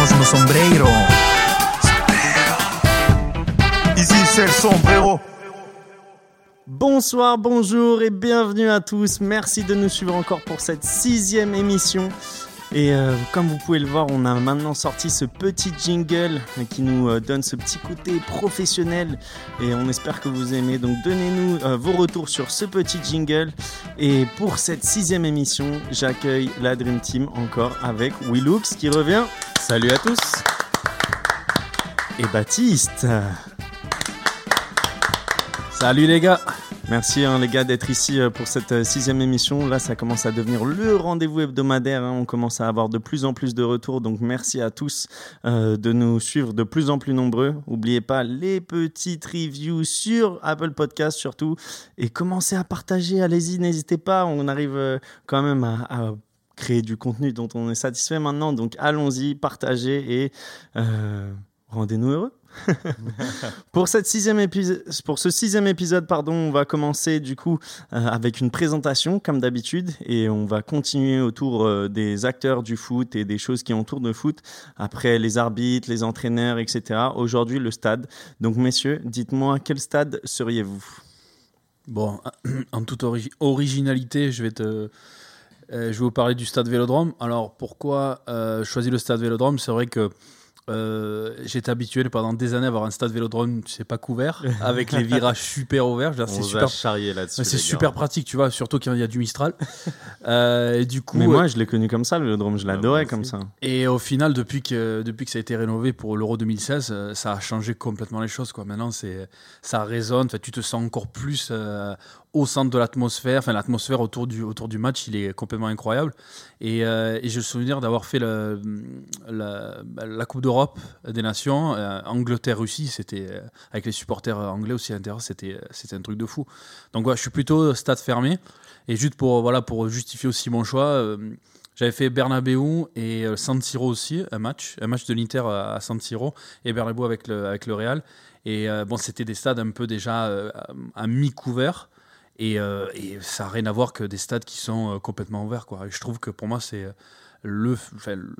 quitamos nos sombrero. Ici c'est le sombrero. Bonsoir, bonjour et bienvenue à tous. Merci de nous suivre encore pour cette sixième émission. Et euh, comme vous pouvez le voir, on a maintenant sorti ce petit jingle qui nous euh, donne ce petit côté professionnel. Et on espère que vous aimez. Donc donnez-nous euh, vos retours sur ce petit jingle. Et pour cette sixième émission, j'accueille la Dream Team encore avec Willux qui revient. Salut à tous. Et Baptiste. Salut les gars. Merci hein, les gars d'être ici euh, pour cette euh, sixième émission. Là, ça commence à devenir le rendez-vous hebdomadaire. hein. On commence à avoir de plus en plus de retours. Donc merci à tous euh, de nous suivre de plus en plus nombreux. N'oubliez pas les petites reviews sur Apple Podcast surtout. Et commencez à partager. Allez-y, n'hésitez pas. On arrive quand même à, créer du contenu dont on est satisfait maintenant. Donc allons-y, partagez et rendez-nous heureux. pour, cette sixième pour ce sixième épisode, pardon, on va commencer du coup euh, avec une présentation comme d'habitude et on va continuer autour euh, des acteurs du foot et des choses qui entourent le foot. Après les arbitres, les entraîneurs, etc. Aujourd'hui le stade. Donc messieurs, dites-moi quel stade seriez-vous? Bon, en toute ori- originalité, je vais te, euh, je vais vous parler du stade Vélodrome. Alors pourquoi choisir le stade Vélodrome? C'est vrai que euh, j'étais habitué pendant des années à avoir un stade Vélodrome, c'est pas couvert, avec les virages super ouverts. C'est super, charrié là-dessus. c'est super pratique, tu vois, surtout quand il y a du Mistral. Euh, et du coup, Mais moi je l'ai connu comme ça, le Vélodrome, je Ah, l'adorais comme ça. Et au final, depuis que, depuis que ça a été rénové pour l'Euro 2016, euh, ça a changé complètement les choses. Quoi. Maintenant, c'est, ça résonne, tu te sens encore plus euh, au centre de l'atmosphère. Enfin, l'atmosphère autour du, autour du match, il est complètement incroyable. Et, euh, et j'ai le souvenir d'avoir fait la, la Coupe d'Europe des Nations, euh, Angleterre-Russie, c'était, euh, avec les supporters anglais aussi à l'intérieur, c'était, un truc de fou. Donc voilà, je suis plutôt stade fermé. Et juste pour, voilà, pour justifier aussi mon choix, euh, j'avais fait Bernabeu et euh, San Siro aussi, un match, un match de l'Inter à San Siro et Bernabeu avec le, avec le Real. Et euh, bon, c'était des stades un peu déjà euh, à mi-couvert. Et, euh, et ça n'a rien à voir que des stades qui sont euh, complètement ouverts. Quoi. Et je trouve que pour moi, c'est le, enfin, le-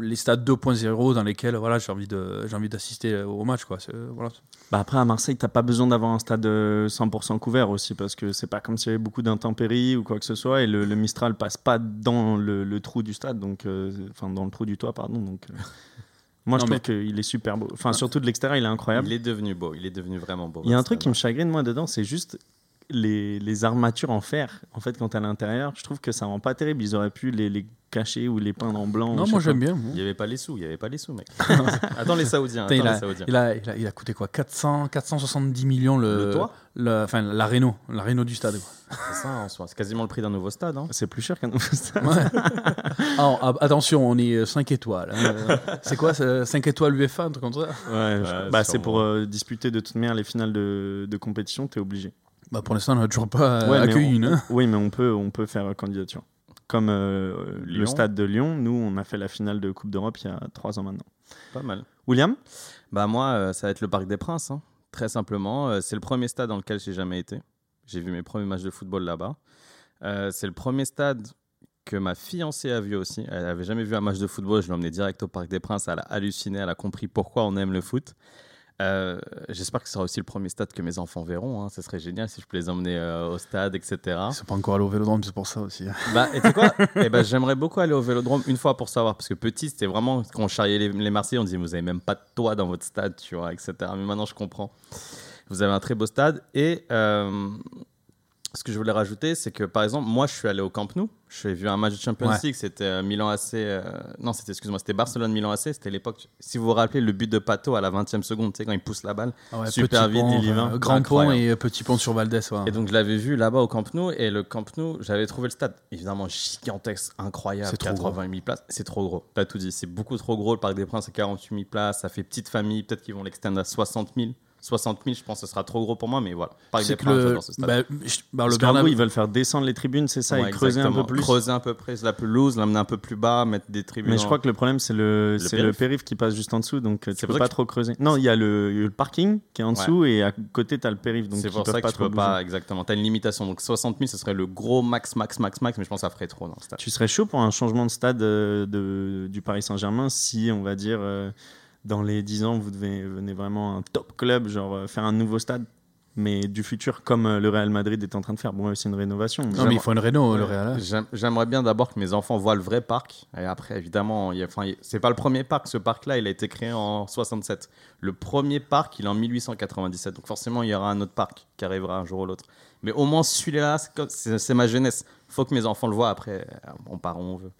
les stades 2.0 dans lesquels voilà, j'ai envie de- j'ai envie d'assister au match. Quoi. Voilà. Bah après à Marseille, t'as pas besoin d'avoir un stade euh, 100% couvert aussi parce que c'est pas comme s'il y avait beaucoup d'intempéries ou quoi que ce soit et le, le Mistral passe pas dans le, le trou du stade donc euh, enfin dans le trou du toit pardon donc euh, moi je trouve mais- qu'il est super beau enfin surtout de l'extérieur il est incroyable Il est devenu beau, il est devenu vraiment beau. il y a un truc qui me chagrine moi dedans c'est juste les, les armatures en fer en fait quand t'es à l'intérieur je trouve que ça rend pas terrible ils auraient pu les, les cacher ou les peindre en blanc Non, moi j'aime bien. Il n'y avait pas les sous, il n'y avait pas les sous, mec. attends les Saoudiens, attends il, les a, Saoudiens. il, a, il, a, il a coûté quoi? 400, 470 millions le, Le toit? le- Enfin, la réno, la réno du stade. C'est ça en soi, c'est quasiment le prix d'un nouveau stade. Hein. c'est plus cher qu'un nouveau stade Ouais. Alors, ah, attention, on est 5 étoiles. hein. Euh, C'est quoi 5 étoiles UEFA, un truc comme ça? Ouais, je- Ouais, bah, c'est pour euh, disputer de toute manière les finales de, de compétition, t'es obligé. Bah, Pour l'instant, on n'a toujours pas euh, Ouais, accueilli une. hein. Oui, mais on peut, on peut faire candidature. Comme euh, le stade de Lyon, nous, on a fait la finale de Coupe d'Europe il y a trois ans maintenant. Pas mal. William? Bah moi, euh, ça va être le Parc des Princes, hein. très simplement. Euh, c'est le premier stade dans lequel j'ai jamais été. J'ai vu mes premiers matchs de football là-bas. Euh, c'est le premier stade que ma fiancée a vu aussi. Elle avait jamais vu un match de football. Je l'ai emmené direct au Parc des Princes. Elle a halluciné. Elle a compris pourquoi on aime le foot. Euh, J'espère que ce sera aussi le premier stade que mes enfants verront. hein. Ce serait génial si je peux les emmener euh, au stade, etc. Ils sont pas encore allés au vélodrome, c'est pour ça aussi. Bah, et tu quoi Eh ben, J'aimerais beaucoup aller au vélodrome une fois pour savoir. Parce que petit, c'était vraiment quand on charriait les, les Marseillais, on disait Vous avez même pas de toit dans votre stade, tu vois, etc. Mais maintenant, je comprends. Vous avez un très beau stade. Et euh, ce que je voulais rajouter, c'est que par exemple, moi, je suis allé au Camp Nou. J'ai vu un match de Champions Ouais. League. C'était euh, Milan AC. euh, non, c'était, excuse-moi, c'était Barcelone-Milan AC. C'était l'époque. Si vous vous rappelez le but de Pato à la 20e seconde, tu sais, quand il pousse la balle. Ah ouais, Super vite, pont, divin. euh, grand pont et petit pont sur Valdez. ouais. Et donc je l'avais vu là-bas au Camp Nou et le Camp Nou, j'avais trouvé le stade évidemment gigantesque, incroyable, C'est trop 80 000 places, c'est trop gros. T'as tout dit, c'est beaucoup trop gros. Le Parc des Princes c'est 48 000 places, ça fait petite famille, peut-être qu'ils vont l'extendre à 60 000. 60 000, je pense que ce sera trop gros pour moi, mais voilà. Que Princes, le, ce stade. bah, je- bah, le ils veulent faire descendre les tribunes, c'est ça, Ouais, et creuser un peu exactement. plus. Creuser un peu plus la pelouse, l'amener un peu plus bas, mettre des tribunes. Mais je crois que le problème, c'est le, c'est le périph'. périph' qui passe juste en dessous, donc euh, C'est tu peux pas que- trop creuser. Non, il y, a le il y a le parking qui est en Ouais. dessous, et à côté, tu as le périph', donc c'est pour ça que pas tu peux pas, exactement. Tu as une limitation. Donc 60 000, ce serait le gros max, max, max, max, mais je pense que ça ferait trop dans le stade. Tu serais chaud pour un changement de stade euh, de, du Paris Saint-Germain si, on va dire, euh, dans les 10 ans, vous devez, venez vraiment un top club, genre euh, faire un nouveau stade, mais du futur, comme euh, le Real Madrid est en train de faire. Bon, c'est une rénovation. mais- Non, mais il faut une réno, le Real. hein. J'aime- J'aimerais bien d'abord que mes enfants voient le vrai parc. Et après, évidemment, il enfin, il- c'est pas le premier parc. Ce parc-là, il a été créé en 67. Le premier parc, il est en 1897. Donc forcément, il y aura un autre parc qui arrivera un jour ou l'autre. Mais au moins, celui-là, c'est ma jeunesse. faut que mes enfants le voient. Après, on part où on veut.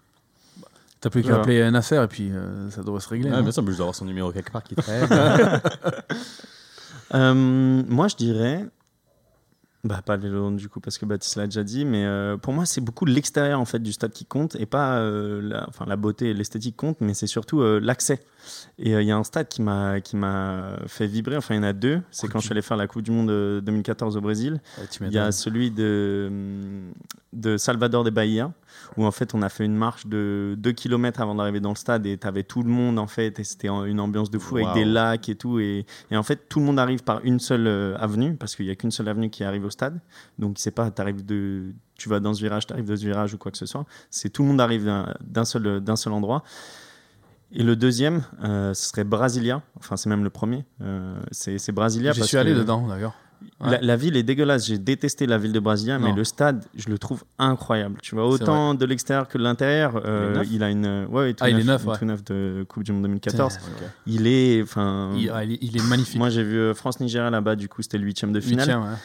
T'as plus qu'à Voilà. appeler Nasser et puis euh, ça devrait se régler. Ouais, bien sûr, mais je dois avoir son numéro quelque part qui traîne. Euh, moi, je dirais. Bah, pas le Vélodrome du coup, parce que Baptiste l'a déjà dit, mais euh, pour moi, c'est beaucoup l'extérieur en fait du stade qui compte et pas la, enfin, la beauté et l'esthétique compte, mais c'est surtout l'accès. Et il y a un stade qui m'a fait vibrer, enfin, il y en a deux. C'est quand du- je suis allé faire la Coupe du Monde euh, 2014 au Brésil. Ouais, Il y a celui de, de Salvador de Bahia, où en fait on a fait une marche de 2 km avant d'arriver dans le stade et tu avais tout le monde en fait, et c'était une ambiance de fou avec des lacs et tout. Et, et en fait tout le monde arrive par une seule euh, avenue, parce qu'il n'y a qu'une seule avenue qui arrive au stade. Donc c'est pas, t'arrives de, tu vas dans ce virage, tu arrives de ce virage ou quoi que ce soit. C'est tout le monde arrive d'un- seul, d'un seul endroit. Et le deuxième, euh, ce serait Brasilia. Enfin, c'est même le premier. Euh, c'est Brasilia. J'y suis allé que- dedans d'ailleurs. Ouais. la, la ville est dégueulasse. J'ai détesté la ville de Brasilia, mais le stade, je le trouve incroyable. Tu vois, autant de l'extérieur que de l'intérieur. euh, Il neuf il a une. Ouais, Ah, il neuf, est neuf, ouais. tout neuf de Coupe du Monde 2014. Putain, Il est. Enfin. Il, ah, il est- il magnifique. Moi, j'ai vu euh, France-Nigeria là-bas, du coup, c'était le huitième de finale. Huitième, ouais.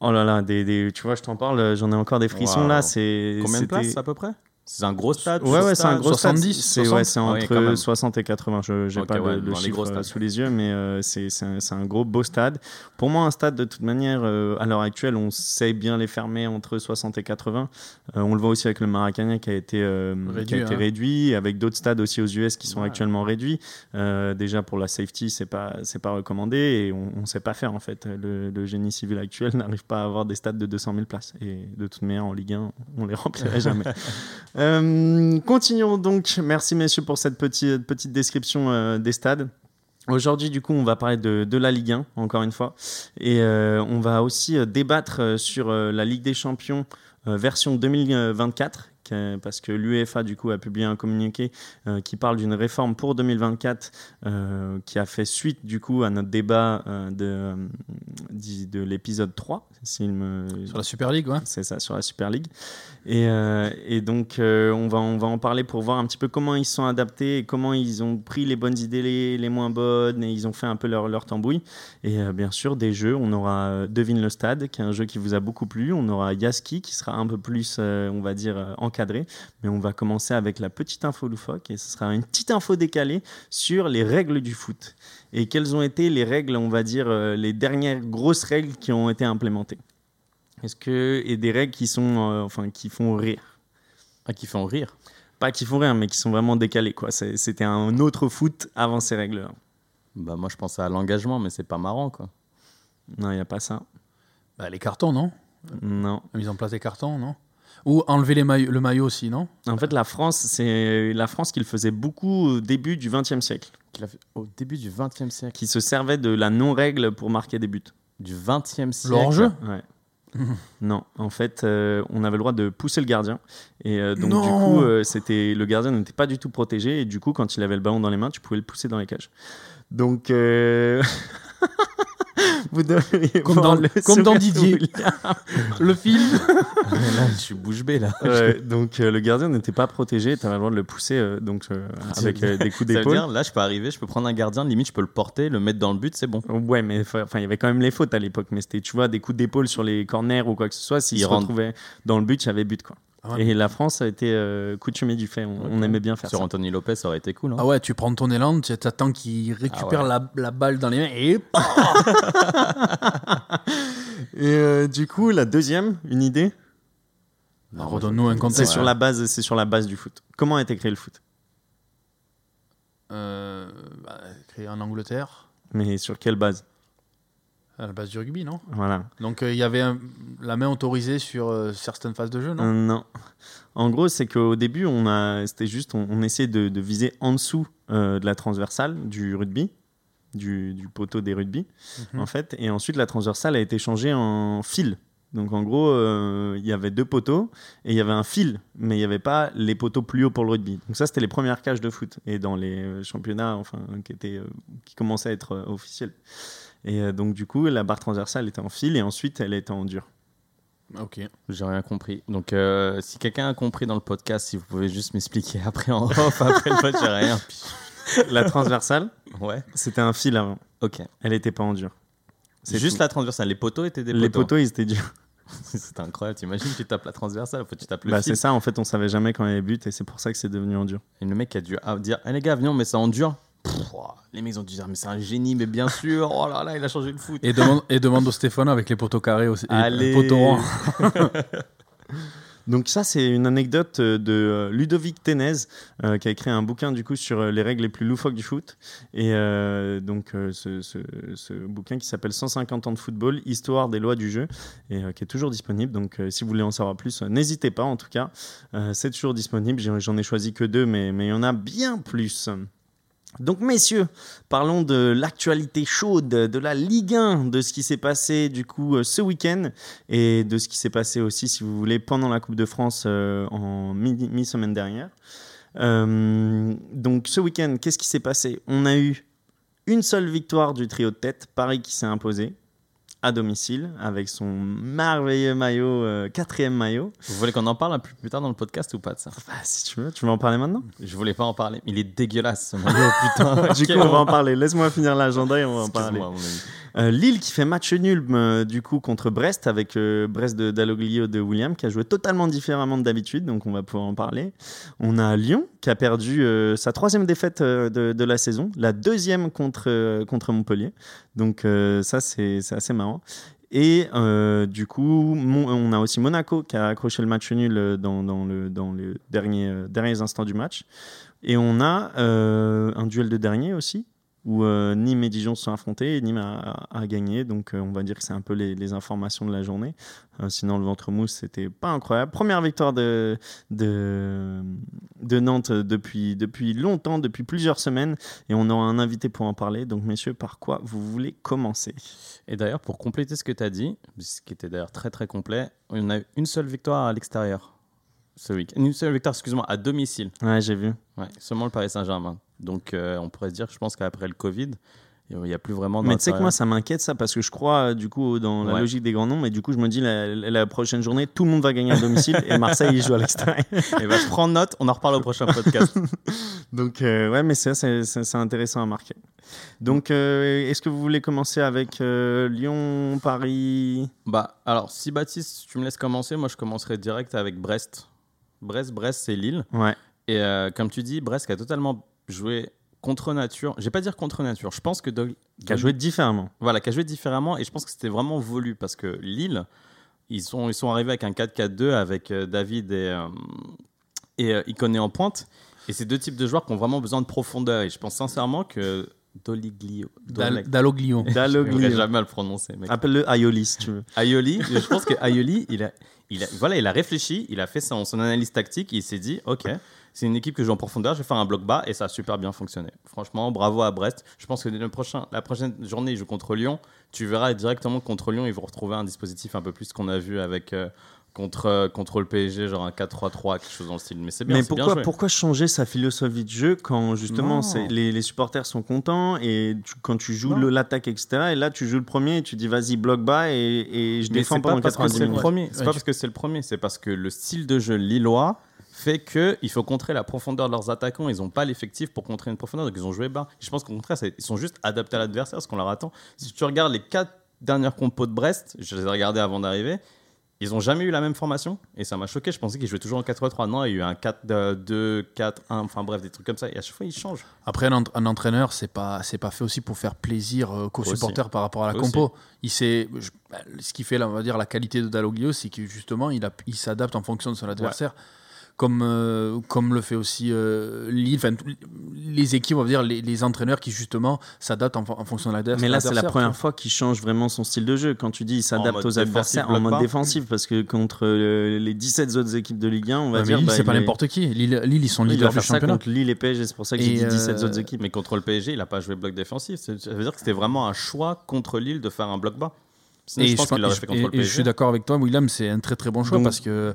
Oh là là, des, des- tu vois, je t'en parle, j'en ai encore des frissons Waouh. là. C'est Combien de places à peu près? C'est un gros stade Ouais, ouais, c'est un gros 70, stade. C'est ouais, 60. c'est Ah entre même. 60 et 80. Je n'ai pas le- ouais, le, les chiffre gros euh, stades. sous les yeux, mais euh, c'est c'est un, gros beau stade. Pour moi, un stade, de toute manière, euh, à l'heure actuelle, on sait bien les fermer entre 60 et 80. Euh, on le voit aussi avec le Maracanã qui a été, euh, qui a Réduit, été hein. réduit, avec d'autres stades aussi aux US qui sont Ouais. actuellement réduits. Euh, déjà, pour la safety, c'est pas, c'est pas recommandé et on ne sait pas faire en fait. Le, le génie civil actuel n'arrive pas à avoir des stades de 200 000 places. Et de toute manière, en Ligue 1, on les remplirait jamais. Euh, continuons donc. Merci messieurs pour cette petite, description euh, des stades. Aujourd'hui, du coup, on va parler de, de la Ligue 1, encore une fois. Et euh, on va aussi débattre sur la Ligue des Champions version 2024. Que- Parce que l'UEFA du coup a publié un communiqué euh, qui parle d'une réforme pour 2024 euh, qui a fait suite du coup à notre débat euh, de, euh, l'épisode 3 s'il me, Sur la Super League, ouais. c'est ça, sur la Super League. Et, euh, et donc, euh, on, va, on va en parler pour voir un petit peu comment ils se sont adaptés et comment ils ont pris les bonnes idées, les, les moins bonnes, et ils ont fait un peu leur, leur tambouille. Et euh, bien sûr, des jeux, on aura euh, Devine le Stade, qui est un jeu qui vous a beaucoup plu. On aura Yaski, qui sera un peu plus, euh, on va dire, euh, Mais on va commencer avec la petite info loufoque, et ce sera une petite info décalée sur les règles du foot. Et quelles ont été les règles, on va dire, euh, les dernières grosses règles qui ont été implémentées? Est-ce que et des règles qui sont euh, enfin qui font rire? Ah, qui font rire. pas qui font rire mais qui sont vraiment décalées quoi C'est- c'était un autre foot avant ces règles là Bah, moi, je pensais à l'engagement, mais c'est pas marrant, quoi. non il y a pas ça Bah, les cartons, non? Non La mise en place des cartons, non? Ou enlever les maillots- le maillot aussi, non? En fait la France c'est la France qui le faisait beaucoup au début du XXe siècle Qu'il a fait au début du 20e siècle. qui se servait de la non règle pour marquer des buts Du 20e siècle. Le hors-jeu? Ouais non, en fait, euh, on avait le droit de pousser le gardien. Et euh, donc, Non. du coup, euh, c'était le gardien n'était pas du tout protégé. Et du coup, quand il avait le ballon dans les mains, tu pouvais le pousser dans les cages. Donc, euh, vous Comme dans- le comme dans sourire de Didier. Le film là, je suis bouche bée, là. Ouais, donc, euh, le gardien n'était pas protégé. Tu avais le droit de le pousser euh, donc, euh, avec euh, des coups d'épaule. là, je peux arriver, je peux prendre un gardien, limite, je peux le porter, le mettre dans le but, c'est bon. Ouais, mais enfin, il y avait quand même les fautes à l'époque, mais c'était, tu vois, des coups d'épaule sur les corners ou quoi que ce soit. S'ils Il se rentre. retrouvaient dans le but, il y avait but, quoi. Ah ouais. Et la France a été euh, coutumée du fait. On, on aimait bien faire Sur ça. Anthony Lopez, ça aurait été cool. hein. Ah ouais, tu prends ton élan, tu attends qu'il récupère Ah ouais. la, la balle dans les mains et Et euh, du coup, la deuxième, une idée, Non, Redonne-nous un c'est contexte. sur la base, c'est sur la base du foot. Comment a été créé le foot? Euh, bah, créé en Angleterre. Mais sur quelle base? À la base du rugby, non Voilà. Donc euh, il y avait un- la main autorisée sur euh, certaines phases de jeu, non Euh, non. En gros, c'est qu'au début, on a, c'était juste, on, on essayait de, de viser en dessous de la transversale du rugby, du, du poteau des rugby, Mhm. en fait. Et ensuite, la transversale a été changée en fil. Donc, en gros, euh, il y avait deux poteaux et il y avait un fil, mais il n'y avait pas les poteaux plus hauts pour le rugby. Donc, ça, c'était les premières cages de foot et dans les championnats, enfin, qui étaient, euh, qui commençaient à être euh, officiels. Et euh, donc, du coup, la barre transversale était en fil et ensuite, elle était en dur. Ok. J'ai rien compris. Donc, euh, si quelqu'un a compris dans le podcast, si vous pouvez juste m'expliquer après en off, après le vote, j'ai rien. La transversale, Ouais, c'était un fil avant. ok. Elle n'était pas en dur. C'est juste la transversale. Les poteaux étaient des Les poteaux. poteaux, ils étaient durs. c'est incroyable. T'imagines, tu tapes la transversale, faut que tu tapes le Bah, fil. c'est ça, en fait, on savait jamais quand il y avait but et c'est pour ça que c'est devenu en dur. Et le mec a dû dire Eh les gars, venez, on met ça en dur. Pff, les mecs ont dû dire Mais c'est un génie, mais bien sûr. Oh là là, il a changé le foot. Et demande, et demande au Stéphane avec les poteaux carrés aussi. Allez. poteaux. Donc ça, c'est une anecdote de Ludovic Ténez, euh, qui a écrit un bouquin du coup sur les règles les plus loufoques du foot. Et euh, donc euh, ce, ce- ce bouquin qui s'appelle 150 ans de football, histoire des lois du jeu, et euh, qui est toujours disponible. Donc si vous voulez en savoir plus, n'hésitez pas. En tout cas, c'est toujours disponible. J'en ai choisi que deux, mais mais il y en a bien plus. Donc messieurs, parlons de l'actualité chaude, de la Ligue 1, de ce qui s'est passé du coup euh, ce week-end et de ce qui s'est passé aussi, si vous voulez, pendant la Coupe de France euh, en mi- mi-semaine dernière. Euh, donc ce week-end, qu'est-ce qui s'est passé? On a eu une seule victoire du trio de tête, Paris qui s'est imposé à domicile avec son merveilleux maillot, euh, quatrième maillot. Vous voulez qu'on en parle un peu plus tard dans le podcast ou pas de ça? Bah, si tu veux, tu veux en parler maintenant? Je voulais pas en parler. Il est dégueulasse ce maillot, putain. Du coup, on va en parler. Laisse-moi finir l'agenda et on va en parler. Euh, Lille qui fait match nul euh, du coup contre Brest avec euh, Brest de Dalloglio de William qui a joué totalement différemment de d'habitude donc on va pouvoir en parler. On a Lyon qui a perdu sa troisième défaite de, de la saison, la deuxième contre, contre Montpellier donc euh, ça c'est assez marrant. Et euh, du coup, on a aussi Monaco qui a accroché le match nul euh, dans, dans le, dans les derniers, derniers instants du match. Et on a un duel de dernier aussi, où euh, Nîmes et Dijon se sont affrontés et Nîmes a, gagné. Donc euh, on va dire que c'est un peu les, informations de la journée. Euh, sinon, le ventre mousse, c'était pas incroyable. Première victoire de Nantes depuis, depuis longtemps, depuis plusieurs semaines. Et on aura un invité pour en parler. Donc messieurs, par quoi vous voulez commencer? Et d'ailleurs, pour compléter ce que tu as dit, ce qui était d'ailleurs très très complet, on a eu une seule victoire à l'extérieur ce week Une seule victoire, excuse-moi, à domicile. Ouais, j'ai vu. Ouais, seulement le Paris Saint-Germain. Donc euh, on pourrait se dire, je pense qu'après le Covid, il n'y a plus vraiment de Mais tu sais que moi, ça m'inquiète ça parce que je crois euh, du coup dans la Ouais. logique des grands noms. Mais du coup, je me dis la, prochaine journée, tout le monde va gagner à domicile et Marseille il joue à l'extérieur. Et bah, je prends note, on en reparle au prochain podcast. Donc euh, ouais, mais ça, c'est intéressant à marquer. Donc, euh, est-ce que vous voulez commencer avec euh, Lyon, Paris? Bah, alors, si Baptiste, tu me laisses commencer, moi je commencerai direct avec Brest. Brest, Brest, c'est Lille. Ouais. Et euh, comme tu dis, Brest qui a totalement joué contre nature. Je vais pas dire contre nature. Je pense que Doug- Qui a joué différemment. Voilà, qui a joué différemment et je pense que c'était vraiment voulu parce que Lille, ils sont, ils sont arrivés avec un 4-4-2 avec euh, David et, euh, et euh, Iconé en pointe. Et c'est deux types de joueurs qui ont vraiment besoin de profondeur. Et je pense sincèrement que Doliglio. Dalloglio. Je Dalloglio. n'arriverai jamais à le prononcer, mec. Appelle-le Aioli si tu veux. Aioli, je pense que Aioli, il a, il a, voilà, il a réfléchi, il a fait son, son analyse tactique, et il s'est dit, ok, c'est une équipe que je joue en profondeur, je vais faire un bloc bas, et ça a super bien fonctionné. Franchement, bravo à Brest. Je pense que le prochain, la prochaine journée, ils jouent contre Lyon. Tu verras directement que contre Lyon, ils vont retrouver un dispositif un peu plus qu'on a vu avec euh, contre, euh, contre le PSG, genre un 4-3-3, quelque chose dans le style. Mais c'est bien, Mais bien pourquoi, joué. pourquoi changer sa philosophie de jeu quand justement les, les supporters sont contents et tu- quand tu joues l'attaque, etc. Et là, tu joues le premier et tu dis vas-y, bloc bas et, et je Mais défends pendant parce que 90 c'est le minutes. premier. C'est Ouais, pas tu- parce que c'est le premier. C'est parce que le style de jeu lillois fait que il faut contrer la profondeur de leurs attaquants. Ils n'ont pas l'effectif pour contrer une profondeur, donc ils ont joué bas. Je pense qu'au contraire, ils sont juste adaptés à l'adversaire, ce qu'on leur attend. Si tu regardes les quatre dernières compos de Brest, je les ai regardés avant d'arriver. Ils n'ont jamais eu la même formation et ça m'a choqué. Je pensais qu'ils jouaient toujours en 4-3-3. Non, il y a eu un 4-2, 4-1, enfin bref, des trucs comme ça. Et à chaque fois, ils changent. Après, un, ent- un entraîneur, c'est pas, c'est pas fait aussi pour faire plaisir euh, qu'aux supporters par rapport à la Aussi. compo. Il sait, je- bah, ce qui fait, là, on va dire, la qualité de Dalloglio, c'est que justement, il, a- il s'adapte en fonction de son adversaire. Comme, euh, comme le fait aussi euh, Lille. Enfin, les équipes, on va dire les, les entraîneurs qui justement s'adaptent en, en fonction de l'adversaire. Mais là, c'est la première fois qu'il change vraiment son style de jeu. Quand tu dis il s'adapte aux adversaires en mode défensif, parce que contre euh, les 17 autres équipes de Ligue 1, on va Ouais, dire. Lille, bah, c'est pas est- n'importe qui. Lille, Lille, ils sont leaders du championnat. contre Lille et PSG, c'est pour ça que j'ai dit 17 euh, autres équipes. Mais contre le PSG, il n'a pas joué bloc défensif. Ça veut dire que c'était vraiment un choix contre Lille de faire un bloc bas. Sinon, Et je pense qu'il l'aurait fait contre et- le et je PSG. suis d'accord avec toi, William, c'est un très très bon choix Donc, parce que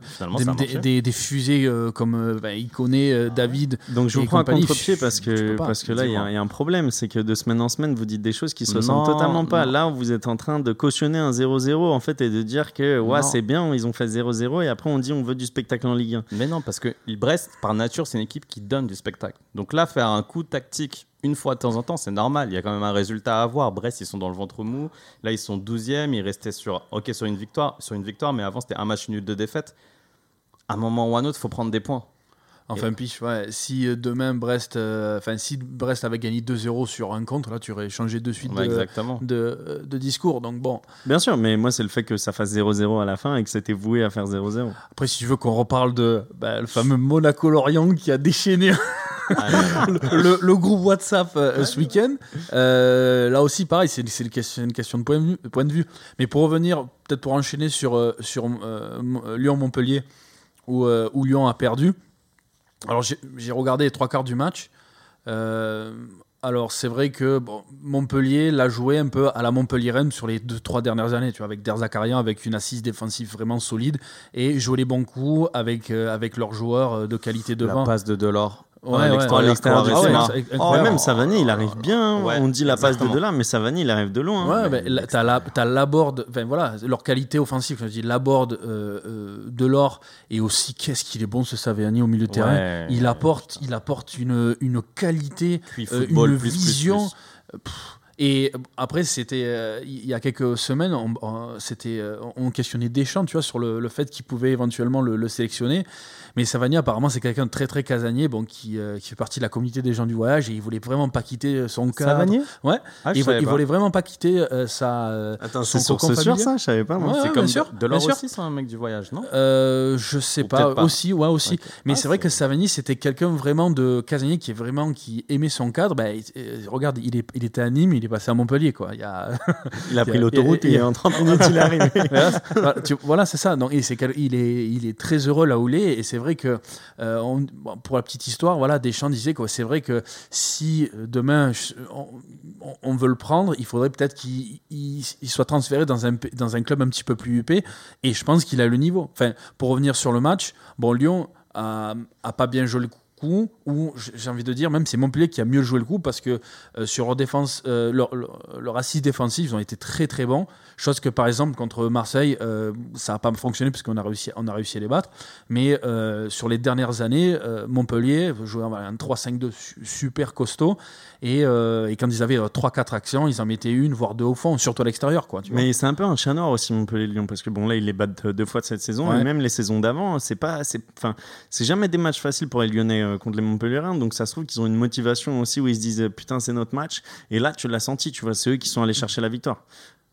des, fusées euh, comme euh, bah, Iconé, euh, David, Donc je vous prends à contre-pied parce que, pas. parce que là, il y, a- Dis-moi. il y a un problème. C'est que de semaine en semaine, vous dites des choses qui se ressemblent totalement pas. non. Là, vous êtes en train de cautionner un 0-0 en fait et de dire que ouais, c'est bien, ils ont fait 0-0 et après on dit on veut du spectacle en Ligue 1. Mais non, parce que Brest, par nature, c'est une équipe qui donne du spectacle. Donc là, faire un coup tactique une fois de temps en temps, c'est normal. Il y a quand même un résultat à avoir. Brest, ils sont dans le ventre mou. Là, ils sont 12e. Ils restaient sur, une victoire, une victoire, mais avant, c'était un match nul de défaite. À un moment ou à un autre, il faut prendre des points. Enfin, piche, ouais. Si euh, demain Brest, euh, enfin, si Brest avait gagné 2-0 sur un contre, là, tu aurais changé de suite Ouais, de, exactement. de, euh, de discours. Donc bon, Bien sûr, mais moi c'est le fait que ça fasse 0-0 à la fin et que c'était voué à faire 0-0. après, si tu veux qu'on reparle de bah, le fameux Monaco-Lorient qui a déchaîné Ah, le, le groupe WhatsApp euh, ce week-end. Euh, là aussi, pareil, c'est une question, de point de, vue, point de vue. Mais pour revenir, peut-être pour enchaîner sur, euh, Lyon-Montpellier, où, où Lyon a perdu. Alors, j'ai regardé les trois quarts du match. Euh, alors, c'est vrai que bon, Montpellier l'a joué un peu à la Montpellier-Rennes sur les deux, trois dernières années, tu vois, avec Der Zakarian, avec une assise défensive vraiment solide, et jouer les bons coups avec, euh, avec leurs joueurs euh, de qualité La devant. passe de Delors. Ouais, à ouais. l'extérieur, du ouais, Oh, incroyable. même Savani, il arrive bien. Ouais, on dit la passe de. Delà, mais Savani, il arrive de loin. hein. Ouais, là, t'as la, t'as Laborde, enfin voilà, leur qualité offensive, je dis Laborde, euh, euh, Delors, et aussi qu'est-ce qu'il est bon ce Saviani au milieu de terrain. Ouais. Il apporte, il apporte une, une qualité, euh, football, une plus, vision. plus. euh, pff, et après, c'était euh, il y a quelques semaines, on, on- c'était, on questionnait Deschamps, tu vois, sur le, le fait qu'il pouvait éventuellement le, le sélectionner. Mais Savani, apparemment, c'est quelqu'un de très très casanier, bon, qui, euh, qui fait partie de la communauté des gens du voyage, et il voulait vraiment pas quitter son cadre. Savanier Ouais. Ah, il, il voulait vraiment pas quitter euh, sa. euh, Attends, son c'est sûr ça Je savais pas moi. Ouais, C'est ouais, comme bien sûr, bien sûr. aussi, c'est un mec du voyage, non? Euh, je sais Ou pas, aussi, ouais, aussi. Mais Ah, c'est vrai que Savani, c'était quelqu'un vraiment de casanier qui est vraiment qui aimait son cadre. Bah, il- euh, regarde, il, est, il était à Nîmes, il est passé à Montpellier, quoi. Il a, Il pris l'autoroute et a- en 30 minutes il est arrivé. voilà, c'est- ça. Et quel- il, est, il est très heureux là où il est. Et c'est vrai que, euh, on- pour la petite histoire, voilà, Deschamps disait que c'est vrai que si euh, demain on, veut le prendre, il faudrait peut-être qu'il il- il soit transféré dans un, dans un club un petit peu plus huppé. Et je pense qu'il a le niveau. Enfin, pour revenir sur le match, bon, Lyon a, a pas bien joué le coup. Ou j'ai envie de dire, même c'est Montpellier qui a mieux joué le coup parce que euh, sur leur défense, euh, leur, leur, leur assise défensive, ils ont été très très bons. Chose que par exemple contre Marseille, euh, ça n'a pas fonctionné parce qu'on a réussi, on a réussi à les battre. Mais euh, sur les dernières années, Montpellier jouait un 3-5-2 su- super costaud. Et, et quand ils avaient 3-4 actions, ils en mettaient une, voire deux au fond, surtout à l'extérieur. Quoi, tu vois. Mais c'est un peu un chat noir aussi Montpellier-Lyon parce que bon là ils les battent deux fois de cette saison Ouais. et même les saisons d'avant c'est pas c'est enfin c'est jamais des matchs faciles pour les Lyonnais euh, contre les Montpelliérains donc ça se trouve qu'ils ont une motivation aussi où ils se disent euh, putain c'est notre match et là tu l'as senti tu vois c'est eux qui sont allés chercher la victoire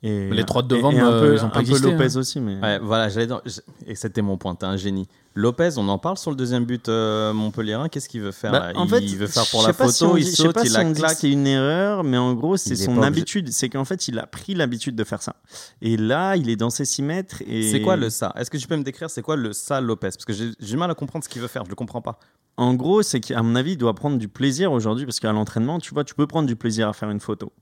et Les trois de devant, et, et un euh, peu, ils ont pas un peu existé, Lopez hein. aussi mais Ouais, voilà, j'allais dans- j- Et c'était mon point, t'es un génie. Lopez, on en parle sur le deuxième but euh, Montpellierin. Qu'est-ce qu'il veut faire Bah, là? en il, fait, veut faire pour la si photo, il dit- je sais saute, pas il si la claque. c'est une erreur, mais en gros, c'est son habitude. C'est qu'en fait, il a pris l'habitude de faire ça. Et là, il est dans ses 6 mètres. Et... C'est quoi le ça? Est-ce que tu peux me décrire c'est quoi le ça Lopez? Parce que j'ai du mal à comprendre ce qu'il veut faire, je le comprends pas. En gros, c'est qu'à mon avis, il doit prendre du plaisir aujourd'hui parce qu'à l'entraînement, tu vois, tu peux prendre du plaisir à faire une photo.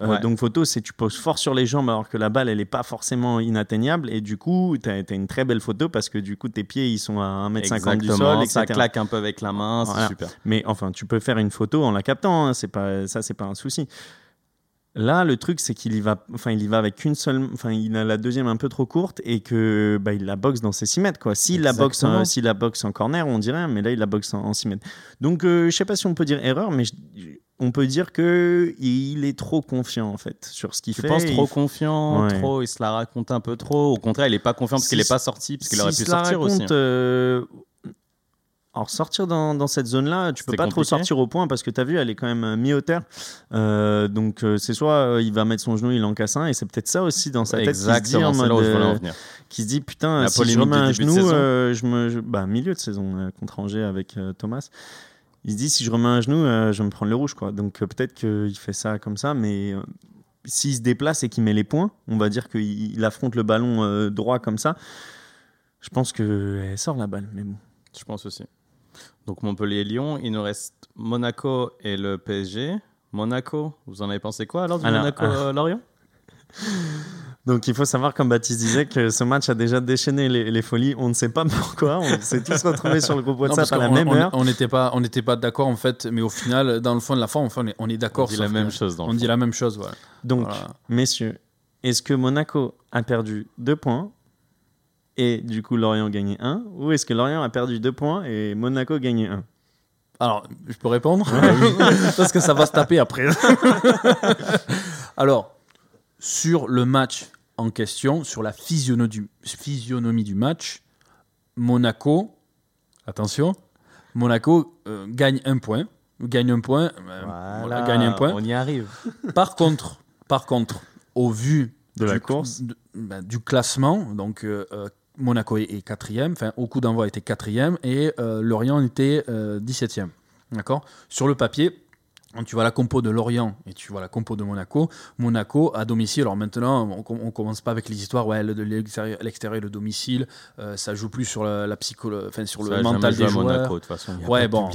Euh, Ouais. Donc, photo, c'est tu poses fort sur les jambes alors que la balle, elle n'est pas forcément inatteignable. Et du coup, tu as, une très belle photo parce que du coup, tes pieds, ils sont à 1m50 du sol, etc. ça claque un peu avec la main, c'est Voilà. super. Mais enfin, tu peux faire une photo en la captant, hein, c'est pas ça, c'est pas un souci. Là, le truc, c'est qu'il y va, enfin, il y va avec qu'une seule, enfin, il a la deuxième un peu trop courte et que, bah, il la boxe dans ses 6 mètres, quoi. S'il la boxe, euh, s'il la boxe en corner, on dirait, mais là, il la boxe en, 6 mètres. Donc, euh, je sais pas si on peut dire erreur, mais je- on peut dire que il est trop confiant en fait sur ce qu'il Tu fait. penses et trop il- confiant, Ouais. trop, il se la raconte un peu trop? Au contraire, il est pas confiant parce Si- qu'il est pas sorti, parce qu'il aurait pu S'il se la sortir aussi. raconte, euh, Alors, sortir dans, dans cette zone-là, tu peux pas trop sortir au point parce que tu as vu, elle est quand même euh, mi-hauteur. Euh, donc, euh, c'est soit euh, il va mettre son genou, il en casse un, et c'est peut-être ça aussi dans sa tête qui se dit, Exactement, en là où je voulais en venir. qui se dit putain, La si je remets un genou, je me. je- bah, milieu de saison contre Angers avec Thomas. Il se dit si je remets un genou, euh, je vais me prendre le rouge. Quoi. Donc euh, peut-être qu'il fait ça comme ça, mais euh, s'il se déplace et qu'il met les points, on va dire qu'il il affronte le ballon droit comme ça. Je pense qu'elle sort la balle, mais bon. Je pense aussi. Donc Montpellier-Lyon, il nous reste Monaco et le PSG. Monaco, vous en avez pensé quoi alors du Monaco-Lorient Donc il faut savoir, comme Baptiste disait, que ce match a déjà déchaîné les, les folies. On ne sait pas pourquoi. On s'est tous retrouvés sur le groupe Non, WhatsApp à la qu'on- même on- heure. On n'était pas, on n'était pas d'accord en fait, mais au final, dans le fond de la forme, enfin, on est, on est On d'accord. dit la même que- chose dans le On dit fond. la même chose, voilà. Donc, Voilà. messieurs, est-ce que Monaco a perdu deux points et du coup Lorient a gagné un Ou est-ce que Lorient a perdu deux points et Monaco a gagné un? Alors, je peux répondre? Parce que ça va se taper après. Alors, sur le match en question, sur la physionomie du, physionomie du match, Monaco, attention, Monaco euh, gagne un point. Gagne un point. euh, voilà, gagne un point. on y arrive. Par contre, par contre, au vu De la du, course. de- ben, du classement, donc euh, Monaco est, est quatrième, enfin au coup d'envoi était quatrième et euh, Lorient était euh, 17e. D'accord? Sur le papier, quand tu vois la compo de Lorient et tu vois la compo de Monaco, Monaco à domicile. Alors maintenant, on, com- on commence pas avec les histoires, ouais, l'extérieur, l'extérieur, le domicile, euh, ça joue plus sur la, la psycholo- enfin sur Ça le mental des joueurs. Monaco, de toute façon. Ouais, bon.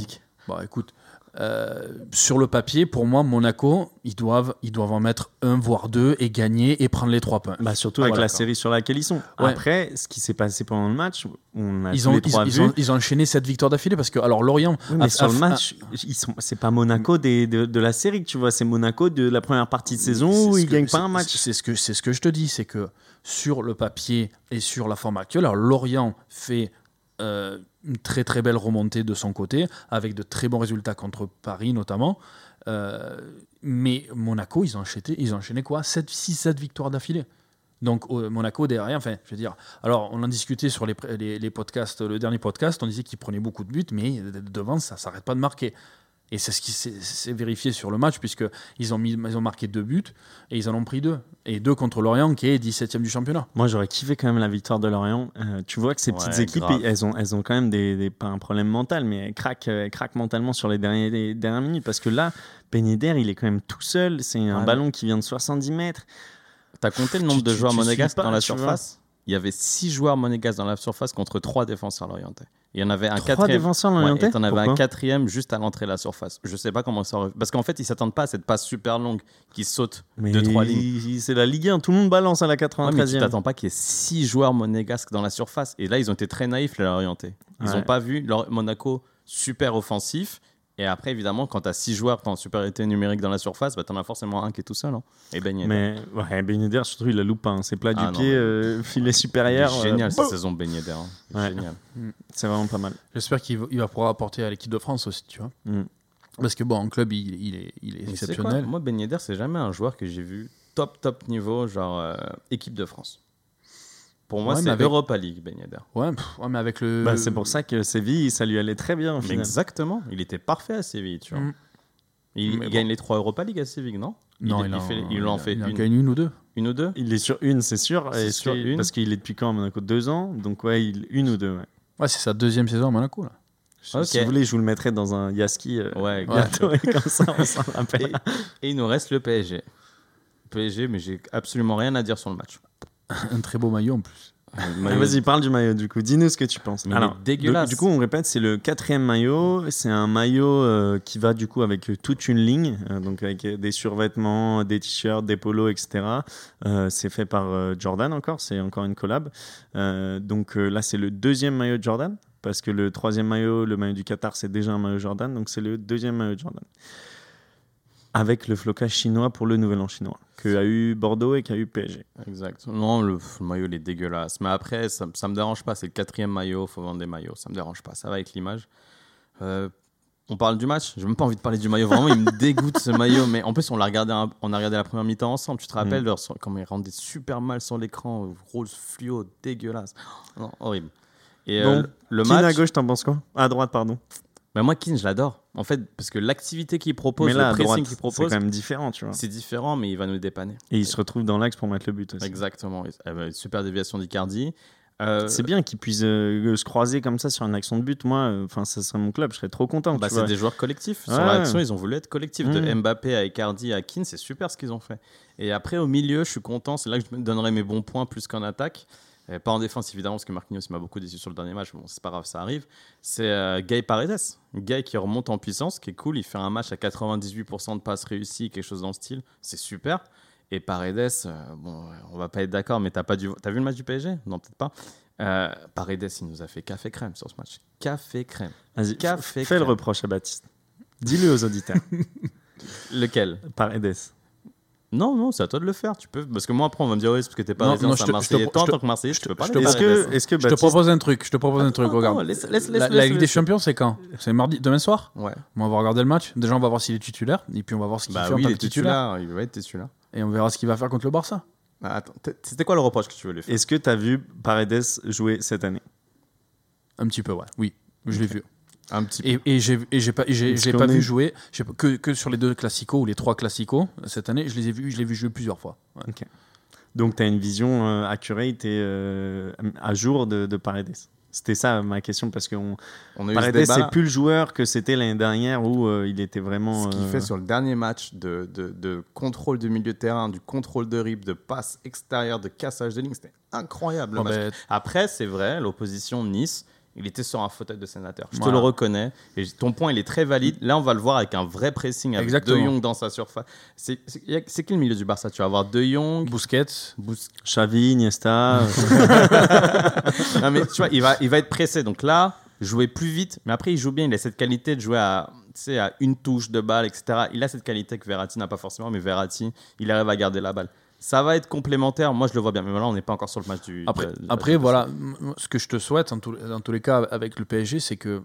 Bon, écoute, euh, sur le papier, pour moi, Monaco, ils doivent, ils doivent en mettre un, voire deux, et gagner et prendre les trois points. Bah, surtout avec voilà, la série sur laquelle ils sont. Ouais. Après, ce qui s'est passé pendant le match, on a Ils ont, les ils, trois ils vu. ont, ils ont enchaîné cette victoire d'affilée parce que, alors, Lorient. Oui, mais a- sur a- le a- match, ils sont, c'est pas Monaco des, de, de la série que tu vois, c'est Monaco de la première partie de saison où ils que- gagnent pas un match. C'est ce, que, c'est ce que je te dis, c'est que sur le papier et sur la forme actuelle, alors Lorient fait euh, une très très belle remontée de son côté, avec de très bons résultats contre Paris notamment. Euh, mais Monaco, ils ont enchaîné, ils ont enchaîné quoi? 6-7 victoires d'affilée. Donc euh, Monaco derrière, enfin, je veux dire, alors on en discutait sur les, les, les podcasts, le dernier podcast, on disait qu'ils prenaient beaucoup de buts, mais de- devant, ça s'arrête pas de marquer. Et c'est ce qui s'est vérifié sur le match, puisqu'ils ont, mis, ils ont marqué deux buts et ils en ont pris deux. Et deux contre Lorient, qui est 17ème du championnat. Moi, j'aurais kiffé quand même la victoire de Lorient. Euh, tu vois que ces petites Ouais, équipes, grave. elles ont, elles ont quand même des, des- pas un problème mental, mais elles craquent, elles craquent mentalement sur les, derniers, les dernières minutes. Parce que là, Ben il est quand même tout seul. C'est un Ouais. ballon qui vient de 70 mètres. T'as compté le Tu- nombre de joueurs monégasques dans la surface? Il y avait 6 joueurs monégasques dans la surface contre 3 défenseurs lorientais. Il y en avait un Trois quatrième. défenseurs Ouais, l'orientais et t'en avais un Pourquoi quatrième juste à l'entrée de la surface. Je sais pas comment ça aurait... Parce qu'en fait, ils s'attendent pas à cette passe super longue qui saute Mais de 3 lignes. c'est la Ligue 1, tout le monde balance à la Ouais, mais tu 93e. t'attends pas qu'il y ait 6 joueurs monégasques dans la surface. Et là, ils ont été très naïfs, les Lorientais. Ils Ouais. ont pas vu leur Monaco super offensif. Et après, évidemment, quand tu as 6 joueurs qui ont en supériorité numérique dans la surface, bah, tu en as forcément un qui est tout seul. hein. Et Ben Yedder. mais ouais, Ben Yedder, surtout, il la loupe hein. C'est plat Ah du non, pied, euh, filet Il est supérieur. euh, génial cette saison, Ben Yedder. hein. Il Ouais. Génial. C'est vraiment pas mal. J'espère qu'il va, il va pouvoir apporter à l'équipe de France aussi, tu vois. Mm. Parce que bon, en club, il, il est, il exceptionnel. Moi, Ben Yedder, c'est jamais un joueur que j'ai vu top, top niveau, genre euh, équipe de France. Pour moi, Ouais, c'est avec- Europa League, Ben Yedder. Ouais, pff, ouais, mais avec le. Bah, c'est pour ça que Séville, ça lui allait très bien au Mais final. exactement. Il était parfait à Séville, tu vois. Mm. Il, Mais il bon. gagne les 3 Europa League à Séville, non? Non, il, il, en, fait, il en fait il en une, gagne une ou deux. une ou deux? Il est sur une, c'est sûr. C'est et sur c'est- une. Parce qu'il est depuis quand à Monaco? Deux ans? Donc, ouais, il- une ou deux. ouais. Ouais, c'est sa deuxième saison à Monaco, là. Si- vous voulez, je vous le mettrai dans un Yaski. euh, Ouais, bientôt, et comme ça, on s'en rappelle. Et il nous reste le PSG. PSG, mais j'ai absolument rien à dire sur le match. Un très beau maillot en plus. Maillot- Vas-y, parle du maillot du coup. Dis-nous ce que tu penses. Mais Alors, dégueulasse. Du, du coup, on répète, c'est le quatrième maillot. C'est un maillot euh, qui va du coup avec euh, toute une ligne, euh, donc avec euh, des survêtements, des t-shirts, des polos, etc. Euh, c'est fait par euh, Jordan encore. C'est encore une collab. Euh, donc euh, là, c'est le deuxième maillot de Jordan. Parce que le troisième maillot, le maillot du Qatar, c'est déjà un maillot Jordan. Donc c'est le deuxième maillot de Jordan. Avec le flocage chinois pour le nouvel an chinois. Que a eu Bordeaux et qu'a eu PSG. Exact. Non, le, maillot, il est dégueulasse. Mais après, ça, ça me dérange pas. C'est le quatrième maillot. faut vendre des maillots. Ça me dérange pas. Ça va avec l'image. Euh, on parle du match? J'ai même pas envie de parler du maillot. Vraiment, il me dégoûte ce maillot. Mais en plus, on l'a regardé, on a regardé la première mi-temps ensemble. Tu te rappelles Mm. leur- comment ils rendaient super mal sur l'écran, rose fluo, dégueulasse. Non, horrible. Et Bon. euh, le Keane match. à gauche, t'en penses quoi? À droite, pardon. Bah, moi, Keane, je l'adore. En fait, parce que l'activité qu'il propose, là, le pressing qu'il c'est propose, quand même différent, tu vois. c'est différent, mais il va nous dépanner. Et il se retrouve dans l'axe pour mettre le but aussi. Exactement. Eh ben, super déviation d'Icardi. Euh, C'est bien qu'ils puissent euh, se croiser comme ça sur une action de but. Moi, euh, enfin, ça serait mon club, je serais trop content. Bah, c'est des joueurs collectifs. Sur Ouais. l'action, ils ont voulu être collectifs. De Mm. Mbappé à Icardi à Keane, c'est super ce qu'ils ont fait. Et après, au milieu, je suis content. C'est là que je me donnerai mes bons points plus qu'en attaque. Et pas en défense, évidemment, parce que Marquinhos m'a beaucoup déçu sur le dernier match. Bon, c'est pas grave, ça arrive. C'est euh, Gay Paredes. Gay qui remonte en puissance, qui est cool. Il fait un match à 98% de passes réussies, quelque chose dans le style. C'est super. Et Paredes, euh, bon, on va pas être d'accord, mais t'as pas du... as vu le match du PSG Non, peut-être pas. Euh, Paredes, il nous a fait café crème sur ce match. Café crème. Vas-y, Café fais le reproche à Baptiste. Dis-le aux auditeurs. Lequel? Paredes. Non, non, c'est à toi de le faire. Tu peux, parce que moi après on va me dire oui, c'est parce que t'es pas Non, résident, c'est Marseillais. Toi, en tant que Marseillais, je te- peux pas je les te- Est-ce que, est-ce que Je te propose un truc. Je te propose un truc. Regarde. La, Ligue des Champions, c'est quand? C'est mardi, demain soir? Ouais. On va regarder le match. Déjà, on va voir s'il est titulaire. Et puis, on va voir ce qu'il Bah fait en tant est que titulaire. Il va être titulaire. Et on verra ce qu'il va faire contre le Barça. Ah, Attends, c'était quoi le reproche que tu veux lui faire? Est-ce que tu as vu Paredes jouer cette année? Un petit peu, ouais. Oui, je l'ai vu. Un petit peu. Et, et j'ai pas, j'ai- pas vu jouer que, que sur les deux classicos ou les trois classicos cette année. Je les ai vus, je l'ai vu jouer plusieurs fois. Ouais. Donc, tu as une vision euh, accurate et euh, à jour de, de Paredes. C'était ça ma question parce que on... On a ce Paredes, c'est plus le joueur que c'était l'année dernière où euh, il était vraiment. Ce qu'il euh, fait sur le dernier match de, de, de contrôle du milieu de terrain, du contrôle de rip, de passe extérieure, de cassage de ligne, c'était incroyable. le match. ben, Après, c'est vrai, l'opposition Nice, il était sur un fauteuil de sénateur. Je te le reconnais. Et ton point, il est très valide. Là, on va le voir avec un vrai pressing avec Exactement. De Jong dans sa surface. C'est qui le milieu du Barça? Tu vas avoir De Jong. Busquets, Bous- Xavi, Iniesta. non, mais tu vois, il va, il va être pressé. Donc là, jouer plus vite. Mais après, il joue bien. Il a cette qualité de jouer à, tu sais, à une touche de balle, etc. Il a cette qualité que Verratti n'a pas forcément. Mais Verratti, il arrive à garder la balle. Ça va être complémentaire. Moi, je le vois bien. Mais là, on n'est pas encore sur le match du. Après, de- de- après de- voilà, ce que je te souhaite en tous- dans tous les cas avec le PSG, c'est que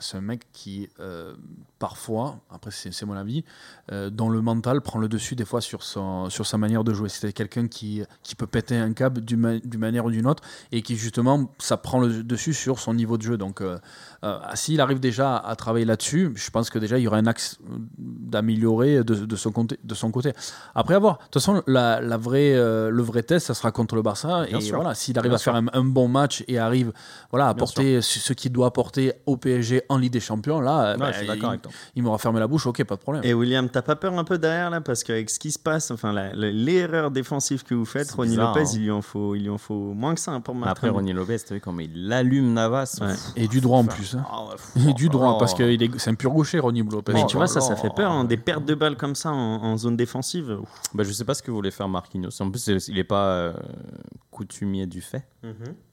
c'est un mec qui, euh, parfois, après c'est mon avis, euh, dont le mental prend le dessus des fois sur, son, sur sa manière de jouer. C'est quelqu'un qui, qui peut péter un câble d'une ma- d'une manière ou d'une autre et qui justement, ça prend le dessus sur son niveau de jeu. Donc, euh, euh, s'il arrive déjà à travailler là-dessus, je pense que déjà il y aura un axe d'améliorer de, de, son côté, de son côté. Après avoir, de toute façon, la, la vraie, euh, le vrai test, ça sera contre le Barça. Bien et sûr. voilà, s'il arrive Bien à faire un, un bon match et arrive voilà, à Bien apporter ce ce qu'il doit apporter au PSG en Ligue des Champions, là, Ouais, bah, je suis il, m'aura fermé la bouche, ok, pas de problème. Et William, t'as pas peur un peu derrière là Parce qu'avec ce qui se passe, enfin, l'erreur défensive que vous faites, Ronnie bizarre, Lopez, hein. il, lui en faut, il lui en faut moins que ça hein, pour marquer. Après, Ronnie Lopez, tu as vu comment il allume Navas. Ouais. Pff, Et du droit en plus. hein. ah pff, Et du droit, oh. parce que est- c'est un pur gaucher, Ronnie Lopez. Mais Oh tu vois, ça, ça là. fait peur. hein, Des pertes de balles comme ça en, en zone défensive. ouf. Bah, je sais pas ce que voulait faire Marquinhos. En plus, il n'est pas euh, coutumier du fait.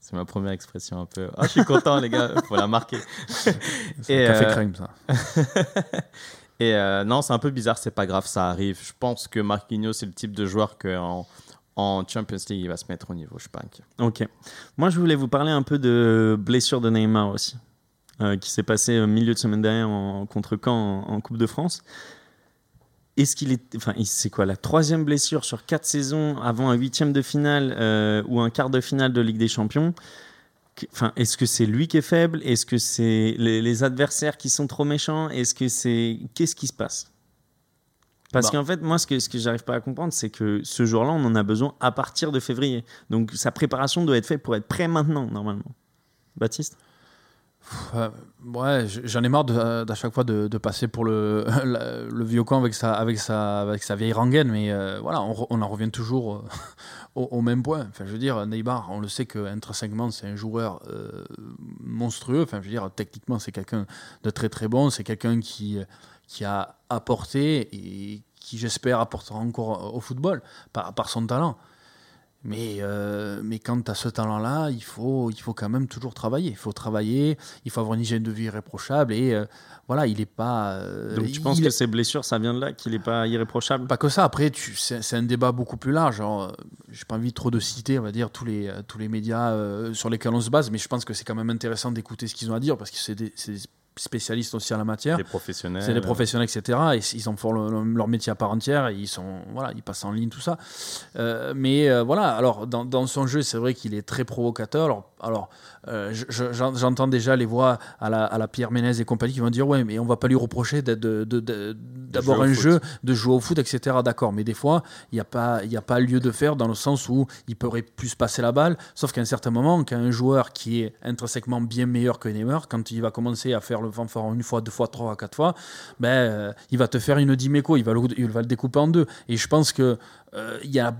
C'est ma première expression un peu. Ah, je suis content, les gars, faut la marquer. C'est Et, un café euh, crème, ça. Et euh, non, c'est un peu bizarre, c'est pas grave, ça arrive. Je pense que Marquinhos, c'est le type de joueur qu'en en Champions League, il va se mettre au niveau. Je inquiet. Ok. Moi, je voulais vous parler un peu de blessure de Neymar aussi, euh, qui s'est passé au milieu de semaine dernière en, contre Caen en, en Coupe de France. Est-ce qu'il est, enfin, c'est quoi la troisième blessure sur quatre saisons avant un huitième de finale euh, ou un quart de finale de Ligue des Champions Enfin, est-ce que c'est lui qui est faible? Est-ce que c'est les, les adversaires qui sont trop méchants? Est-ce que c'est qu'est-ce qui se passe? Parce Bah. qu'en fait, moi, ce que ce que j'arrive pas à comprendre, c'est que ce jour-là, on en a besoin à partir de février. Donc, sa préparation doit être faite pour être prêt maintenant, normalement. Baptiste? Euh, ouais, j'en ai marre de- d'à chaque fois de, passer pour le, vieux camp avec sa, vieille rengaine, mais euh, voilà, on, en revient toujours euh, au, même point. Enfin, je veux dire, Neymar, on le sait qu'intrinsèquement, c'est un joueur euh, monstrueux. Enfin, je veux dire, techniquement, c'est quelqu'un de très très bon. C'est quelqu'un qui, qui a apporté et qui, j'espère, apportera encore au football par, par son talent. Mais, euh, mais quand tu as ce talent-là, il faut, il faut quand même toujours travailler. Il faut travailler, il faut avoir une hygiène de vie irréprochable. Et euh, voilà, il n'est pas. euh, Donc, tu penses il que ces blessures, ça vient de là, qu'il n'est pas irréprochable? Pas que ça, après, c'est un débat beaucoup plus large. Je J'ai pas envie trop de citer, on va dire, tous les, euh, tous les médias euh, sur lesquels on se base, mais je pense que c'est quand même intéressant d'écouter ce qu'ils ont à dire parce que c'est des, c'est des spécialistes aussi en la matière. Des professionnels. C'est des professionnels, etc. Et ils en font le- le- leur métier à part entière. Et ils sont, voilà, ils passent en ligne, tout ça. Euh, mais euh, voilà. Alors, dans, dans son jeu, c'est vrai qu'il est très provocateur. Alors, alors euh, je- je- j'en- j'entends déjà les voix à la, à la Pierre Ménez et compagnie qui vont dire, ouais, mais on va pas lui reprocher au un foot. jeu, de jouer au foot, etc. D'accord, mais des fois, il n'y a, pas- il y a pas lieu de faire dans le sens où il pourrait plus passer la balle. Sauf qu'à un certain moment, quand un joueur qui est intrinsèquement bien meilleur que Neymar, quand il va commencer à faire le fanfare une fois, deux fois, trois, quatre fois, ben, euh, il va te faire une diméco, il va, le, il va le découper en deux. Et je pense que euh, y a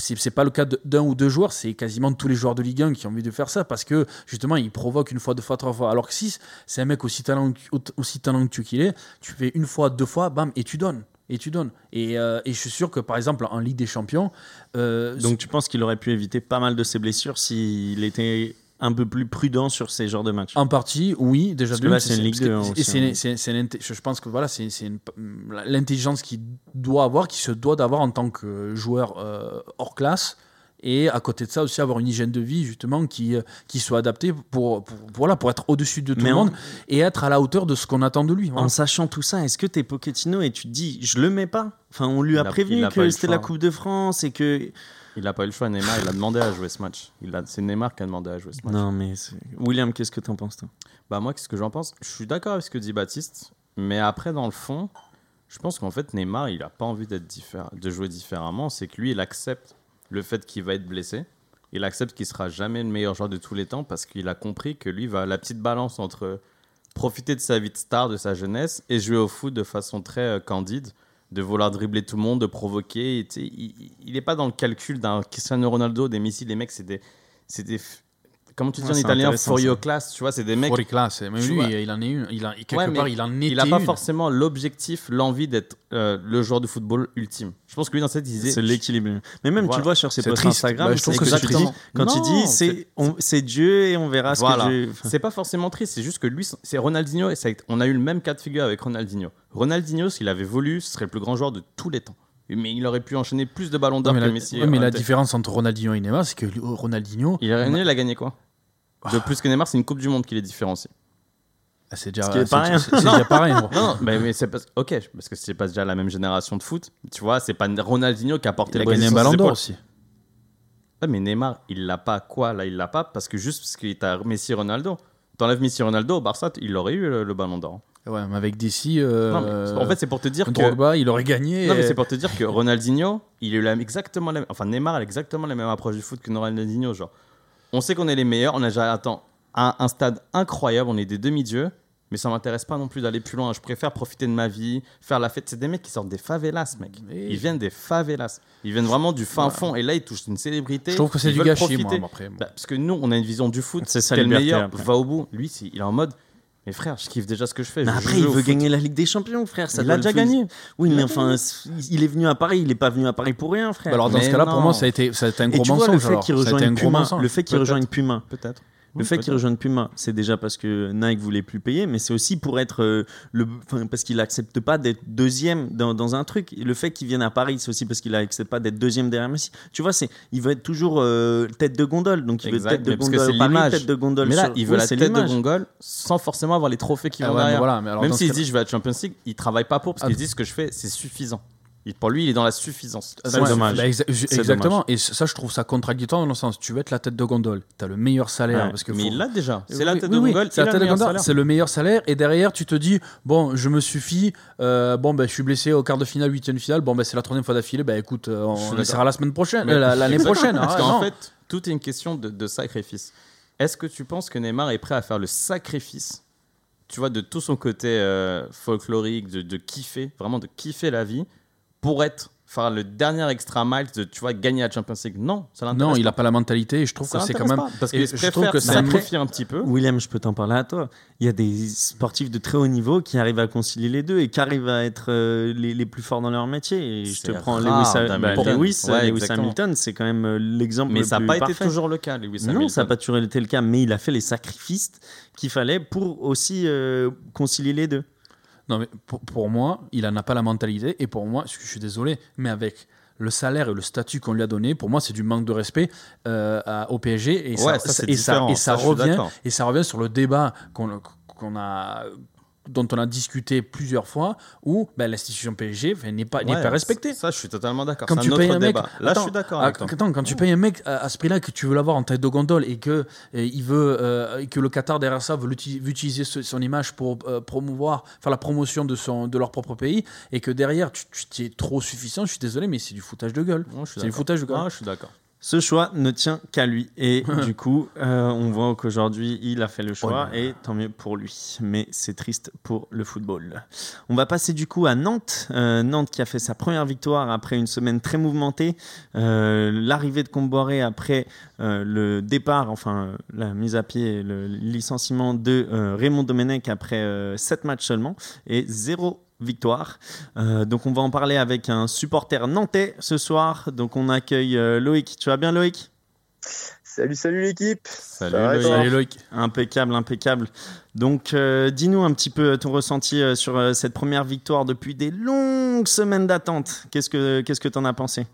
c'est pas le cas d'un ou deux joueurs, c'est quasiment tous les joueurs de Ligue 1 qui ont envie de faire ça parce que justement ils provoquent une fois, deux fois, trois fois. Alors que si c'est un mec aussi talentueux, aussi talentueux qu'il est, tu fais une fois, deux fois, bam, et tu donnes. Et tu donnes. Et, euh, je suis sûr que par exemple en Ligue des Champions, euh, Donc tu penses qu'il aurait pu éviter pas mal de ses blessures s'il était un peu plus prudent sur ces genres de matchs En partie, oui, déjà. Parce que d'une, là, c'est une Ligue parce que- 2 et aussi, c'est- c'est- c'est l'inté- je je pense que voilà, c'est l'intelligence qu'il doit avoir, qu'il se doit d'avoir en tant que joueur euh, hors classe. Et à côté de ça aussi avoir une hygiène de vie justement qui, euh, qui soit adaptée pour, pour, voilà, pour être au-dessus de tout Mais le en- monde et être à la hauteur de ce qu'on attend de lui. voilà. En sachant tout ça, est-ce que t'es Pochettino et tu te dis, je le mets pas? Enfin, on lui a prévenu a que c'était la. Coupe de France et que. Il n'a pas eu le choix. Neymar, il a demandé à jouer ce match. Il a- C'est Neymar qui a demandé à jouer ce match. Non, mais c'est- William, qu'est-ce que t'en penses toi? Bah moi, qu'est-ce que j'en pense? Je suis d'accord avec ce que dit Baptiste, mais après, dans le fond, je pense qu'en fait, Neymar, il n'a pas envie d'être diffé- de jouer différemment. C'est que lui, il accepte le fait qu'il va être blessé. Il accepte qu'il sera jamais le meilleur joueur de tous les temps parce qu'il a compris que lui va la petite balance entre profiter de sa vie de star, de sa jeunesse, et jouer au foot de façon très euh, candide, de vouloir dribbler tout le monde, de provoquer. Il n'est pas dans le calcul d'un Cristiano Ronaldo, des Messi, les mecs, c'est des, comment tu dis Ouais, en italien, intéressant, for ça. your class, tu vois, c'est des mecs classes, même lui, vois. il en est une. Il a, quelque Ouais, mais part, il en était il n'a pas une. forcément l'objectif, l'envie d'être euh, le joueur de football ultime. Je pense que lui, dans cette idée. C'est l'équilibre. Mais même, tu le vois sur ses posts. Instagram, Bah, je trouve c'est que c'est triste. quand tu Non, dis c'est- c'est Dieu et on verra ce Voilà. que C'est pas forcément triste, c'est juste que lui, c'est Ronaldinho. Et ça on a eu le même cas de figure avec Ronaldinho. Ronaldinho, s'il avait voulu, ce serait le plus grand joueur de tous les temps. Mais il aurait pu enchaîner plus de ballons d'or mais que la, Messi. ouais, mais en la tête. différence entre Ronaldinho et Neymar, c'est que Ronaldinho, Il a, il a gagné quoi? De plus que Neymar, c'est une Coupe du Monde qui les différencie. ah, c'est déjà, Ce qui est c'est- pas rien. c'est- c'est déjà pareil. gros. Non, non, mais, mais c'est pas. Ok, parce que c'est pas déjà la même génération de foot. Tu vois, c'est pas Ronaldinho qui a porté Il a le gagné Brésil un sur ses ballon d'or épaules. aussi. Ouais, mais Neymar, il l'a pas quoi Là, il l'a pas parce que juste parce qu'il t'a Messi Ronaldo. T'enlèves Messi Ronaldo au Barça, il aurait eu le, le ballon d'or. Ouais, mais avec DC, euh, Non, mais en fait, c'est pour te dire que. Drogba, il aurait gagné. Non, mais c'est pour te dire que Ronaldinho, il a eu la- exactement la Enfin, Neymar a exactement la même approche du foot que Ronaldinho. Genre, on sait qu'on est les meilleurs, on a déjà atteint un, un stade incroyable, on est des demi-dieux, mais ça m'intéresse pas non plus d'aller plus loin. Je préfère profiter de ma vie, faire la fête. C'est des mecs qui sortent des favelas, mec. Oui. Ils viennent des favelas. Ils viennent vraiment du fin Ouais. fond, et là, ils touchent une célébrité. Je trouve que c'est du gâchis, profiter. moi, après. Bah, parce que nous, on a une vision du foot. C'est Quel liberté, meilleur après. va au bout? Lui, il est en mode. Mais frère, je kiffe déjà ce que je fais. Mais je après, il veut foot. gagner la Ligue des Champions, frère. Ça Il doit a le déjà gagné. Oui, mais enfin, il est venu à Paris. Il est pas venu à Paris pour rien, frère. Bah alors dans Mais ce cas-là, pour moi, ça a été, ça a été un Et gros tu vois le mensonge. fait qu'il rejoigne Puma, le fait qu'il rejoigne Puma, Peut-être. Le fait qu'il rejoigne Puma, c'est déjà parce que Nike voulait plus payer, mais c'est aussi pour être euh, le, parce qu'il accepte pas d'être deuxième dans, dans un truc. Et le fait qu'il vienne à Paris, c'est aussi parce qu'il accepte pas d'être deuxième derrière Messi. Tu vois, c'est, il veut être toujours euh, tête de gondole, donc il veut Exact, tête de mais parce que gondole c'est Paris, tête de gondole. Mais là, sur- il veut Oui, la tête de. Gongol sans forcément avoir les trophées qui Ah vont ouais, mais derrière. voilà, mais alors Même s'il se dit je vais à la Champions League, il travaille pas pour parce qu'il Ah. dit ce que je fais, c'est suffisant. Il- pour lui, il est dans la suffisance. C'est Ouais, dommage. bah, exa- exactement. Et ça, je trouve ça contradictoire dans le sens, tu veux être la tête de gondole, tu as le meilleur salaire. Ouais, parce que Mais faut- il l'a déjà. C'est Oui, la tête oui, de oui, Gongol. c'est la a tête de gondole, c'est le meilleur salaire. Et derrière, tu te dis, bon, je me suffis, euh, bon, ben, je suis blessé au quart de finale, huitième finale, bon, ben, c'est la troisième fois d'affilée, ben, écoute, euh, on essaiera la semaine prochaine, Mais- euh, la- l'année prochaine. Parce Ah, qu'en fait, tout est une question de, de sacrifice. Est-ce que tu penses que Neymar est prêt à faire le sacrifice, tu vois, de tout son côté euh, folklorique, de, de kiffer, vraiment de kiffer la vie, pour être faire le dernier extra mile de tu vois gagner la Champions League Non, ça l'intéresse non, il n'a pas la mentalité et je trouve Ça que c'est quand même. pas, parce je trouve que c'est un sacrifier un petit peu. William, je peux t'en parler à toi. Il y a des sportifs de très haut niveau qui arrivent à concilier les deux et qui arrivent à être euh, les, les plus forts dans leur métier. Et je te prends Lewis, bah, d'Hamilton. Lewis, Ouais, Lewis exactement. Hamilton, c'est quand même euh, l'exemple Mais le ça n'a pas été toujours le cas, Lewis Non, Hamilton. ça n'a pas toujours été le cas, mais il a fait les sacrifices qu'il fallait pour aussi euh, concilier les deux. Non, mais pour, pour moi, il n'en a pas la mentalité. Et pour moi, je suis désolé, mais avec le salaire et le statut qu'on lui a donné, pour moi, c'est du manque de respect euh, à- au PSG. Et ça, Ouais, ça, c'est et ça, différent. et ça Ça, je suis revient, et ça revient sur le débat qu'on qu'on a dont on a discuté plusieurs fois, où ben, l'institution PSG n'est pas, Ouais, pas respectée. Ça, je suis totalement d'accord. Quand C'est tu un payes un mec. Là, je suis d'accord ah, quand tu payes un mec à, ce prix-là que tu veux l'avoir en tête de gondole et que il veut euh, que le Qatar derrière ça veut, utiliser ce- son image pour euh, promouvoir, faire la promotion de son de leur propre pays et que derrière tu, tu es trop suffisant, je suis désolé, mais c'est du foutage de gueule. C'est du foutage de gueule. Ah, je suis d'accord. Ce choix ne tient qu'à lui. Et du coup, euh, on voit qu'aujourd'hui, il a fait le choix. Oh et tant mieux pour lui. Mais c'est triste pour le football. On va passer du coup à Nantes. Euh, Nantes qui a fait sa première victoire après une semaine très mouvementée. Euh, L'arrivée de Comboiré après le départ, enfin la mise à pied, le licenciement de Raymond Domenech après 7 matchs seulement. Et zéro victoire. Euh, donc on va en parler avec un supporter nantais ce soir. Donc on accueille euh, Loïc. Tu vas bien Loïc? Salut, salut l'équipe. Salut, Loïc. toi? Salut Loïc. Impeccable, impeccable. Donc euh, dis-nous un petit peu ton ressenti euh, sur euh, cette première victoire depuis des longues semaines d'attente. Qu'est-ce que qu'est-ce que t'en as pensé?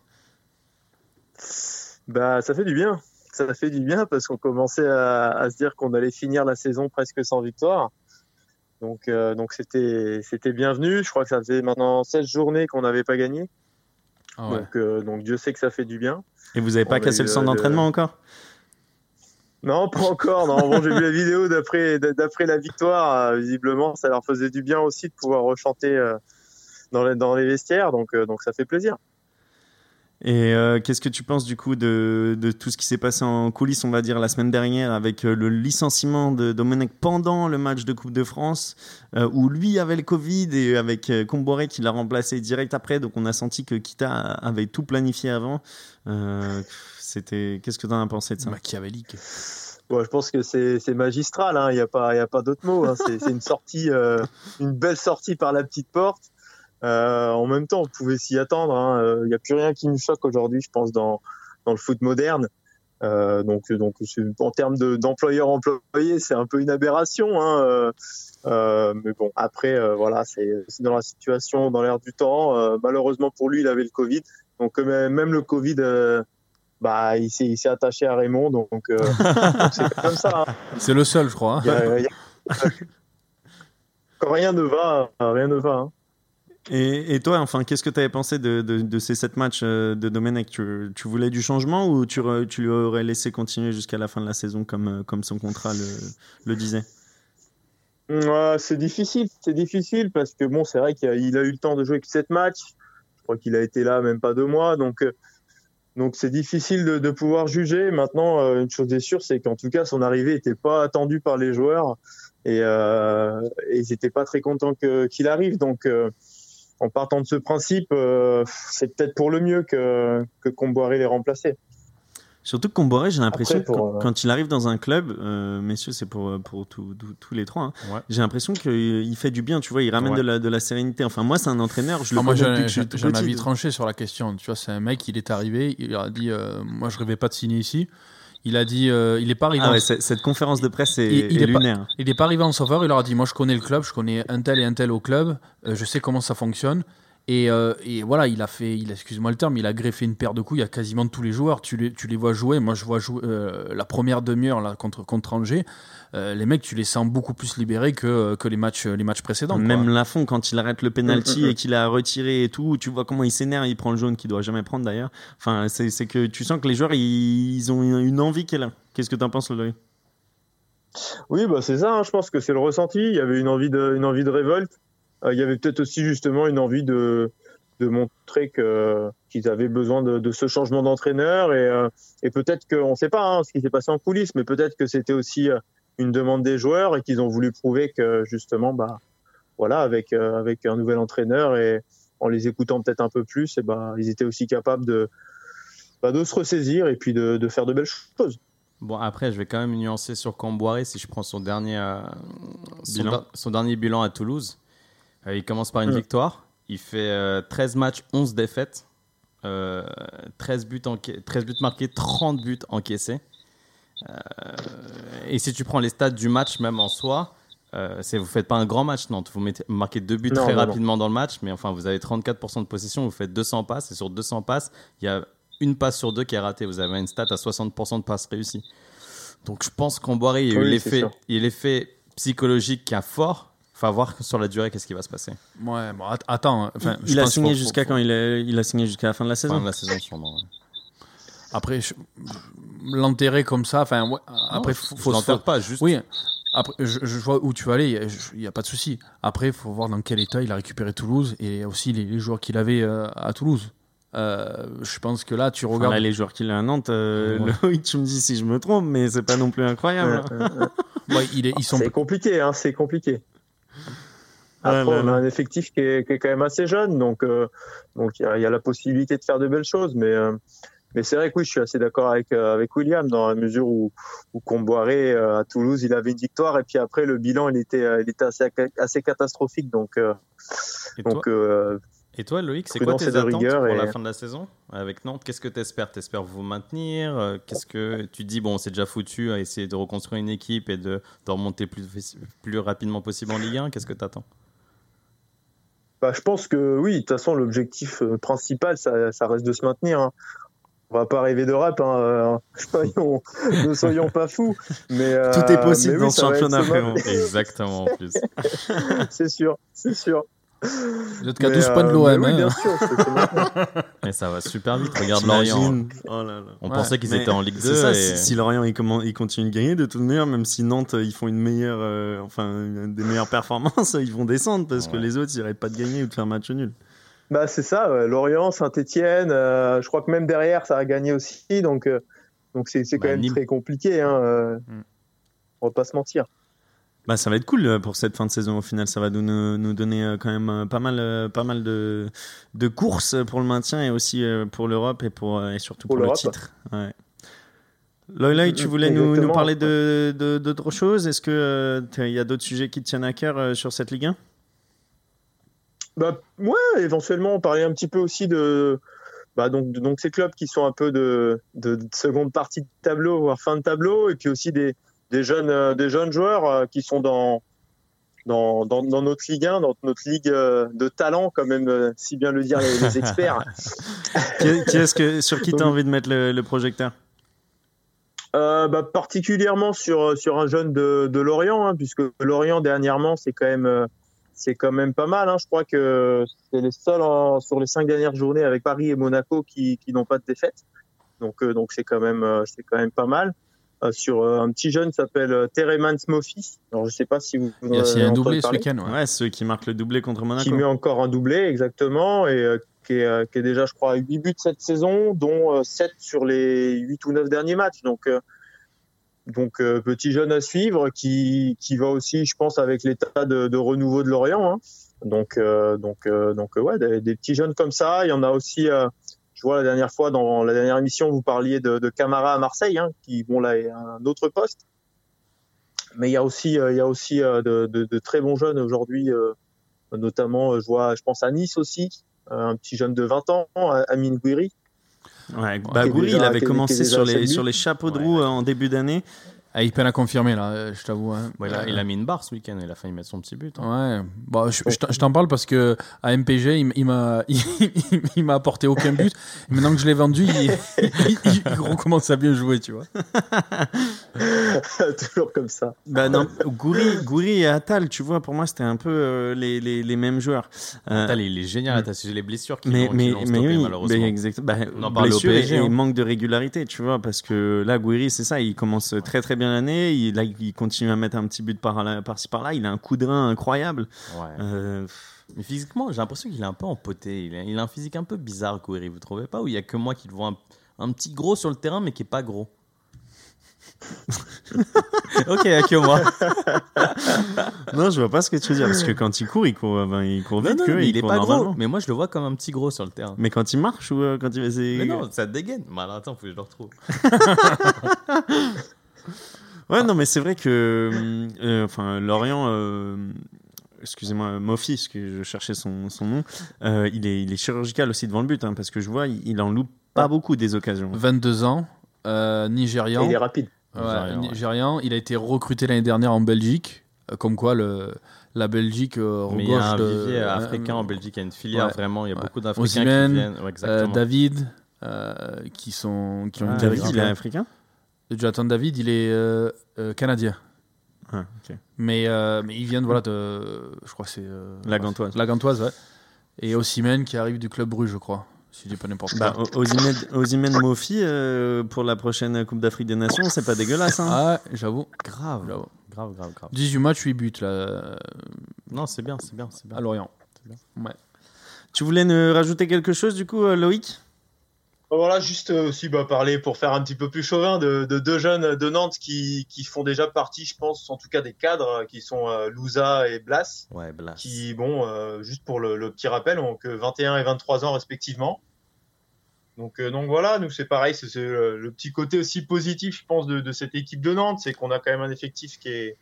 Bah, ça fait du bien. Ça fait du bien parce qu'on commençait à, à se dire qu'on allait finir la saison presque sans victoire. Donc, euh, donc c'était, c'était bienvenu. Je crois que ça faisait maintenant 16 journées qu'on n'avait pas gagné. Ah ouais. Donc, euh, donc Dieu sait que ça fait du bien. Et vous avez pas cassé le centre euh, d'entraînement encore? Non, pas encore. Non, bon, j'ai vu la vidéo d'après, d'après la victoire. Euh, visiblement, ça leur faisait du bien aussi de pouvoir rechanter dans, les, dans les vestiaires. Donc, donc ça fait plaisir. Et euh, qu'est-ce que tu penses du coup de, de tout ce qui s'est passé en coulisses, on va dire, la semaine dernière avec euh, le licenciement de Domenech pendant le match de Coupe de France, euh, où lui avait le Covid et avec euh, Comboré qui l'a remplacé direct après. Donc on a senti que Kita avait tout planifié avant. Euh, c'était... Qu'est-ce que tu en as pensé de ça? Machiavélique. Bon, je pense que c'est magistral, hein. il n'y a pas, il y a pas d'autre mot. Hein. C'est c'est une sortie, euh, une belle sortie par la petite porte. Euh, en même temps, on pouvait s'y attendre. hein. Euh, Il n'y a plus rien qui nous choque aujourd'hui, je pense, dans, dans le foot moderne. Euh, donc, en termes de- d'employeur-employé, c'est un peu une aberration. Hein. Euh, euh, mais bon, après, euh, voilà, c'est dans la situation, dans l'air du temps. Euh, malheureusement pour lui, il avait le Covid. Donc, euh, même même le Covid, euh, bah, il s'est attaché à Raymond. Donc, euh, c'est comme ça. hein. C'est le seul, je crois. hein. Il y a- il y a- Quand rien ne va, rien ne va. hein. Et, toi, enfin, qu'est-ce que tu avais pensé de, de- ces sept matchs euh, de Domenech? Tu, tu voulais du changement ou tu, tu lui aurais laissé continuer jusqu'à la fin de la saison comme, euh, comme son contrat le, disait? Ouais, c'est difficile, c'est difficile parce que bon, c'est vrai qu'il a, eu le temps de jouer que sept matchs. Je crois qu'il a été là même pas deux mois, donc euh, donc c'est difficile de, de pouvoir juger. Maintenant, une chose est sûre, c'est qu'en tout cas, son arrivée n'était pas attendue par les joueurs et, ils n'étaient pas très contents qu'il arrive. Donc, en partant de ce principe, euh, c'est peut-être pour le mieux que que Comboiré les remplacer. Surtout que Comboré, j'ai l'impression quand, euh, quand il arrive dans un club, euh, messieurs, c'est pour, pour tous- les trois, hein, Ouais. j'ai l'impression qu'il fait du bien, tu vois, il ramène Ouais. de, la, de la sérénité. Enfin, moi, c'est un entraîneur, je le Ah, connais j'en depuis ai, que je suis tout j'en ai petit. avis tranché sur la question. Tu vois, c'est un mec, il est arrivé, il a dit euh, Moi, je rêvais pas de signer ici. Il a dit euh, Il est pas arrivé Ah ouais, cette conférence de presse est, Il- il est est pas- lunaire. Il n'est pas arrivé en sauveur, il leur a dit Moi, je connais le club, je connais un tel et un tel au club, euh, je sais comment ça fonctionne. Et, euh, et voilà, il a fait, il excuse-moi le terme, il a greffé une paire de coups. Il y a quasiment tous les joueurs. Tu les, tu les vois jouer. Moi, je vois jouer euh, la première demi-heure là, contre, contre Angers. Euh, les mecs, tu les sens beaucoup plus libérés que, que les, matchs, les matchs précédents. Même Lafont, quand il arrête le penalty et qu'il a retiré et tout, tu vois comment il s'énerve, il prend le jaune qu'il doit jamais prendre d'ailleurs. Enfin, c'est c'est que tu sens que les joueurs, ils, ils ont une, une envie qu'elle a. Qu'est-ce que tu en penses, Loïc? Oui, bah c'est ça. hein, je pense que c'est le ressenti. Il y avait une envie de, une envie de révolte. Euh, il y avait peut-être aussi justement une envie de, de montrer que qu'ils avaient besoin de, de ce changement d'entraîneur et, euh, et peut-être qu'on ne sait pas hein, ce qui s'est passé en coulisses, mais peut-être que c'était aussi euh, une demande des joueurs et qu'ils ont voulu prouver que justement, bah voilà, avec euh, avec un nouvel entraîneur et en les écoutant peut-être un peu plus, et bah ils étaient aussi capables de bah, de se ressaisir et puis de, de faire de belles choses. Bon, après, je vais quand même nuancer sur Camboiré si je prends son dernier, euh, son dernier bilan à Toulouse. Euh, il commence par une Mm. victoire. Il fait euh, 13 matchs, 11 défaites. Euh, 13, buts enca- 13 buts marqués, 30 buts encaissés. Euh, et si tu prends les stats du match même en soi, euh, vous faites pas un grand match Nantes. Vous mettez, marquez deux buts Non, très non, non. rapidement dans le match, mais enfin vous avez 34% de possession, vous faites 200 passes et sur 200 passes, il y a une passe sur deux qui est ratée. Vous avez une stat à 60% de passes réussies. Donc je pense qu'en Boiré, il y a eu Oui, c'est l'effet, a psychologique qui est fort. Faut voir sur la durée qu'est-ce qui va se passer. Ouais, bon, at- attends. hein. Enfin, il je a pense signé faut- jusqu'à faut- quand il a, il a signé jusqu'à la fin de la Fin saison. de la saison, sûrement. ouais. Après, l'enterrer comme ça, enfin, ouais, après, Non, faut, faut se pas, juste. Oui, après, je, je vois où tu vas aller, il n'y a, pas de souci. Après, il faut voir dans quel état il a récupéré Toulouse et aussi les, les joueurs qu'il avait euh, à Toulouse. Euh, je pense que là, tu Enfin, regardes. là, les joueurs qu'il a à Nantes, euh, Ouais. Loïc, tu me dis si je me trompe, mais c'est pas non plus incroyable. Ouais, il est- ils sont C'est compliqué, hein, c'est compliqué. Après, Ouais, ouais, on a un effectif qui est, qui est quand même assez jeune, donc euh, donc il y, a- il y a la possibilité de faire de belles choses, mais euh, mais c'est vrai que oui, je suis assez d'accord avec euh, avec William dans la mesure où où Comboiré euh, à Toulouse, il avait une victoire et puis après le bilan, il était il était assez assez catastrophique, donc euh, Et toi, donc euh, et toi, Loïc, c'est quoi tes et de attentes rigueur pour et- la fin de la saison avec Nantes? Qu'est-ce que tu espères T'espères vous maintenir? Qu'est-ce que tu dis Bon, c'est déjà foutu à essayer de reconstruire une équipe et de, de remonter plus, plus rapidement possible en Ligue 1. Qu'est-ce que tu attends Bah, je pense que oui, de toute façon, l'objectif euh, principal, ça, ça reste de se maintenir. Hein. On va pas rêver de rap, hein, euh, soyons, ne soyons pas fous. Mais, euh, Tout est possible mais dans ce être championnat, maintenir. Exactement, en plus. c'est sûr, c'est sûr. Vous êtes qu'à Mais, 12 points de euh, l'OM. mais Oui, hein. bien sûr. Et ça va super vite. Regarde Lorient. Oh là là. On Ouais. pensait qu'ils Mais étaient en Ligue 2. C'est ça, et- si, si Lorient il, commen- il continue de gagner, de toute manière, même si Nantes euh, ils font une meilleure, euh, enfin des meilleures performances, ils vont descendre parce que les autres ils arrêtent pas de gagner ou de faire match nul. Bah, c'est ça, ouais. Lorient, Saint-Etienne, je crois que même derrière, ça a gagné aussi. Donc, euh, donc c'est, c'est quand Bah, même Nîmes. très compliqué. Hein, euh, Mm. On va pas se mentir. Bah, ça va être cool euh, pour cette fin de saison au final. Ça va nous, nous donner euh, quand même euh, pas mal, euh, pas mal de, de courses pour le maintien et aussi euh, pour l'Europe et, pour, euh, et surtout Pour pour, le titre. Ouais. Loïc, tu Mm, voulais nous, nous parler de, de- d'autres choses? Est-ce qu'il y a d'autres sujets qui te tiennent à cœur euh, sur cette Ligue 1 Bah, ouais, éventuellement, on parlait un petit peu aussi de, bah, donc, de- donc ces clubs qui sont un peu de, de, de seconde partie de tableau, voire fin de tableau, et puis aussi des, des jeunes, euh, des jeunes joueurs euh, qui sont dans, dans, dans, dans notre Ligue 1, dans notre ligue euh, de talent, quand même, si bien le dire les, les experts. qui, qui est-ce que, Sur qui tu as envie de mettre le, le projecteur? Euh, bah, particulièrement sur sur un jeune de, de Lorient, hein, puisque Lorient dernièrement c'est quand même c'est quand même pas mal. Hein. Je crois que c'est les seuls en- sur les cinq dernières journées avec Paris et Monaco qui, qui n'ont pas de défaite. Donc euh, donc c'est quand même c'est quand même pas mal. Euh, sur euh, un petit jeune qui s'appelle euh, Teremans Mofi. Alors je sais pas si vous, vous Il y a, y a un doublé ce week-end. ouais. Ouais, ceux qui marquent le doublé contre Monaco. Qui met encore un doublé exactement et euh, qui, est, euh, qui est déjà je crois à 8 buts cette saison, dont 7 sur les 8 ou 9 derniers matchs. Donc euh, donc euh, petit jeune à suivre qui, qui va aussi, je pense, avec l'état de, de renouveau de Lorient. Hein. Donc euh, donc euh, donc euh, ouais, des, des petits jeunes comme ça. Il y en a aussi. Je vois la dernière fois dans la dernière émission, vous parliez de, de Camara à Marseille, hein, qui bon là est à un autre poste. Mais il y a aussi euh, il y a aussi euh, de, de, de très bons jeunes aujourd'hui, euh, notamment je vois, je pense à Nice aussi, un petit jeune de 20 ans, Amine Gouiri. Ouais, bah, déjà- il avait commencé sur, les, sur les chapeaux de roue en début d'année. Ah, il peine à confirmer, là, euh, je t'avoue. hein. Bon, il, a, Euh, il a mis une barre ce week-end. Il a failli mettre son petit but. hein. Ouais, bah, je, je t'en- parle parce que à MPG, il, m'a il, il m'a apporté aucun but. Maintenant que je l'ai vendu, il, il- il recommence à bien jouer, tu vois. Toujours comme ça. Bah non, Goury, Goury et Attal, tu vois, pour moi, c'était un peu euh, les, les, les mêmes joueurs. Euh, Putain, il est génial. T'as suivi les blessures qui mais mais, l'ont mais stoppé, oui, malheureusement. mais exactement. Bah, On en parle au PSG, et, et hein. manque de régularité, tu vois, parce que là, Gouiri, c'est ça, il commence très très bien l'année, il, là, il continue à mettre un petit but par par-ci par-là, il a un coup de rein incroyable. Ouais. Euh, Mais physiquement, j'ai l'impression qu'il est un peu empoté. Il a, il a un physique un peu bizarre, Kouiri, vous trouvez pas? Ou il y a que moi qui le vois un, un petit gros sur le terrain, mais qui est pas gros? Ok, il y a que moi. non, je vois pas ce que tu veux dire, parce que quand il court, il court, ben, il court vite, non, que, il est pas gros. Mais moi, je le vois comme un petit gros sur le terrain. Mais quand il marche ou euh, quand il va Mais non, ça dégaine. Mais alors, attends, faut que je le retrouve. Ouais, non, mais c'est vrai que, euh, enfin, Lorient, euh, excusez-moi, Mofi, parce que je cherchais son, son nom, euh, il, est, il est chirurgical aussi devant le but, hein, parce que je vois, il, il en loupe pas beaucoup des occasions. 22 ans, euh, Et Nigérian. il est rapide. Ouais, Nigérian, ouais. Nigérian. Il a été recruté l'année dernière en Belgique. euh, Comme quoi, le, la Belgique euh, Mais il y a un de- vivier euh, africain en Belgique. Il y a une filière ouais. vraiment. Il y a Ouais. beaucoup d'Africains qui viennent. Ouais, euh. David, euh, qui, sont, qui ont Ah, été David, il est africain? Jonathan David, il est euh, euh, canadien. Ah. Mais, euh, mais ils viennent voilà, de. Je crois c'est. euh, La Gantoise. La Gantoise, ouais. Et Ossimène qui arrive du club Bruges, je crois. Si je dis pas n'importe Bah, quoi. O- Osimhen Mofi pour la prochaine Coupe d'Afrique des Nations, c'est pas dégueulasse. Hein Ah, j'avoue. Grave, J'avoue. grave, grave, grave. 18 matchs, 8 buts là, Non, c'est bien, c'est bien, c'est bien. à Lorient. Tu voulais nous rajouter quelque chose du coup, Loïc? Voilà, juste euh, aussi bah, parler pour faire un petit peu plus chauvin de, de deux jeunes de Nantes qui, qui font déjà partie, je pense, en tout cas des cadres, euh, qui sont euh, Louza et Blas, Ouais, Blas. qui, bon, euh, juste pour le, le petit rappel, ont que 21 et 23 ans respectivement. Donc, euh, donc voilà, nous c'est pareil, c'est le, le petit côté aussi positif, je pense, de, de cette équipe de Nantes, c'est qu'on a quand même un effectif qui est,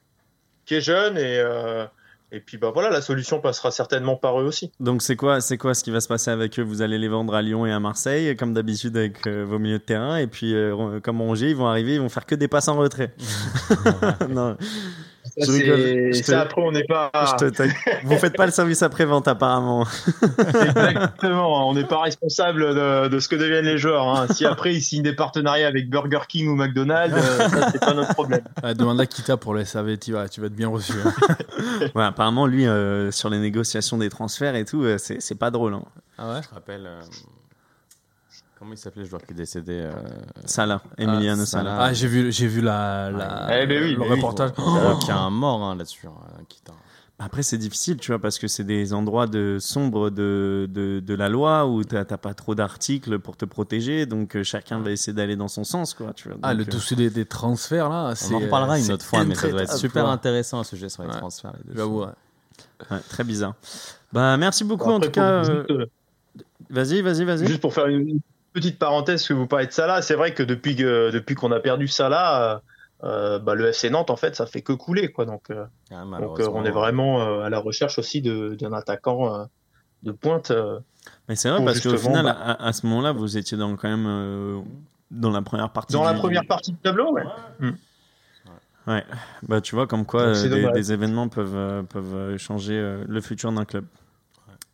qui est jeune et, euh, et puis bah voilà, la solution passera certainement par eux aussi. Donc c'est quoi, c'est quoi ce qui va se passer avec eux? Vous allez les vendre à Lyon et à Marseille, comme d'habitude avec euh, vos milieux de terrain, et puis euh, comme Angers, ils vont arriver, ils vont faire que des passes en retrait. non, Ça, Je Je te- ça, après, on n'est pas. je te- vous faites pas le service après vente apparemment. Exactement, on n'est pas responsable de, de ce que deviennent les joueurs. hein. Si après ils signent des partenariats avec Burger King ou McDonald's, euh, ça c'est pas notre problème. Ah, demande à Kita pour le SAV, tu vas, tu vas être bien reçu. hein. Ouais, apparemment lui euh, sur les négociations des transferts et tout, euh, c'est c'est pas drôle. Hein. ah ouais? Je te rappelle. Euh, Comment il s'appelait le joueur qui est décédé euh, Salah, Emiliano Salah. Salah. Ah, j'ai vu, j'ai vu la, la- Eh ben oui, le oui. reportage. Oh, qui a un mort hein, là-dessus. hein. Après, c'est difficile, tu vois, parce que c'est des endroits de sombres de, de, de la loi où t'as t'as pas trop d'articles pour te protéger, donc euh, chacun va essayer d'aller dans son sens, quoi. Tu vois, Ah, le euh, dossier des, des transferts là, On c'est. en reparlera une autre fois, mais ça doit être super quoi. intéressant un sujet sur les Ouais. transferts. J'avoue, ouais. ouais, très bizarre. Bah, merci beaucoup en tout cas. euh, euh, Vas-y, vas-y, vas-y. juste pour faire une petite parenthèse, que vous parlez de Salah, c'est vrai que depuis que depuis qu'on a perdu Salah, euh, euh, bah, le FC Nantes en fait ça fait que couler quoi. Donc, euh, Ah, donc euh, on est vraiment à la recherche aussi d'un attaquant de pointe. Mais c'est vrai parce qu'au final, bah- à, à ce moment-là, vous étiez dans quand même dans la première partie. Dans la première partie du tableau, ouais. Ouais. Bah, tu vois, comme quoi des, événements peuvent peuvent changer le futur d'un club.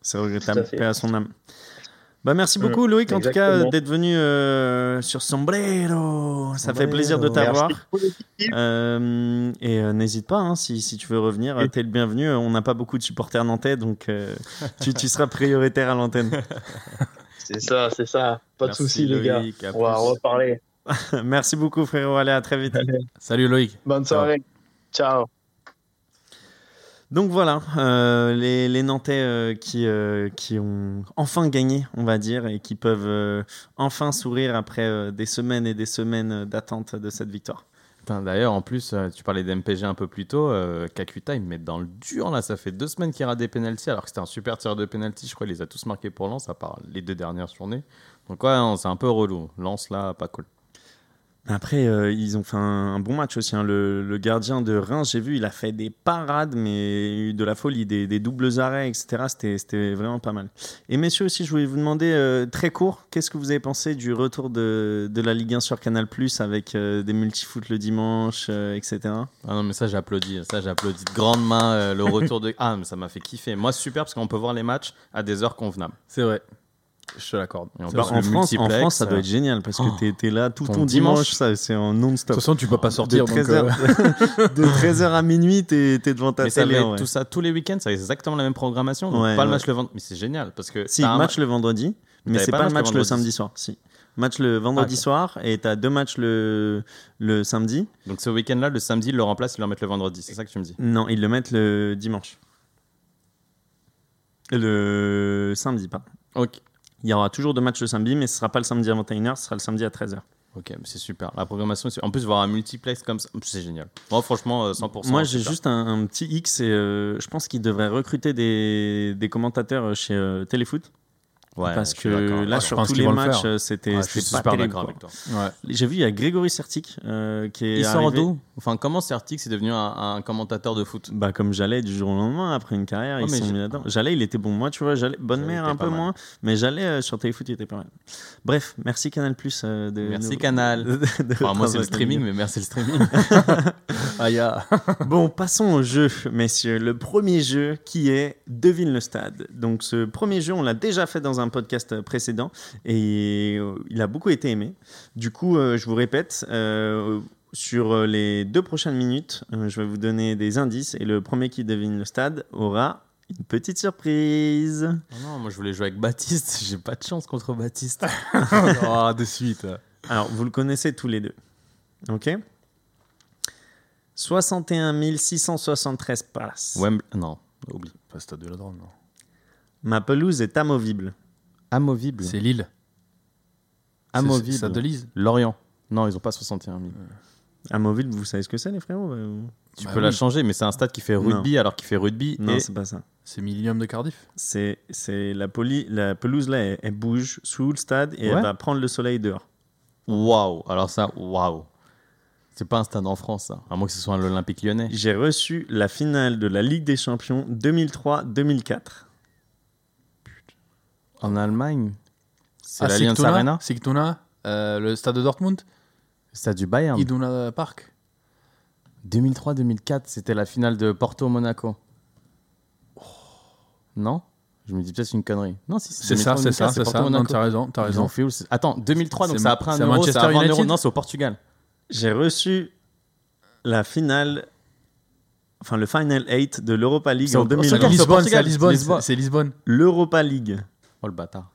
C'est regrettable. À. Paix à son âme. Bah, merci beaucoup, Loïc, en tout cas, d'être venu euh, sur Sombrero. Ça fait plaisir de t'avoir. Euh, et euh, n'hésite pas, hein, si, si tu veux revenir, Et- t'es le bienvenu. On n'a pas beaucoup de supporters nantais, donc euh, tu, tu seras prioritaire à l'antenne. C'est ça, c'est ça. Pas de Merci, soucis les gars. Loïc, On va reparler. Merci beaucoup, frérot. Allez, à très vite. Salut Loïc. Bonne soirée. Ciao. Donc voilà, euh, les, Nantais euh, qui, euh, qui ont enfin gagné, on va dire, et qui peuvent enfin sourire après des semaines et des semaines d'attente de cette victoire. D'ailleurs, en plus, tu parlais d'MPG un peu plus tôt. Kakuta, il me met dans le dur là. Ça fait deux semaines qu'il rate des pénalties, alors que c'était un super tir de pénalty. Je crois qu'il les a tous marqués pour Lens, à part les deux dernières journées. Donc, ouais, c'est un peu relou. Lens là, pas cool. Après, euh, ils ont fait un, un bon match aussi. hein. Le, le gardien de Reims, j'ai vu, il a fait des parades, mais eu de la folie, des, des doubles arrêts, etc. C'était- C'était vraiment pas mal. Et messieurs aussi, je voulais vous demander, euh, très court, qu'est-ce que vous avez pensé du retour de, de la Ligue 1 sur Canal Plus avec euh, des multifoot le dimanche, euh, etc. Ah non, mais ça, j'applaudis. Ça, j'applaudis de grandes mains euh, le retour de. Ah, mais ça m'a fait kiffer. Moi, c'est super parce qu'on peut voir les matchs à des heures convenables. C'est vrai. Je te l'accorde. En Bah, en, le France, en France, ça doit euh, être génial parce que oh, t'es es là tout ton, ton dimanche, dimanche. ça c'est en De non-stop. toute façon, tu peux pas sortir. de donc, 13h, euh, de 13h à minuit, t'es es devant ta Mais ça télé. vrai. tout ça tous les week-ends, ça être exactement la même programmation. Donc Ouais, pas le match le vendredi. Mais c'est génial parce que. Si, match le vendredi, mais c'est pas pas, le match le samedi soir. Si. Match le vendredi Ah, soir et t'as deux matchs le, le samedi. Donc ce week-end-là, le samedi, ils le remplacent, ils le remettent le vendredi. C'est ça que tu me dis? Non, ils le mettent le dimanche. Le samedi, pardon. Ok. Il y aura toujours deux matchs le samedi, mais ce sera pas le samedi à 21h, ce sera le samedi à 13h. Ok, c'est super. La programmation, c'est- en plus, voir un multiplex comme ça, c'est génial. Moi, franchement, euh, 100%. Moi, j'ai juste un, un petit X et euh, je pense qu'ils devraient recruter des, des commentateurs chez euh, Téléfoot. Ouais, parce que là, Ouais, je sur tous les le matchs, euh, c'était Ouais, c'était pas super terrible. J'ai vu, il y a Grégory Sertic euh, qui est Il sort arrivé- d'où? Enfin, comment Certic c'est devenu un, un commentateur de foot? Bah comme j'allais du jour au lendemain après une carrière, Oh, ils sont mis là-dedans. J'allais, il était bon. Moi, tu vois, j'allais bonne mère un peu mal. moins, mais j'allais euh, sur Téléfoot, il était pas mal. Bref, merci Canal Plus de Merci, nous- Canal. de- de Enfin, moi, c'est le streaming, mais merci le streaming. Ah, y a- Ligue. Bon, passons au jeu, messieurs. Le premier jeu qui est Devine le stade. Donc ce premier jeu, on l'a déjà fait dans un podcast précédent et euh, il a beaucoup été aimé. Du coup, euh, je vous répète. euh, sur euh, les deux prochaines minutes, euh, je vais vous donner des indices et le premier qui devine le stade aura une petite surprise. Oh non, moi je voulais jouer avec Baptiste. J'ai pas de chance contre Baptiste. oh, de suite. Alors, vous le connaissez tous les deux. Ok? 61 673 places. Wembley. Non, oublie. Pas Stade de la Drôme, non. Ma pelouse est amovible. Amovible. C'est Lille. Amovible. C'est Stade de Lise. Lorient. Non, ils ont pas 61 000. Amovible, vous savez ce que c'est, les frérots euh, Tu Bah peux la changer, mais c'est un stade qui fait rugby alors qu'il fait rugby. Non, et c'est pas ça. C'est Millennium de Cardiff. C'est c'est la, la pelouse là, elle, elle bouge sous le stade et Ouais. elle va prendre le soleil dehors. waouh. Alors ça, waouh. C'est pas un stade en France, ça. À moins que ce soit l'Olympique lyonnais. J'ai reçu la finale de la Ligue des Champions 2003-2004. En Allemagne C'est Ah, l'Allianz Sigtuna Arena Sigtuna, euh, le stade de Dortmund, Stade du Bayern. Iduna Park. 2003-2004, c'était la finale de Porto-Monaco. Non? Je me dis peut-être c'est une connerie. Non, si, C'est ça, 2003-2004, c'est ça, c'est ça. Non, Porto-Monaco. t'as raison, t'as raison. fait où Attends, 2003, donc Ma- après un euro, Manchester c'est avant un euro. United Non, c'est au Portugal. J'ai reçu la finale, enfin le Final 8 de l'Europa League en au- au 2020. Portugal, Lisbonne, c'est Lisbonne. C'est Lisbonne. L'Europa League. Oh le bâtard.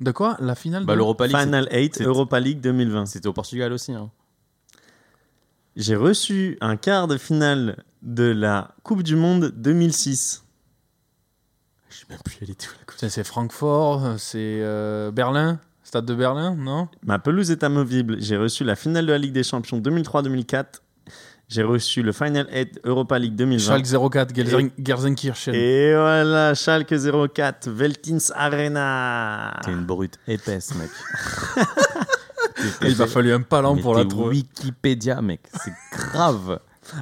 De quoi? La finale Bah, de- l'Europa League, Final 8 c'est- Europa League 2020. c'était au Portugal aussi. hein. J'ai reçu un quart de finale de la Coupe du Monde 2006. Je sais même plus elle était où la coupe. C'est c'est Francfort, c'est euh, Berlin, stade de Berlin, non? Ma pelouse est amovible. J'ai reçu la finale de la Ligue des Champions 2003-2004. J'ai reçu le Final 8 Europa League 2020. Schalke 04, Gelsen- Gelsenkirchen. Et voilà, Schalke 04, Veltins Arena. T'es une brute épaisse, mec. Il m'a fallu un palan Mais pour la trouver. Wikipédia, mec. C'est grave.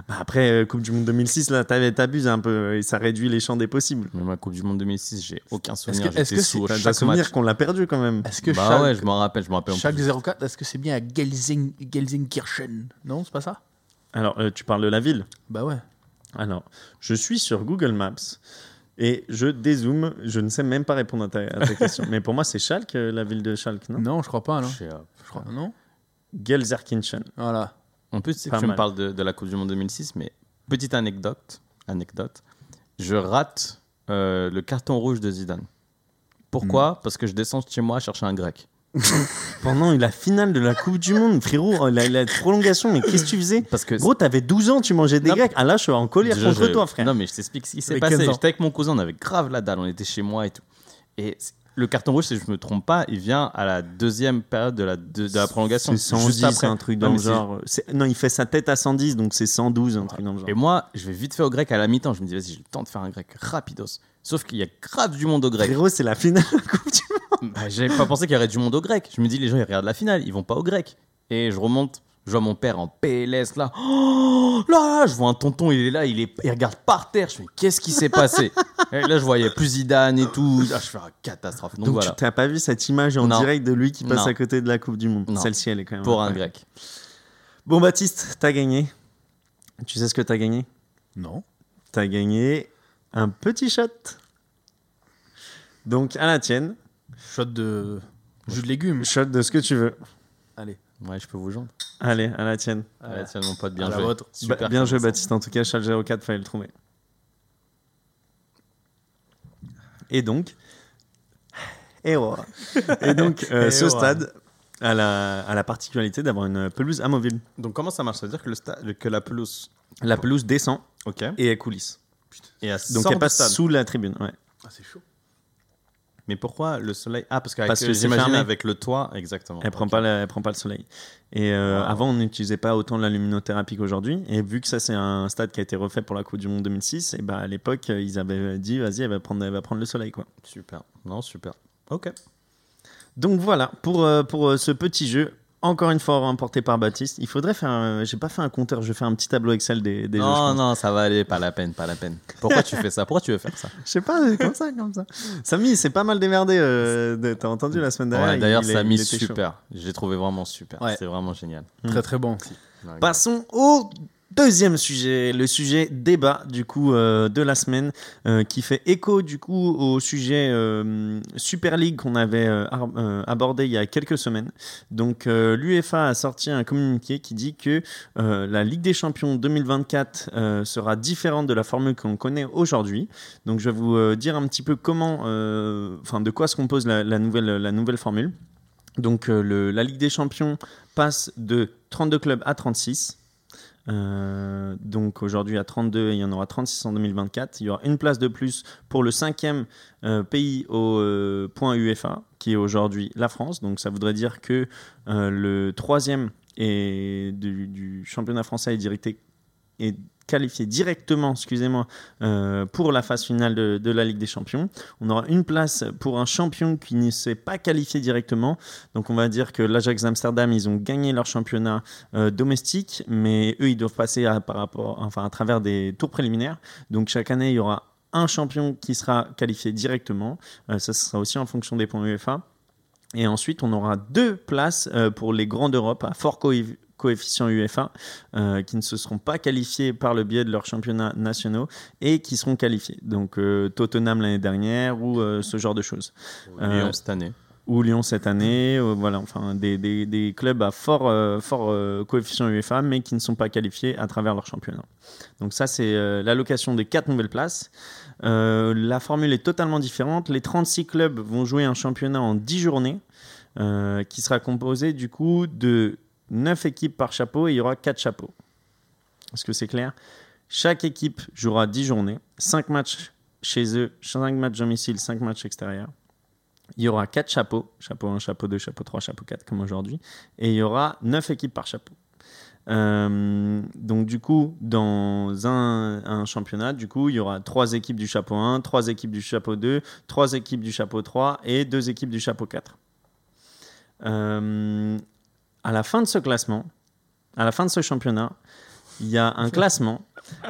Bah après, euh, Coupe du Monde 2006, là, t'abuses un peu et ça réduit les champs des possibles. Mais ma Coupe du Monde 2006, j'ai aucun souvenir. est-ce que c'est- chaque t'as souvenir qu'on l'a perdu quand même. Est-ce que Bah ouais, je m'en rappelle, je m'en rappelle. plus. 04, est-ce que c'est bien à Gelsen- Gelsenkirchen? Non, c'est pas ça? Alors, euh, tu parles de la ville Bah ouais. Alors, je suis sur Google Maps et je dézoome. Je ne sais même pas répondre à ta, à ta question. Mais pour moi, c'est Schalke, euh, la ville de Schalke, non? Non, je crois pas, non. Je sais, euh, Je crois, non Gelsenkirchen. Voilà. En plus, tu sais Pas que tu me parles de, de la Coupe du Monde 2006, mais petite anecdote, anecdote, je rate euh, le carton rouge de Zidane. Pourquoi? Hmm. Parce que je descends chez moi chercher un grec. Pendant la finale de la Coupe du Monde, frérot, la, la prolongation, mais qu'est-ce que tu faisais Parce que Gros, t'avais 12 ans, tu mangeais des grecs. Ah là, je suis en colère Déjà, contre je- toi, frère. Non, mais je t'explique ce qui s'est passé. 15 ans. J'étais avec mon cousin, on avait grave la dalle, on était chez moi et tout. Et le carton rouge, si je me trompe pas, il vient à la deuxième période de la, de, de la prolongation. C'est juste 110, après. un truc dans le c'est- genre. euh, c'est- Non, il fait sa tête à 110, donc c'est 112, un truc dans le genre. Et moi, je vais vite fait au grec à la mi-temps. Je me dis, vas-y, j'ai le temps de faire un grec rapidos. Sauf qu'il y a grave du monde au grec. Frérot, c'est la finale de la Coupe du Monde. Bah, J'avais pas pensé qu'il y aurait du monde au grec. Je me dis, les gens, ils regardent la finale, ils vont pas au grec. Et je remonte, je vois mon père en PLS là. Oh, là, là, je vois un tonton, il est là, il, est, il regarde par terre. Je me dis, qu'est-ce qui s'est passé? Et là, je voyais plus Zidane et tout. Là, je fais, ah, catastrophe. Donc, Donc, voilà, tu t'as pas vu cette image en Non. direct de lui qui passe Non. à côté de la Coupe du Monde? Non. Celle-ci, elle est quand même. pour un grec. Bon, Baptiste, t'as gagné. Tu sais ce que t'as gagné? Non. T'as gagné un petit shot. Donc, à la tienne, Shot de jus de légumes. shot de ce que tu veux. Allez. Ouais, je peux vous joindre. Allez, à la tienne. Ouais, tiens, mon pote, bien à la joué. vôtre. Ba- Super bien joué. Baptiste. En tout cas, Charles 04, fallait le trouver. Et donc, et, et donc, euh, Et ce stade a la, a la particularité d'avoir une pelouse amovible. Donc, comment ça marche? Ça veut dire que, le sta- que la pelouse. La pelouse descend Ok. et elle coulisse. Et elle Donc, elle passe stade. sous la tribune. Ouais. Ah, c'est chaud. Mais pourquoi le soleil? Ah, parce, Parce que j'imagine avec le toit, exactement. Elle prend Ok. pas, la- elle prend pas le soleil. Et euh, Wow. avant, on n'utilisait pas autant de la luminothérapie qu'aujourd'hui. Et vu que ça, c'est un stade qui a été refait pour la Coupe du Monde 2006, et bah, à l'époque, ils avaient dit, vas-y, elle va prendre, elle va prendre le soleil, quoi. Super. Non, super. Ok. Donc voilà, pour, euh, pour euh, ce petit jeu, encore une fois remporté par Baptiste. Il faudrait faire. un- J'ai pas fait un compteur, je vais faire un petit tableau Excel des, des jeux. non, non, ça va aller, pas la peine, pas la peine. Pourquoi tu fais ça? Pourquoi tu veux faire ça? Je sais pas, comme ça, comme ça. Samy, c'est pas mal démerdé. euh, de- T'as entendu la semaine dernière Ouais, D'ailleurs, Samy, super. J'ai trouvé vraiment super. Ouais. C'est vraiment génial. Très très bon. Passons au Deuxième sujet, le sujet débat du coup euh, de la semaine euh, qui fait écho du coup au sujet euh, Super League qu'on avait abordé il y a quelques semaines. Donc l'UEFA a sorti un communiqué qui dit que la Ligue des Champions 2024 euh, sera différente de la formule qu'on connaît aujourd'hui. Donc je vais vous dire un petit peu comment, enfin de quoi se compose la, nouvelle la nouvelle formule. Donc la Ligue des Champions passe de 32 clubs à 36. Euh, donc aujourd'hui à 32 et il y en aura 36 en 2024. Il y aura une place de plus pour le cinquième euh, pays au euh, point UEFA, qui est aujourd'hui la France. Donc ça voudrait dire que le troisième est du, championnat français est, directé, qualifié directement, excusez-moi, euh, pour la phase finale de, la Ligue des Champions. On aura une place pour un champion qui ne s'est pas qualifié directement. Donc on va dire que l'Ajax Amsterdam, ils ont gagné leur championnat euh, domestique, mais eux, ils doivent passer à, par rapport, enfin, à travers des tours préliminaires. Donc chaque année, il y aura un champion qui sera qualifié directement. Euh, ça sera aussi en fonction des points UEFA. Et ensuite, on aura deux places euh, pour les grands d'Europe à fort coefficient UEFA euh, qui ne se seront pas qualifiés par le biais de leurs championnats nationaux et qui seront qualifiés. Donc euh, Tottenham l'année dernière ou euh, ce genre de choses Lyon cette année. ou Lyon cette année, voilà, enfin des, des- des clubs à fort, fort coefficient UEFA, mais qui ne sont pas qualifiés à travers leur championnat. Donc ça, c'est l'allocation des quatre nouvelles places. La formule est totalement différente. Les 36 clubs vont jouer un championnat en 10 journées, qui sera composé du coup de 9 équipes par chapeau et il y aura 4 chapeaux. Est-ce que c'est clair? Chaque équipe jouera 10 journées, 5 matchs chez eux, 5 matchs domicile, 5 matchs extérieurs. Il y aura 4 chapeaux, chapeau 1, chapeau 2, chapeau 3, chapeau 4 comme aujourd'hui, et il y aura 9 équipes par chapeau. Euh, donc du coup, dans un, un championnat, du coup, il y aura 3 équipes du chapeau 1, 3 équipes du chapeau 2, 3 équipes du chapeau 3 et 2 équipes du chapeau 4. Euh, à la fin de ce classement, à la fin de ce championnat, il y a un classement.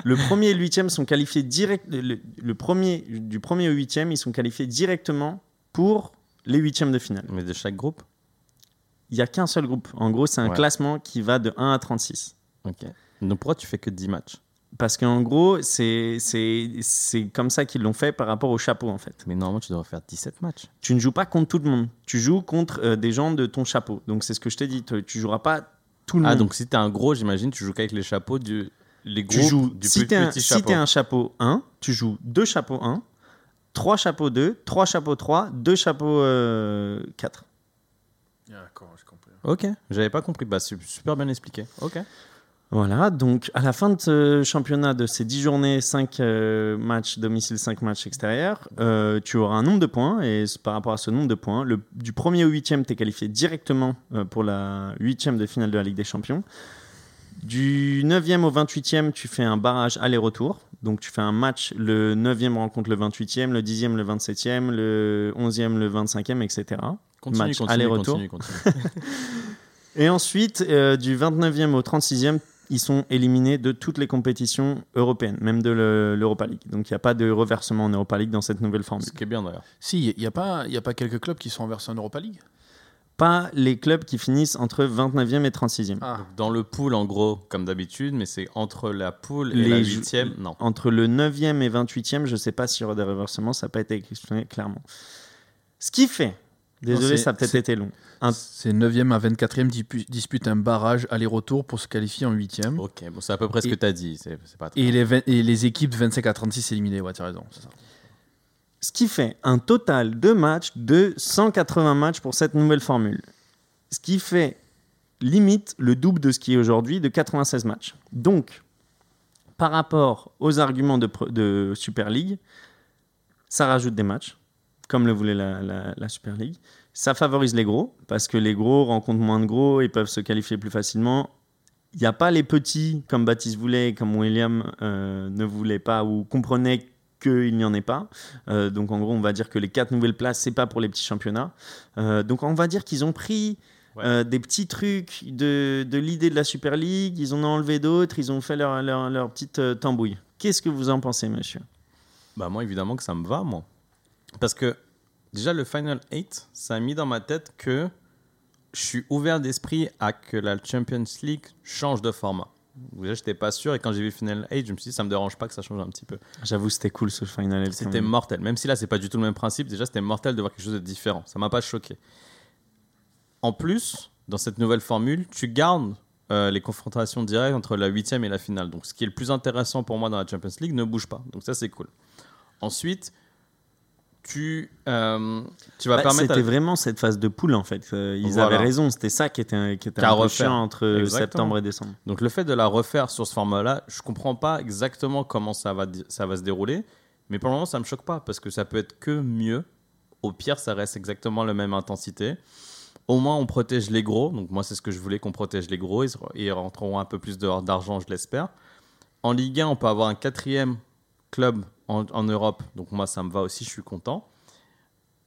Le premier et le huitième sont qualifiés direct. Le, le premier, du premier au huitième, ils sont qualifiés directement pour les huitièmes de finale. Mais de chaque groupe? Il n'y a qu'un seul groupe. En gros, c'est un Ouais. classement qui va de 1 à 36. Ok. Donc pourquoi tu fais que 10 matchs? Parce qu'en gros, c'est c'est- c'est comme ça qu'ils l'ont fait par rapport au chapeau, en fait. Mais normalement, tu devrais faire 17 matchs. Tu ne joues pas contre tout le monde. Tu joues contre euh, des gens de ton chapeau. Donc, c'est ce que je t'ai dit. Tu tu joueras pas tout le Ah, monde. donc si t'es un gros, j'imagine, tu joues qu'avec les chapeaux du. Les tu groupes joues, du si plus tu es, petit si chapeau. t'es un chapeau 1, tu joues deux chapeaux 1, trois chapeaux 2, trois chapeaux 3, deux chapeaux euh, 4. D'accord, j'ai compris. Ok, j'avais pas compris. Bah, su- super bien expliqué. Ok. Voilà, donc à la fin de ce championnat, de ces 10 journées, 5 matchs domicile, 5 matchs extérieurs, euh, tu auras un nombre de points. Et par rapport à ce nombre de points, le, du premier au huitième, tu es qualifié directement euh, pour la huitième de finale de la Ligue des Champions. Du 9e au 28e, tu fais un barrage aller-retour. Donc tu fais un match, le 9e rencontre le 28e, le 10e le 27e, le 11e le 25e, etc. Continue, Match aller-retour. Et ensuite, euh, du 29e au 36e, ils sont éliminés de toutes les compétitions européennes, même de le- l'Europa League. Donc il n'y a pas de reversement en Europa League dans cette nouvelle formule. Ce qui est bien d'ailleurs. Si, il n'y a, pas- y a pas quelques clubs qui sont en version Europa League? Pas les clubs qui finissent entre 29e et 36e. Ah, Dans le pool, en gros, comme d'habitude, mais c'est entre la pool et Les la jou- huitième. Non. Entre le 9e et 28e, je ne sais pas s'il y aura des reversements, ça n'a pas été exprimé clairement. Ce qui fait, désolé, ça a peut-être été long. Un- c'est 9e à 24e dispu- dispute un barrage aller-retour pour se qualifier en 8e. Ok, bon, c'est à peu près ce Et- que tu as dit. C'est c'est pas très Et les, vingt- et les équipes de 25 à 36 éliminées, ouais, tu as raison. c'est ça. Ce qui fait un total de matchs de 180 matchs pour cette nouvelle formule. Ce qui fait limite le double de ce qui est aujourd'hui de 96 matchs. Donc, par rapport aux arguments de Super League, ça rajoute des matchs, comme le voulait la, la- la Super League. Ça favorise les gros, parce que les gros rencontrent moins de gros et peuvent se qualifier plus facilement. Il n'y a pas les petits, comme Baptiste voulait, comme William euh, ne voulait pas ou comprenait qu'il n'y en ait pas. Euh, donc en gros, on va dire que les quatre nouvelles places, c'est pas pour les petits championnats. Euh, donc on va dire qu'ils ont pris Ouais. euh, des petits trucs de, de l'idée de la Super League, ils en ont enlevé d'autres, ils ont fait leur, leur, leur petite euh, tambouille. Qu'est-ce que vous en pensez, monsieur? Bah moi évidemment que ça me va moi. Parce que déjà le Final 8, ça a mis dans ma tête que je suis ouvert d'esprit à que la Champions League change de format. Déjà, j'étais pas sûr. Et quand j'ai vu Final 8, je me suis dit, ça me dérange pas que ça change un petit peu. J'avoue, c'était cool ce Final 8. C'était mortel. Même si là, c'est pas du tout le même principe. Déjà, c'était mortel de voir quelque chose de différent. Ça m'a pas choqué. En plus, dans cette nouvelle formule, tu gardes euh, les confrontations directes entre la huitième et la finale. Donc, ce qui est le plus intéressant pour moi dans la Champions League ne bouge pas. Donc, ça, c'est cool. Ensuite, tu, euh, tu vas Bah, permettre. C'était à- vraiment cette phase de poule en fait. Ils Voilà. avaient raison, c'était ça qui était, qui était un peu chiant entre Exactement. septembre et décembre. Donc le fait de la refaire sur ce format-là, je comprends pas exactement comment ça va, di- ça va se dérouler, mais pour le moment ça me choque pas parce que ça peut être que mieux. Au pire, ça reste exactement la même intensité. Au moins, on protège les gros. Donc moi, c'est ce que je voulais qu'on protège les gros. Ils, ils rentreront un peu plus d'argent, je l'espère. En Ligue 1, on peut avoir un quatrième club en, en Europe. Donc moi, ça me va aussi. Je suis content.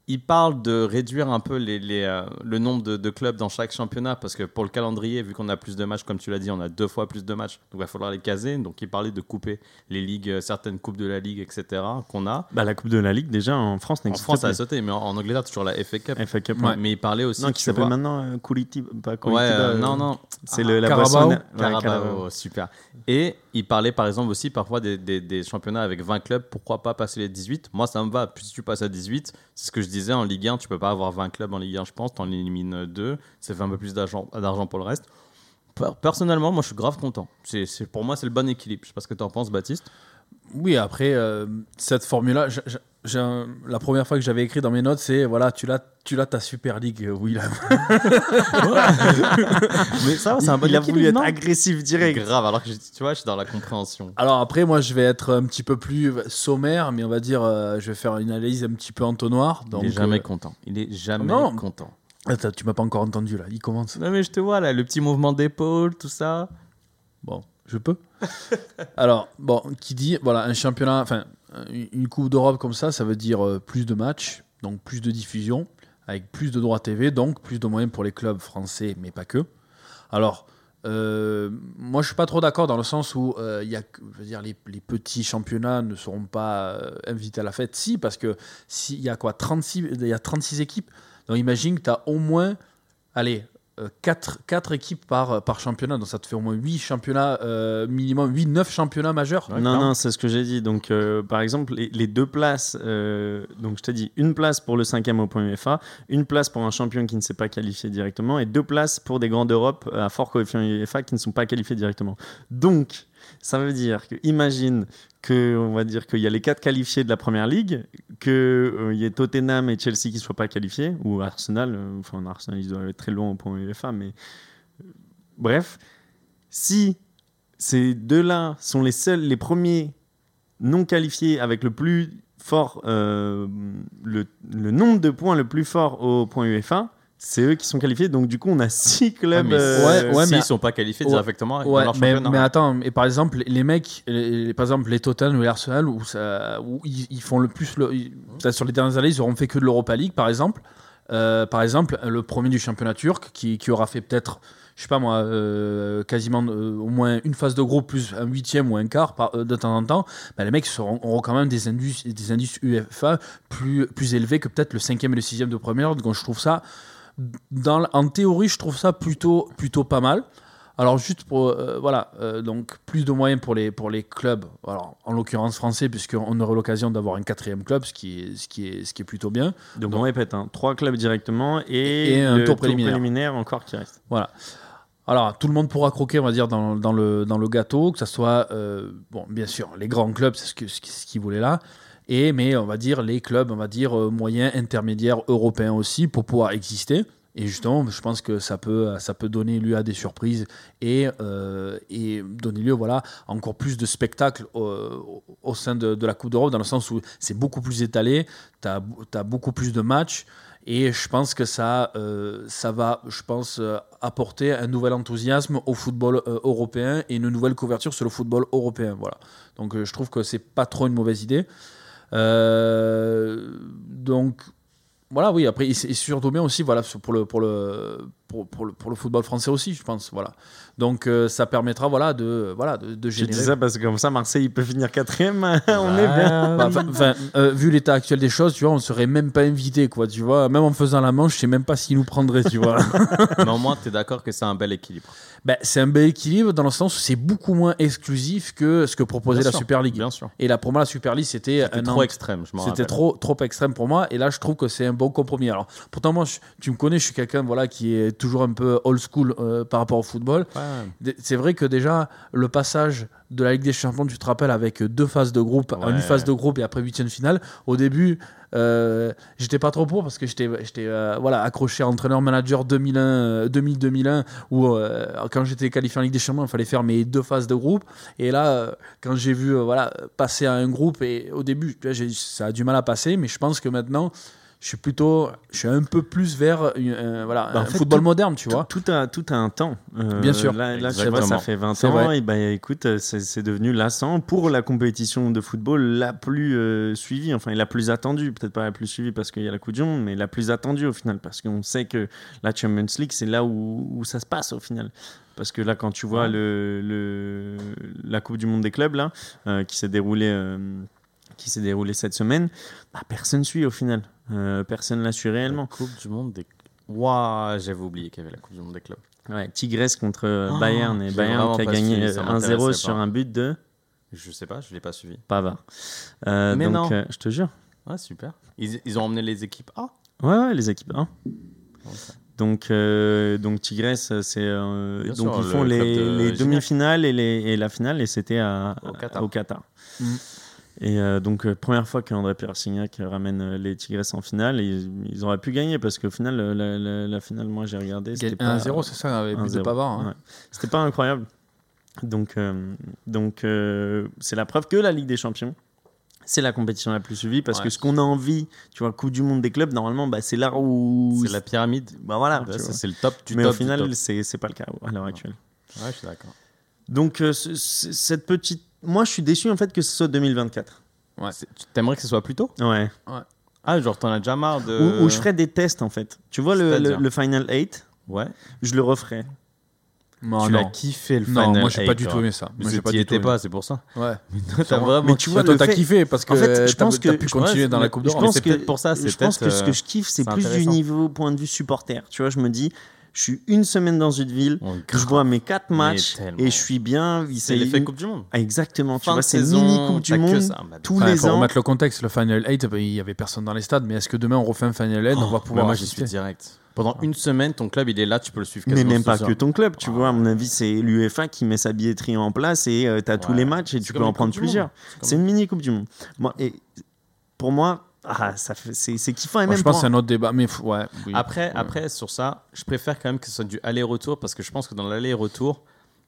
Il parle de réduire un peu les, les, euh, le nombre de, de clubs dans chaque championnat parce que pour le calendrier, vu qu'on a plus de matchs, comme tu l'as dit, on a deux fois plus de matchs, donc il va falloir les caser. Donc il parlait de couper les ligues, euh, certaines coupes de la ligue, etc. qu'on a. Bah, la Coupe de la Ligue, déjà en France, En n'existe France, ça a sauté, mais en, en Angleterre, toujours la FA Cup. FA Cup, Ouais, ouais. Mais il parlait aussi. Non, qui s'appelle maintenant euh. Pas Ouais, Curitiba, euh, euh, non, non. C'est le- la ouais, Carabao, Carabao. super. Et il parlait par exemple aussi parfois des, des- championnats avec 20 clubs, pourquoi pas passer les 18 Moi ça me va, si tu passes à 18, c'est ce que je disais en Ligue 1, tu peux pas avoir 20 clubs en Ligue 1 je pense, t'en élimines 2, ça fait un peu plus d'argent pour le reste. Per- Personnellement, moi je suis grave content. C'est, pour moi c'est le bon équilibre. Je sais pas ce que tu en penses Baptiste. Oui, après, euh, cette formule-là, un- la première fois que j'avais écrit dans mes notes, c'est voilà, tu l'as, tu l'as ta Super League, euh, Will. Mais ça va, c'est un bon Il a voulu être agressif direct. Grave, alors que je- tu vois, je suis dans la compréhension. Alors après, moi, je vais être un petit peu plus sommaire, mais on va dire, euh, je vais faire une analyse un petit peu entonnoir. Donc, il est jamais euh, content. Il est jamais Non. content. Attends, tu m'as pas encore entendu là. Il commence. Non mais je te vois là, le petit mouvement d'épaule, tout ça. Bon, je peux. Alors, bon, qui dit, voilà, un championnat, enfin, une Coupe d'Europe comme ça, ça veut dire euh, plus de matchs, donc plus de diffusion, avec plus de droits TV, donc plus de moyens pour les clubs français, mais pas que. Alors, euh, moi, je suis pas trop d'accord dans le sens où euh, les, petits championnats ne seront pas invités à la fête. Si, parce que s'il y a quoi, 36, il y a 36 équipes. Donc, imagine que tu as au moins, allez, 4, équipes par, par championnat. Donc, ça te fait au moins 8 championnats, euh, minimum 8, 9 championnats majeurs. Ouais, non, non, c'est ce que j'ai dit. Donc, euh, par exemple, les, les deux places, euh, donc je t'ai dit une place pour le cinquième au point UEFA, une place pour un champion qui ne s'est pas qualifié directement, et deux places pour des grands d'Europe à fort coefficient UEFA qui ne sont pas qualifiés directement. Donc, ça veut dire que, imagine va dire qu'il y a les quatre qualifiés de la première ligue, qu'il y ait Tottenham et Chelsea qui ne soient pas qualifiés, ou Arsenal, euh, enfin, Arsenal, ils doivent être très loin au point UEFA, mais euh, bref, si ces deux-là sont les seuls, les premiers non qualifiés avec le plus fort, euh, le nombre de points le plus fort au point UEFA, c'est eux qui sont qualifiés. Donc du coup, on a six clubs. mais euh, Ouais, ouais, s'ils mais- sont pas qualifiés Ouais, directement dans Ouais, leur mais, championnat. mais attends, et par exemple, les- mecs, les- par exemple, les Tottenham ou les Arsenal, où, ça, où ils, ils font le plus. le- ils- Peut-être sur les dernières années, ils auront fait que de l'Europa League, par exemple. Euh, par exemple, le premier du championnat turc, qui, qui aura fait peut-être, je sais pas moi, euh, quasiment euh, au moins une phase de groupe, plus un huitième ou un quart par, euh, de temps en temps, bah, les mecs seront, auront quand même des indices, des indices UEFA plus, plus élevés que peut-être le cinquième et le sixième de première. Donc je trouve ça, dans, en théorie, je trouve ça plutôt, plutôt pas mal. Alors juste pour euh, voilà euh, donc plus de moyens pour les pour les clubs alors en l'occurrence français puisqu'on aurait l'occasion d'avoir un quatrième club ce qui est ce qui est ce qui est plutôt bien Donc on répète, hein, trois clubs directement et, Et un le tour préliminaire. encore qui reste. voilà alors tout le monde pourra croquer on va dire dans, dans le dans le gâteau que ça soit euh, bon bien sûr les grands clubs c'est ce que ce qu'ils voulaient là et mais on va dire les clubs on va dire euh, moyens intermédiaires européens aussi pour pouvoir exister et justement, je pense que ça peut, ça peut donner lieu à des surprises et, euh, donner lieu voilà, à encore plus de spectacles au, sein de, la Coupe d'Europe, dans le sens où c'est beaucoup plus étalé, tu as, beaucoup plus de matchs, et je pense que ça, euh, ça va, je pense, apporter un nouvel enthousiasme au football européen et une nouvelle couverture sur le football européen. Voilà. Donc je trouve que c'est pas trop une mauvaise idée. Euh, donc voilà, oui, après, et surtout bien aussi, voilà, pour le, pour le, pour, le, pour le football français aussi, je pense. Voilà. Donc euh, ça permettra voilà, de, voilà, de, de Je générer. dis ça parce que comme ça, Marseille, il peut finir quatrième. on est bien. Bah, euh, vu l'état actuel des choses, tu vois, on serait même pas invité, quoi, tu vois. Même en faisant la manche, je sais même pas s'ils nous prendraient, tu vois. Mais au moins, tu es d'accord que c'est un bel équilibre. Ben, c'est un bel équilibre dans le sens où c'est beaucoup moins exclusif que ce que proposait Bien la sûr, Super League. Bien sûr. Et là, pour moi, la Super League, c'était C'était un trop an- extrême, je C'était trop, trop extrême pour moi. Et là, je trouve que c'est un bon compromis. Alors, pourtant, moi, je- tu me connais, je suis quelqu'un voilà, qui est toujours un peu old school euh, par rapport au football. Ouais. C'est vrai que déjà, le passage de la Ligue des Champions, tu te rappelles, avec deux phases de groupe, Ouais. une phase de groupe et après huitième finale, au début, euh, j'étais pas trop pour parce que j'étais euh, voilà, accroché à entraîneur-manager 2001, euh, 2000-2001, où euh, quand j'étais qualifié en Ligue des Champions, il fallait faire mes deux phases de groupe. Et là, euh, quand j'ai vu euh, voilà, passer à un groupe, et au début, ça a du mal à passer, mais je pense que maintenant, je suis plutôt, je suis un peu plus vers une- un- voilà, Bah, un fait, football tout- moderne, tu vois. Tout, tout a, tout a un temps. Euh, Bien sûr. Là, là, vois, ça fait 20 C'est ans. vrai. Et bah, écoute, euh, c'est devenu lassant pour la compétition de football la plus euh, suivie, enfin, la plus attendue. Peut-être pas la plus suivie parce qu'il y a la Coupe du Monde, mais la plus attendue au final. Parce qu'on sait que la Champions League, c'est là où, où ça se passe au final. Parce que là, quand tu vois Ouais. le, le- la Coupe du Monde des clubs, là, euh, qui s'est déroulée. Euh, qui s'est déroulée cette semaine, bah, personne suit au final. Euh, personne l'a su réellement. La Coupe du Monde des. Waouh, j'avais oublié qu'il y avait la Coupe du Monde des clubs. Ouais, Tigres contre euh, Oh, Bayern et Bayern qui a gagné suivi, ça euh, m'intéressait 1-0 pas. sur un but de Je sais pas, je l'ai pas suivi. Pavard. Euh, Mais donc, non. euh, je te jure. Ouais, super. Ils, ils ont emmené les équipes A? Ouais, ouais, les équipes 1. Ok. Donc, euh, donc Tigres, c'est euh, donc sûr, ils font le les, de demi-finales et, la finale et c'était Au au Qatar. Qatar. Et euh, donc euh, première fois qu'André Pierre Signac ramène euh, les Tigres en finale, et ils, ils auraient pu gagner parce qu'au final la, la- la finale, moi j'ai regardé, c'était pas- 1-0, c'est ça, avec but de 1-0, Pavard. hein. ouais. C'était pas incroyable. Donc, donc c'est la preuve que la Ligue des Champions, c'est la compétition la plus suivie parce Ouais. que ce qu'on a envie, tu vois, Coupe du Monde des clubs, normalement, bah, c'est là où. C'est la pyramide. Bah voilà. C'est le top du Mais top. au final, c'est pas le cas à l'heure actuelle. Ouais, je suis d'accord. Donc, ce- ce- cette petite. Moi, je suis déçu en fait que ce soit 2024. C'est- Tu t'aimerais que ce soit plus tôt? Ouais. Ah, genre, t'en as déjà marre de. Où je ferais des tests en fait. Tu vois, le, le, Final 8, Ouais. je le referais. Non, tu l'as non. kiffé le Non, Final moi j'ai pas Eight, du tout aimé ça. Mais Moi, j'ai tu pas étais tout pas, c'est pour ça. Ouais. T'as Sûrement. vraiment. Mais tu vois, Toi, t'as fait- kiffé parce que En fait, je pense que- pu je continuer pense- dans la mais Coupe je pense c'est que- peut-être pour ça, c'est je pense que peut-être, ce que je kiffe, c'est plus du niveau point de vue supporter. Tu vois, je me dis, je suis une semaine dans une ville, On je vois mes quatre matchs et je suis bien. C'est l'effet Coupe du Monde. Ah, Exactement. Tu Fin vois, de c'est saison, mini Coupe du Monde ça. Bah, tous Enfin, les faut ans. remettre le contexte, le Final 8, il y avait personne dans les stades, mais est-ce que demain on refait un Final 8, on va Bah, pouvoir moi, j'y suis direct. Pendant une semaine, ton club, il est là, tu peux le suivre Mais même pas que ton club, tu Ah, vois. À mon avis, c'est l'UEFA qui met sa billetterie en place et tu as tous les matchs et tu peux en une prendre plusieurs. C'est une mini Coupe du Monde. Moi, et pour moi, ah, ça fait- c'est c'est kiffant. Et Moi, même je pense que c'est un autre débat, mais f- ouais. oui. Après, Ouais. après, sur ça, je préfère quand même que ce soit du aller-retour parce que je pense que dans l'aller-retour,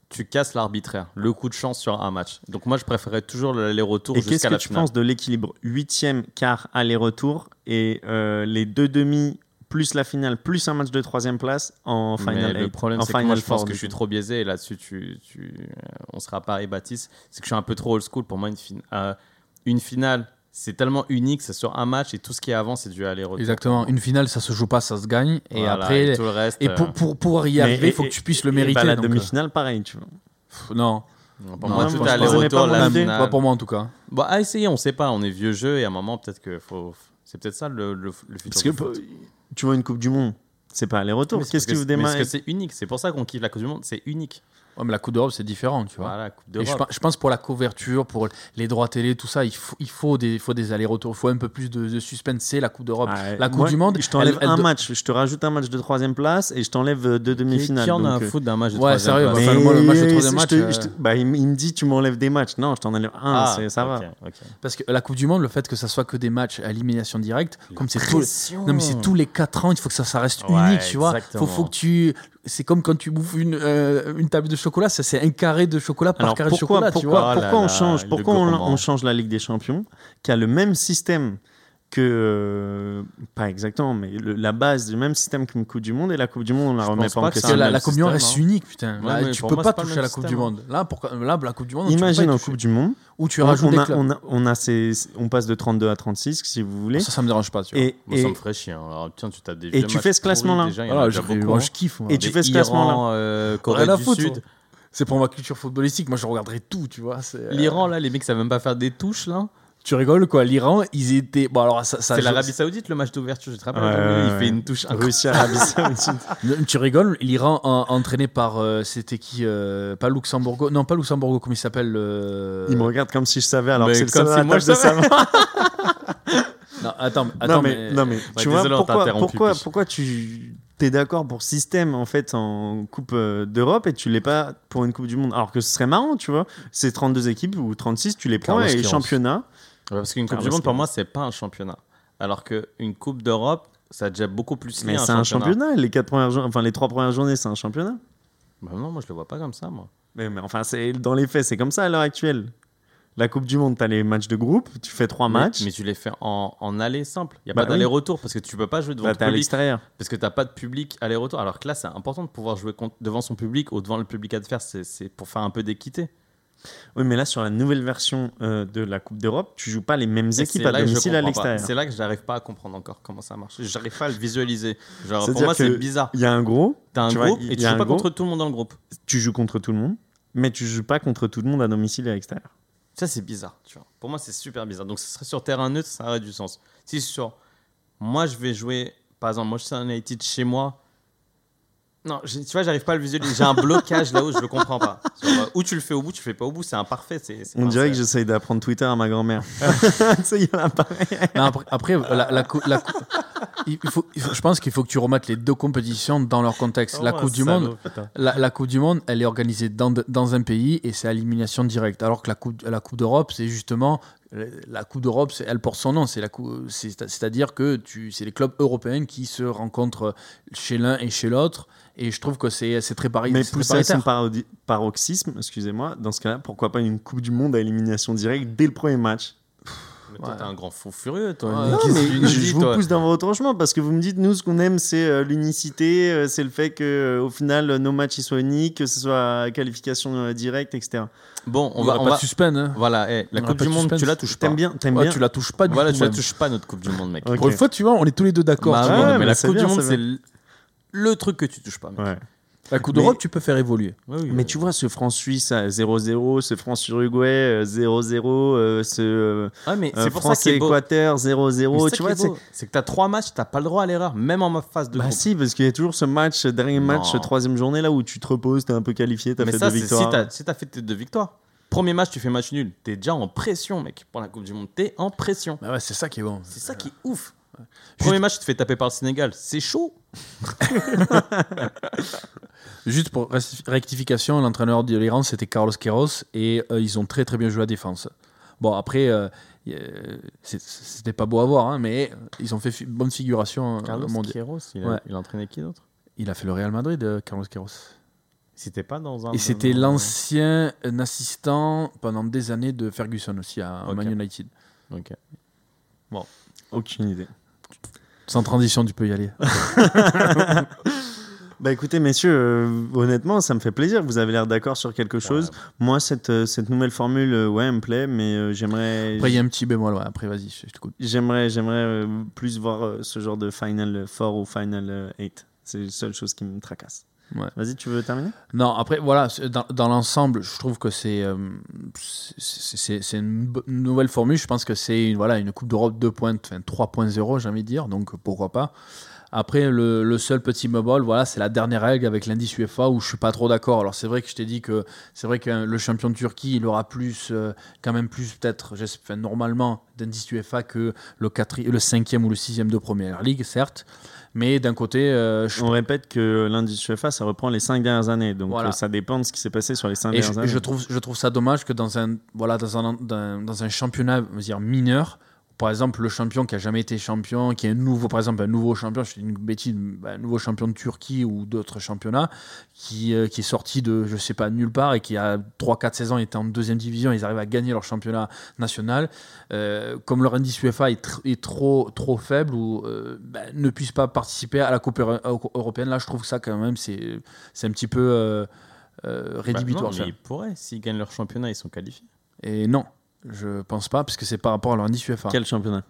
tu casses l'arbitraire, le coup de chance sur un match. Donc moi, je préférais toujours l'aller-retour Et qu'est-ce que tu finale. penses de l'équilibre huitième, quart, aller-retour et euh, les deux demi plus la finale plus un match de troisième place en Mais final le problème, en c'est que moi, je pense que je suis trop biaisé et là-dessus, tu, tu, on sera Paris Baptiste. C'est que je suis un peu trop old school. Pour moi, une, fin- euh, une finale, c'est tellement unique, c'est sur un match et tout ce qui est avant, c'est du aller-retour. Exactement. Une finale, ça se joue pas, ça se gagne. Et Voilà, après, et tout le reste. et pour, euh, pour pouvoir y arriver, il et- faut que tu puisses le Et mériter. bah, la euh, demi-finale, pareil, tu vois. pff, non, pour Non, moi, tout aller-retour, pas la finale. pas pour moi en tout cas. Bon, à essayer, on sait pas. On est vieux jeu et à un moment, peut-être que faut. C'est peut-être ça le, le, le futur. Parce que foot. tu vois une Coupe du Monde, c'est pas aller-retour. Qu'est-ce qui vous démarre parce que c'est unique. C'est pour ça qu'on kiffe la Coupe du Monde. C'est unique. Ouais, mais la Coupe d'Europe, c'est différent, tu vois. Voilà, Coupe Et je, je pense pour la couverture, pour les droits télé, tout ça, il faut, il faut des, il faut des allers-retours, il faut un peu plus de, de suspense. C'est la Coupe d'Europe. Ouais, la Coupe moi, du Monde, Je t'enlève un do- match, je te rajoute un match de troisième place et je t'enlève euh, deux demi-finales. qui en a donc, un euh, foot d'un match de Ouais, troisième sérieux, place? Enfin, moi, le match de troisième match, te- euh, bah, il, me- il me dit tu m'enlèves des matchs. Non, je t'en enlève un, Ah, ça va. ok. Parce que la Coupe du Monde, le fait que ça soit que des matchs à élimination directe, comme c'est tous les- Pression. non mais c'est tous les 4 ans, il faut que ça, ça reste Ouais, unique, tu vois. Faut que tu, c'est comme quand tu bouffes une, euh, une table de chocolat, ça c'est un carré de chocolat par Alors carré de pourquoi, chocolat, tu pourquoi, vois. Oh là pourquoi on change Pourquoi on change la Ligue des Champions qui a le même système que, euh, pas exactement, mais le- la base du même système qu'une Coupe du Monde et la Coupe du Monde, on la Je remet pas en question. que la, Coupe du Monde reste hein. unique, putain. Ouais, Là, mais tu pour peux moi, pas toucher à la Coupe du système, Monde. Là, pourquoi- là, la Coupe du Monde, tu peux pas Imagine en. Coupe du Monde, Où tu on, rajoutes on des a, clubs. on, a, on, a ces, on passe de 32 à 36, si vous voulez. Ça, ça me dérange pas. Tu vois. Et, Moi, et, ça me ferait chier. hein. Alors, tiens, tu tapes des Et tu fais ce classement-là. Voilà, je, beaucoup, moi, hein. je kiffe. Et tu fais ce classement-là. Corée du Sud. C'est pour ma culture footballistique. Moi, je regarderai tout, tu vois. c'est, euh, L'Iran, là, les mecs savent même pas faire des touches, là. Tu rigoles, quoi. L'Iran, ils étaient. Bon, alors, ça. ça C'est je- l'Arabie Saoudite, le match d'ouverture, je te rappelle. Ouais, il ouais. fait une touche. Russie, Arabie Saoudite. Tu rigoles, l'Iran en- entraîné par. euh, C'était qui euh, Pas Luxembourg. Non, pas Luxembourg, comment il s'appelle euh, Il me regarde comme si je savais, alors Mais que c'est le comme seul si moi, je savais. savoir. Non, attends, attends non, mais, non, mais tu vois, désolé, t'a pourquoi, pourquoi, pourquoi tu es d'accord pour système en fait en Coupe euh, d'Europe et tu l'es pas pour une Coupe du Monde? Alors que ce serait marrant, tu vois. C'est 32 équipes ou 36, tu les prends Carlos et championnat. Ouais, parce qu'une Coupe Ah, du parce Monde, pour moi, c'est pas un championnat. Alors qu'une Coupe d'Europe, ça a déjà beaucoup plus lié Mais c'est un championnat. Les quatre premières, enfin les trois premières journées, c'est un championnat. Bah non, moi, je le vois pas comme ça, moi. Mais, mais enfin, c'est dans les faits, c'est comme ça à l'heure actuelle. La Coupe du Monde, tu as les matchs de groupe, tu fais trois Mais- matchs. Mais, tu les fais en, en aller simple. Il n'y a Bah pas oui. d'aller-retour parce que tu peux pas jouer devant Bah, à public. l'extérieur. Parce que tu n'as pas de public aller-retour. Alors que là, c'est important de pouvoir jouer contre- devant son public ou devant le public adverse. C'est pour faire un peu d'équité. Oui, mais là, sur la nouvelle version euh, de la Coupe d'Europe, tu joues pas les mêmes Et équipes à domicile à l'extérieur. C'est là que j'arrive pas à comprendre encore comment ça marche. J'arrive pas à le visualiser. Genre, pour moi, c'est bizarre. Il y a un gros, T'as un tu groupe et tu joues pas gros. contre tout le monde dans le groupe. tu joues contre tout le monde, mais tu joues pas contre tout le monde à domicile et à l'extérieur. Ça, c'est bizarre. Tu vois. Pour moi, c'est super bizarre. Donc, ce serait sur terrain neutre, ça aurait du sens. Si sur. Moi, je vais jouer. Par exemple, moi, je suis un United chez moi. Non, tu vois, j'arrive pas à le visualiser. J'ai un blocage là où je le comprends pas. Sur, euh, ou tu le fais au bout, tu le fais pas au bout. C'est imparfait. C'est, c'est- On dirait que j'essaye d'apprendre Twitter à ma grand-mère. tu sais, il y en a pareil. Non, après, après, la, la cou- la cou- il il faut, il faut- je pense qu'il faut que tu remettes les deux compétitions dans leur contexte. la Oh, Coupe du salaud, Monde, la, la Coupe du Monde, elle est organisée dans, un pays et c'est à élimination directe. Alors que la Coupe, la coupe d'Europe, c'est justement la Coupe d'Europe, elle porte son nom. C'est-à-dire que c'est les clubs européens qui se rencontrent chez l'un et chez l'autre. Et je trouve que c'est, très pareil. Mais poussé à son paroxysme, excusez-moi, dans ce cas-là, pourquoi pas une Coupe du Monde à élimination directe dès le premier match? Mais toi, Ouais. t'es un grand fou furieux, toi. Ouais. Non, mais je, dis, je vous toi pousse dans votre chemin parce que vous me dites, nous, ce qu'on aime, c'est euh, l'unicité, euh, c'est le fait que euh, au final, euh, nos matchs ils soient uniques, que ce soit qualification euh, directe, etc. Bon, on y va. On pas va... de suspense. hein. Voilà, eh, la On Coupe du de Monde, suspense. tu la touches pas. T'aimes bien, t'aimes Ouais, bien. tu la touches pas du Voilà, tout. tu la touches pas, notre Coupe du Monde, mec. Ok. Pour une fois, tu vois, on est tous les deux d'accord. Bah mais mais la Coupe du Monde, c'est le truc que tu touches pas, mec. La Coupe Mais- d'Europe, tu peux faire évoluer. Ouais, oui, Mais ouais. tu vois, ce France-Suisse à 0-0, ce France-Uruguay euh, 0-0, euh, ce euh, Ouais, mais euh, Mais 0-0, c'est tu vois, est c'est... que t'as trois matchs, t'as pas le droit à l'erreur, même en phase de Bah groupe. si, parce qu'il y a toujours ce match, ce dernier match, troisième journée, là où tu te reposes, t'es un peu qualifié, t'as mais fait ça, deux si victoires. si t'as fait tes deux victoires. Premier match, tu fais match nul. T'es déjà en pression, mec, pour la Coupe du Monde. T'es en pression. Bah ouais, c'est ça qui est bon. C'est ça qui est ouf. Premier match, tu te fais taper par le Sénégal. C'est chaud. Juste pour rectification, l'entraîneur de l'Iran, c'était Carlos Queiroz et euh, ils ont très très bien joué à défense. Bon, après, euh, c'était pas beau à voir, hein, mais ils ont fait fi- bonne figuration euh, Carlos. Queiroz, il a, Ouais. il a entraîné qui d'autre? Il a fait le Real Madrid, euh, Carlos Queiroz. C'était pas dans un. Et c'était l'ancien euh, assistant pendant des années de Ferguson aussi à Ok. Man United. Ok. Aucune idée. Sans transition, tu peux y aller. Bah écoutez, messieurs, euh, honnêtement, ça me fait plaisir. Vous avez l'air d'accord sur quelque chose. Moi, cette, euh, cette nouvelle formule, euh, ouais, elle me plaît, mais euh, j'aimerais... Après, il y a un petit bémol. Ouais. Après, vas-y, je t'écoute. J'aimerais, j'aimerais plus voir ce genre de Final 4 ou Final 8. C'est la seule chose qui me tracasse. Ouais. Vas-y, tu veux terminer? Non, après, voilà, dans, dans l'ensemble, je trouve que c'est euh, c'est- une nouvelle formule. Je pense que c'est une, voilà, une Coupe d'Europe 2 points, enfin 3.0, j'ai envie de dire, donc pourquoi pas. Après, le, le seul petit meuble, voilà, c'est la dernière règle avec l'indice UEFA où je suis pas trop d'accord. Alors, c'est vrai que je t'ai dit que c'est vrai que le champion de Turquie, il aura plus, euh, quand même plus, peut-être, enfin, normalement, d'indice UEFA que le, le cinquième ou le sixième de première ligue, certes. Mais d'un côté, euh, je On répète que l'indice UEFA, ça reprend les 5 dernières années. Donc Voilà. ça dépend de ce qui s'est passé sur les 5 Et je, dernières années. je trouve, je trouve ça dommage que dans un, voilà, dans un, dans, dans un championnat on va dire, mineur, par exemple, le champion qui a jamais été champion, qui est un nouveau, par exemple, un nouveau champion, je fais une bêtise, bah, un nouveau champion de Turquie ou d'autres championnats, qui, euh, qui est sorti de, je sais pas, nulle part et qui a 3-4 saisons était en deuxième division, ils arrivent à gagner leur championnat national. Euh, comme leur indice UEFA est, tr- est trop, trop faible ou euh, bah, ne puisse pas participer à la Coupe euro- européenne, là, je trouve que ça, quand même, c'est un petit peu Bah, rédhibitoire. non, mais ils pourraient. S'ils gagnent leur championnat, ils sont qualifiés. Et non, je pense pas, parce que c'est par rapport à leur indice UEFA. Quel championnat?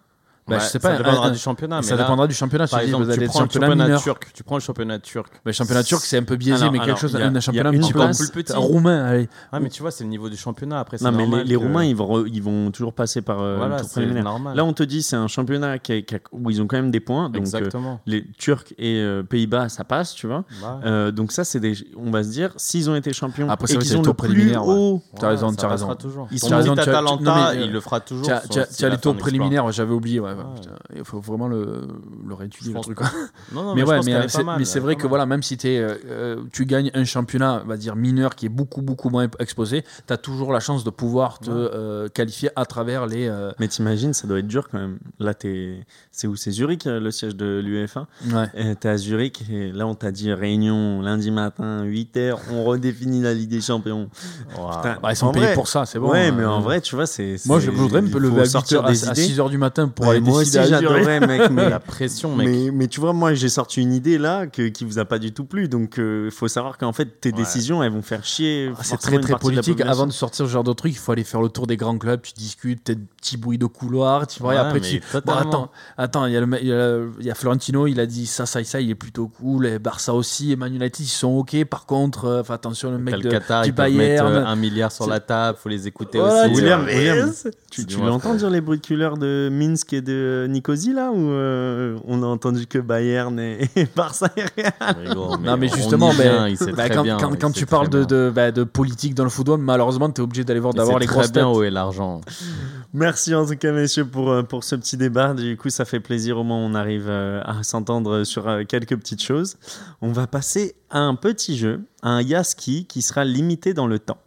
Bah, je sais pas, Ça dépendra un- du championnat. ça mais là, dépendra du championnat. Par exemple, tu prends le championnat turc. Tu prends le championnat turc. Mais le championnat turc, c'est un peu biaisé, Alors, mais quelque chose, a- un championnat un petit plus petit. roumain. Allez. Ah, mais tu vois, c'est le niveau du championnat. Après, Non, mais les, Roumains, ils vont, ils vont toujours passer par euh, Voilà, le normal. Là, on te dit c'est un championnat qui a- qui a- où ils ont quand même des points. Donc, euh, les Turcs et euh, Pays-Bas, ça passe, tu vois. Bah, Euh, donc ça, c'est des, on va se dire, s'ils ont été champions Après, qu'ils ont le plus haut, t'as raison, ça t'as raison. Ils sont- Atalanta, il le fera toujours. Tu as, les tours un préliminaires, j'avais oublié. Ouais, ouais, Ouais. putain, il faut vraiment le, le réétudier le truc. pas. Non, non, mais ouais, mais, euh, est c'est, vrai que voilà, même si t'es, euh, euh, tu gagnes un championnat, on va dire mineur, qui est beaucoup beaucoup moins exposé, tu as toujours la chance de pouvoir te Ouais. euh, qualifier à travers les. euh, Mais t'imagines, ça doit être dur quand même. Là, t'es... c'est où? C'est Zurich, le siège de l'UEFA? ouais. T'es à Zurich, et là, on t'a dit réunion lundi matin, 8h, on redéfinit la Ligue des Champions. Putain, Bah, ils sont en payés vrai- pour ça, c'est bon. ouais, hein. mais en vrai, tu vois, c'est. Moi, je voudrais me lever à, sortir 8 heures, des à, idées. 6 h du matin pour Ouais, aller moi aussi, j'adorerais, mec, mais, La pression, mec. mais, mais tu vois, moi, j'ai sorti une idée là que, qui vous a pas du tout plu. Donc, il faut savoir qu'en fait, tes Ouais. décisions, elles vont faire chier. Ah, C'est très très politique. Avant de sortir ce genre de truc, il faut aller faire le tour des grands clubs. Tu discutes, peut-être petit bruit de couloir. Tu vois, et après tu. Bon, attends, attends. Il y a le, me- il y a, il y a Florentino. Il a dit ça, ça et ça. Il est plutôt cool. Et Barça aussi. Et Man United, ils sont ok. Par contre, euh, attention, le mec le de, Qatar, du peuvent mettre Bayern. euh, un milliard sur la table, faut les écouter Voilà, aussi. William, Ouais. William, tu, l'entends dire les bruits de couleur de Minsk et de Nicosie là ou euh, on a entendu que Bayern et, et Barça et Real? Mais Non, mais justement, vient, Bah, quand, bien, quand- il quand sait tu parles de, bien. de, bah, de politique dans le football, malheureusement, tu es obligé d'aller voir sait les très grosses bien têtes. où est l'argent. Merci en tout cas messieurs pour, euh, pour ce petit débat. Du coup ça fait plaisir au moins on arrive euh, à s'entendre sur euh, quelques petites choses. On va passer à un petit jeu, un Yaski qui sera limité dans le temps.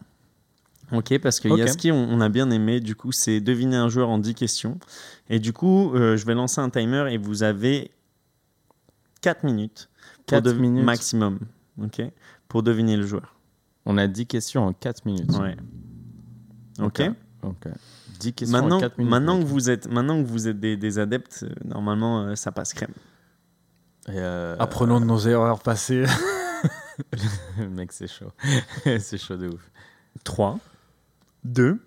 Ok, parce que Ok. Yaski, on, on a bien aimé. Du coup, c'est deviner un joueur en 10 questions. Et du coup, euh, je vais lancer un timer et vous avez 4 minutes. pour minutes. Maximum. Ok, pour deviner le joueur. On a 10 questions en 4 minutes. Ouais. Ok. Ok. 10 questions en Maintenant, 4 minutes. maintenant, que vous êtes, maintenant que vous êtes des, des adeptes, euh, normalement, euh, ça passe crème. Et, euh, Apprenons de nos erreurs passées. Mec, c'est chaud. c'est chaud de ouf. 3, 2,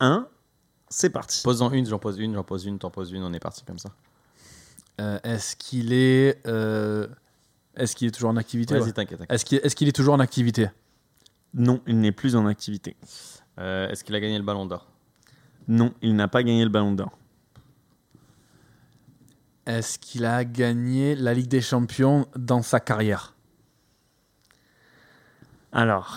1, c'est parti. Pose-en une, j'en pose une, j'en pose une, t'en poses une, on est parti comme ça. Euh, est-ce qu'il est, euh, est-ce qu'il est toujours en activité Vas-y, ouais t'inquiète. t'inquiète. Est-ce qu'il est, qu'il est toujours en activité Non, il n'est plus en activité. Euh, Est-ce qu'il a gagné le ballon d'or Non, il n'a pas gagné le ballon d'or. Est-ce qu'il a gagné la Ligue des Champions dans sa carrière? Alors,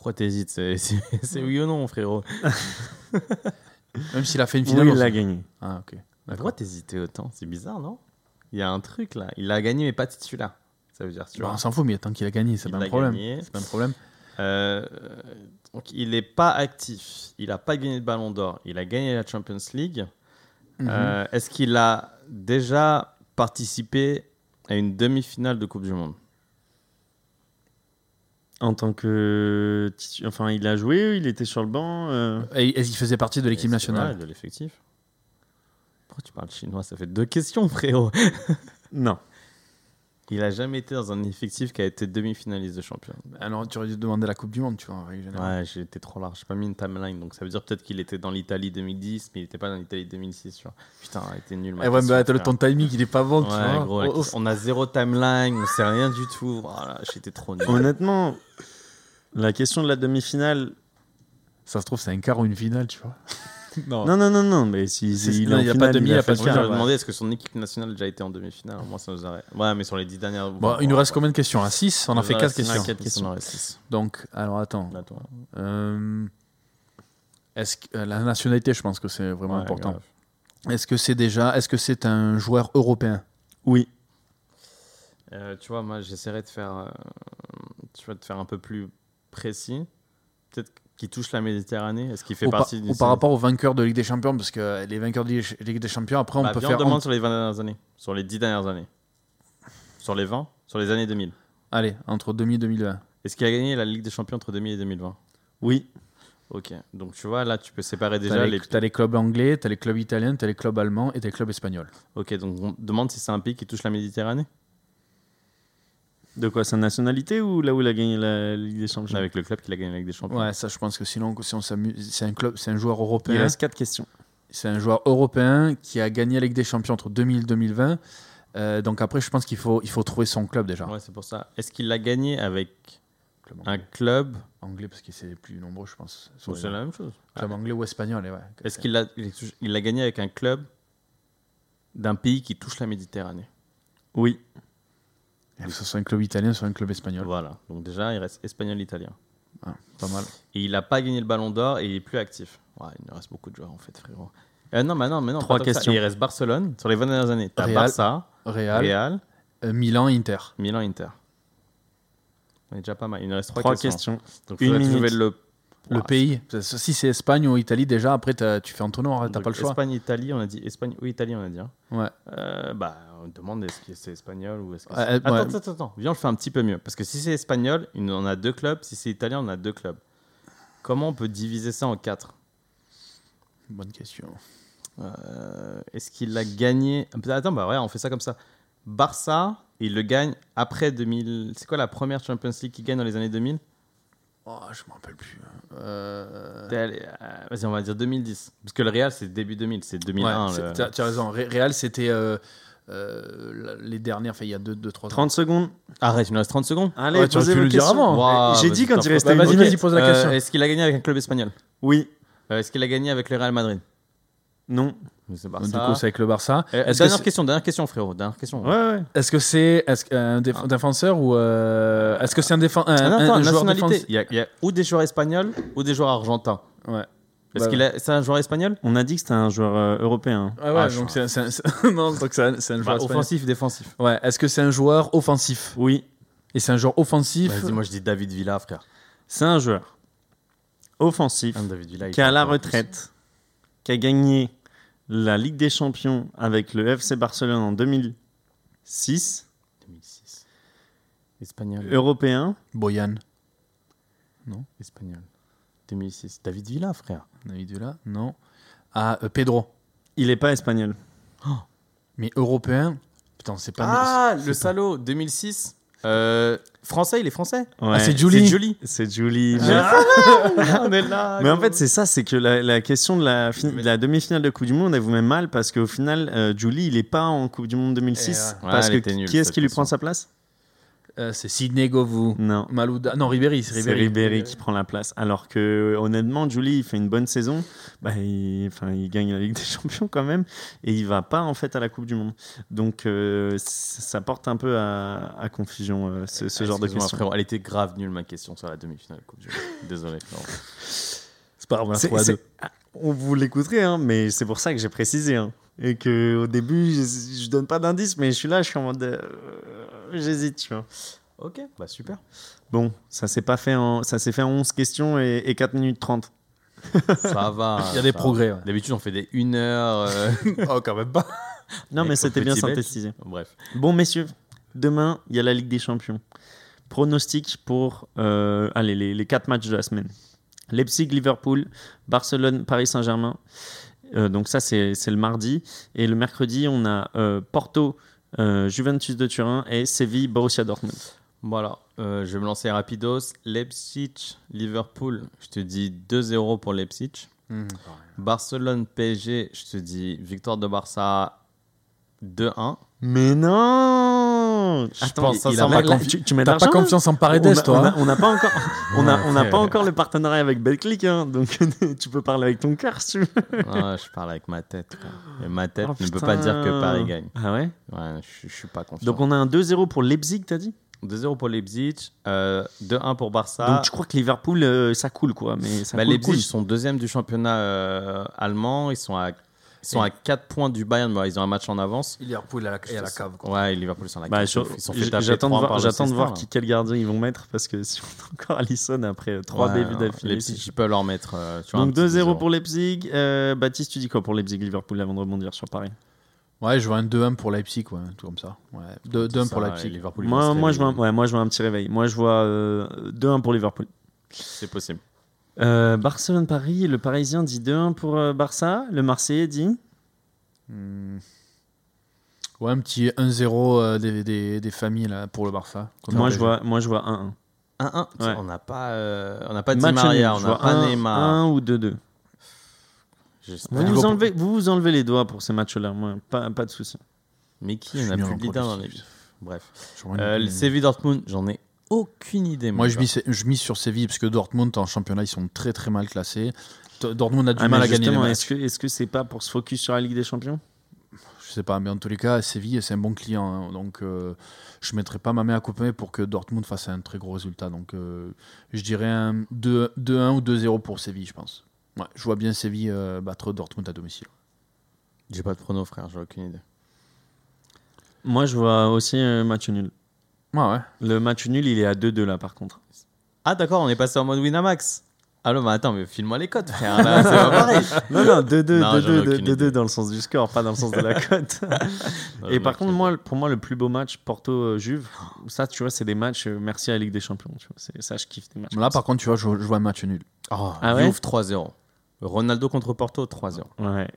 Pourquoi t'hésites C'est oui ou non, frérot Même s'il a fait une oui, finale il l'a gagné. Ah, ok. Pourquoi t'hésitais autant? C'est bizarre, non? Il y a un truc là. Il a gagné, mais pas titulaire. Ça veut dire, tu Bah, vois. on s'en fout, mais tant qu'il a gagné, c'est pas un l'a problème. gagné. C'est pas un problème. Euh, donc, il n'est pas actif. Il n'a pas gagné le ballon d'or. Il a gagné la Champions League. Mhm. Euh, Est-ce qu'il a déjà participé à une demi-finale de Coupe du Monde? En tant que. Enfin, il a joué, il était sur le banc. euh, Et est-ce qu'il faisait partie de l'équipe nationale ouais, de l'effectif. Pourquoi tu parles chinois? Ça fait deux questions, frérot. Non. Il a jamais été dans un effectif qui a été demi-finaliste de champion. Alors, tu aurais dû demander la Coupe du Monde, tu vois, en règle générale. Ouais, j'ai été trop large. J'ai pas mis une timeline. Donc ça veut dire peut-être qu'il était dans l'Italie 2010, mais il était pas dans l'Italie 2006. Tu vois. Putain, elle était nul. ma Eh ouais, mais attends, ton timing, il est pas bon, tu Ouais, vois. gros, Oh, oh, on a zéro timeline, on sait rien du tout. Voilà, j'étais trop nul. Honnêtement, la question de la demi-finale. Ça se trouve, c'est un quart ou une finale, tu vois. Non. Non, non, non, non, mais si, C'est- si il non, est en il y a pas finale, de demi, il il y a a pas de finale, j'aurais demandé est-ce que son équipe nationale a déjà été en demi-finale? Moi, ça nous aurait. Ouais, mais sur les dix dernières. Bon, il nous reste combien de questions? À 6 On en fait 4 questions. 4 questions. Donc, alors attends. Euh, Est-ce que euh, la nationalité, je pense que c'est vraiment Ouais, important. grave. Est-ce que c'est déjà, est-ce que c'est un joueur européen? Oui. Euh, tu vois, moi, j'essaierai de faire, euh, tu vois, de faire un peu plus précis. Peut-être qui touche la Méditerranée Est-ce qu'il fait Ou, par- partie ou par rapport aux vainqueurs de Ligue des Champions, parce que les vainqueurs de Ligue des Champions, après, on Bah, peut faire. on demande sur les 20 dernières années, sur les 10 dernières années. Sur les 20 Sur les années 2000. Allez, entre 2000 et 2020. Est-ce qu'il a gagné la Ligue des Champions entre 2000 et 2020 Oui. Ok, donc tu vois, là, tu peux séparer déjà les, les... t'as les clubs anglais, t'as les clubs italiens, t'as les clubs allemands et t'as les clubs espagnols. Ok, donc on demande si c'est un pays qui touche la Méditerranée? De quoi Sa nationalité ou là où il a gagné la Ligue des Champions? Avec le club qui a gagné la Ligue des Champions. Ouais, ça, je pense que sinon, si on s'amuse, c'est un club, c'est un joueur Il européen. reste quatre questions. C'est un joueur européen qui a gagné la Ligue des Champions entre 2000 et 2020. Euh, donc après, je pense qu'il faut, il faut trouver son club déjà. Ouais, c'est pour ça. Est-ce qu'il l'a gagné avec Club un anglais, club? Anglais, parce que c'est plus nombreux, je pense. ou c'est la même chose Club anglais ou espagnol, ouais. Est-ce qu'il l'a il l'a gagné avec un club d'un pays qui touche la Méditerranée? Oui. Que ce soit un club italien, soit un club espagnol. Voilà, donc déjà il reste espagnol-italien. Ah, pas mal. Et il n'a pas gagné le ballon d'or et il est plus actif. Ouais, il nous reste beaucoup de joueurs en fait, frérot. Euh, non, mais non, mais non. Trois questions. Il reste Barcelone sur les 20 dernières années. T'as Real. Barça, Real, Real, euh, Milan, Inter. Milan, Inter. On est déjà pas mal. Il nous reste trois, Trois questions. questions. Donc, Une faudrait minute. le, Le pays. Si c'est Espagne ou Italie, déjà, après, t'as- tu fais entonnoir, t'as donc, pas le choix. Espagne, Italie, on a dit Espagne ou Italie, on a dit. hein. Ouais. Euh, bah, on demande est-ce que c'est espagnol ou est-ce que c'est- euh, attends, ouais. attends, attends, attends. Viens, on le fait un petit peu mieux. Parce que si c'est espagnol, en a deux clubs. Si c'est italien, on a deux clubs. Comment on peut diviser ça en quatre? Bonne question. Euh, Est-ce qu'il a gagné? Attends, bah ouais, on fait ça comme ça. Barça, il le gagne après 2000. C'est quoi la première Champions League qu'il gagne dans les années 2000 Oh, je m'en rappelle plus. Euh... Allé- euh, Vas-y, on va dire 2010. Parce que le Real, c'est début 2000, c'est 2001. Ouais, c'est- le- t'as- Tu as raison. Real, c'était euh, euh, les dernières, enfin, il y a 2-3 ans. 30 secondes. Arrête, il nous reste 30 secondes. Allez, Ouais, tu aurais pu le dire avant. J'ai dit quand il restait Bah, vas-y, vas-y, pose la Euh, question. Est-ce qu'il a gagné avec un club espagnol? Oui. Euh, Est-ce qu'il a gagné avec le Real Madrid? Non. Donc, Du Barça. coup, c'est avec le Barça. Euh, Est-ce que dernière c'est question, dernière question, frérot. Dernière question. Ouais, ouais. est-ce que c'est est-ce que- un Ah. déf- défenseur ou euh, est-ce que c'est un, défen- un, Ah, non, un- attends, un joueur nationalité. Il y, a, il y a ou des joueurs espagnols ou des joueurs argentins. Ouais. Est-ce Bah, qu'il a... c'est un joueur espagnol? On a dit que c'était un joueur euh, européen. Ah ouais, Ah, donc c'est un- un- non, donc c'est un, un Bah, joueur espagnol. Offensif, défensif. Ouais. Est-ce que c'est un joueur offensif? Oui. Et c'est un joueur offensif? Vas-y, moi je dis David Villa, frère. C'est un joueur offensif Ah, David Villa, il qui est à la retraite, qui a gagné la Ligue des Champions avec le FC Barcelone en 2006, 2006. Espagnol. européen. Boyan. Espagnol. 2006. David Villa, frère. David Villa Non. Ah, euh, Pedro. Il n'est pas espagnol. Mais européen Putain, c'est pas. Ah, le pas- salaud, 2006. Euh, français, il est français. Ouais. Ah, c'est Julie. C'est Julie. C'est Julie. On est là. Mais en fait, c'est ça, c'est que la, la question de la, fin- de la demi-finale de Coupe du Monde, elle vous met mal parce qu'au final, euh, Julie, il est pas en Coupe du Monde 2006. Eh ouais. Parce Ouais, que qui est-ce qui lui prend sa place? Euh, c'est Sidney Govou. Non. Malouda. Non, Ribéry. C'est C'est Ribéry. Ribéry qui prend la place. Alors que, honnêtement, Julie, il fait une bonne saison. Bah, il, enfin, il gagne la Ligue des Champions quand même. Et il va pas, en fait, à la Coupe du Monde. Donc, euh, ça porte un peu à, à confusion, euh, ce, ce genre de questions. frérot, Elle était grave nulle, ma question sur la demi-finale de Coupe du Monde. Désolé. C'est pas grave, C'est- ah, On vous l'écouterait, hein, mais c'est pour ça que j'ai précisé. hein. Et que au début, je, je donne pas d'indice, mais je suis là, je suis en mode. euh, J'hésite, tu vois. Ok, bah super. Bon, ça s'est pas fait en, ça s'est fait en 11 questions et, et 4 minutes 30. Ça va. Il y a des progrès. ouais. D'habitude, on fait des 1 heure. euh, oh, quand même pas. Non, mais c'était bien petit belge. synthétisé. Bref. Bon, messieurs, demain, il y a la Ligue des Champions. Pronostic pour euh, allez, les, les quatre matchs de la semaine. Leipzig, Liverpool, Barcelone, Paris Saint-Germain. Euh, donc ça, c'est c'est le mardi. Et le mercredi, on a euh, Porto, euh, Juventus de Turin et Séville, Borussia Dortmund. Voilà, euh, je vais me lancer rapidos. Leipzig, Liverpool, je te dis 2-0 pour Leipzig. Barcelone, PSG, je te dis victoire de Barça 2-1. Mais non Je Attends, pense il- il sincèrement a pas que- confi- tu, tu mets T'as pas confiance en On Paredes, toi hein On n'a pas encore, on a, on pas encore le partenariat avec Betclic, hein, donc tu peux parler avec ton cœur si tu veux. Ah, je parle avec ma tête. frère. Et ma tête Oh, ne peut putain. pas dire que Paris gagne. Ah ouais? Ouais, je, je suis pas confiant. Donc on a un 2-0 pour Leipzig, t'as dit? 2-0 pour Leipzig, euh, 2-1 pour Barça. Donc tu crois que Liverpool, euh, ça coule quoi mais ça Bah, coule, Leipzig, coule. ils sont deuxième du championnat euh, allemand. Ils sont à Ils sont à 4 points du Bayern, bah, ils ont un match en avance. Liverpool à la, et à la cave. Quoi. Ouais, Liverpool sont à la Bah, cave. sur- Ils sont fait J'attends de 3-1 voir, j'attends de voir qui, quel gardien ils vont mettre parce que si on a encore Allison après 3 Ouais, débuts d'affilée. Leipzig, ils peuvent leur mettre. euh, tu vois, un Donc petit 2-0 2-0. pour Leipzig. Euh, Baptiste, tu dis quoi pour Leipzig-Liverpool avant de rebondir sur Paris? Ouais, je vois un 2-1 pour Leipzig, ouais, tout comme ça. Ouais. 2 2-1 pour Leipzig. Liverpool, moi, moi, je vois ouais, moi, je vois un petit réveil. Moi, je vois euh, 2-1 pour Liverpool. C'est possible. Euh, Barcelone-Paris, le Parisien dit 2-1 pour euh, Barça. Le Marseillais dit Hmm. Ouais, un petit 1-0 euh, des, des, des familles là, pour le Barça. Moi on je, vois, moi, je vois 1-1. 1-1. Ouais. On n'a pas, euh, on n'a pas Di Match Maria, on n'a pas 1, Neymar. 1 ou 2-2. J'espère. Vous vous, enlevez, vous vous enlevez les doigts pour ces matchs-là. Moi, pas, pas de souci. Mais qui suis a plus en de leader dans les. Bref. Euh, le Séville Dortmund, j'en ai aucune idée. Moi, je mise, je mise sur Séville parce que Dortmund en championnat, ils sont très très mal classés. Dortmund a du Ah, mal à gagner est-ce que est-ce que c'est pas pour se focus sur la Ligue des Champions? Je sais pas, mais en tous les cas, Séville, c'est un bon client. hein. donc, euh, je mettrai pas ma main à couper pour que Dortmund fasse un très gros résultat. Donc, euh, je dirais un 2 2-1 ou 2-0 pour Séville, je pense. Ouais, je vois bien Séville euh, battre Dortmund à domicile. J'ai pas de prono, frère, j'ai aucune idée. Moi, je vois aussi un match nul. Ouais, ouais. Le match nul, il est à 2-2 là, par contre. Ah, d'accord, on est passé en mode Winamax. Allô, mais attends, mais file-moi les cotes, frère. Là, c'est pas pareil. Non, non, 2-2 Non, j'en ai 2-2 aucune 2-2 idée. dans le sens du score, pas dans le sens de la cote. Non, Et par contre, moi, pour moi, le plus beau match Porto-Juve, ça, tu vois, c'est des matchs euh, merci à la Ligue des Champions. Tu vois, c'est- ça, je kiffe des matchs. Là, par contre, tu vois, je, je vois un match nul. Oh, Ah ouais Juve 3-0. Ronaldo contre Porto 3-0. ça. Ouais.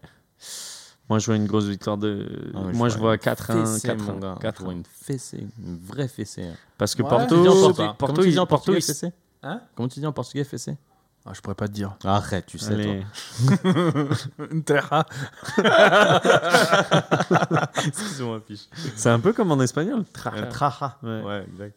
Moi, je vois une grosse victoire de. Ah, moi, je vois une 4-1. fessée, mon 4-1. gars. 4-1. Je vois une fessée, une vraie fessée. Parce que Ouais, Porto, tu dis en Porto, portugais- Porto, Comment tu dis ils- en Porto, portugais fessée Hein Comment tu dis en portugais fessée Ah, je pourrais pas te dire. Arrête, tu sais, toi. Allez. Terra. Excuse-moi, fiche. C'est un peu comme en espagnol. Une Traja. traja. Ouais. Ouais, exact.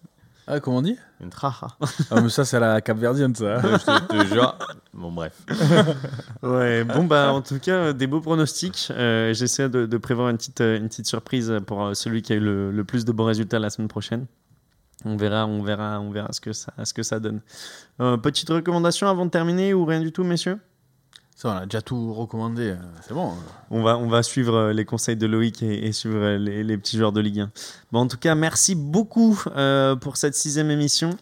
Ah, comment on dit Une traja. Ah, mais ça, c'est la Cap-Verdienne, ça. je te, te jure. Bon, bref. Ouais, bon bah en tout cas euh, des beaux pronostics. Euh, J'essaie de, de prévoir une petite, euh, une petite surprise pour celui qui a eu le, le plus de bons résultats la semaine prochaine. On verra, on verra, on verra ce que ça, ce que ça donne. Euh, petite recommandation avant de terminer ou rien du tout, messieurs? Ça, on a déjà tout recommandé. C'est bon. on va, on va suivre les conseils de Loïc et, et suivre les, les petits joueurs de Ligue 1. En tout cas, merci beaucoup euh, pour cette sixième émission.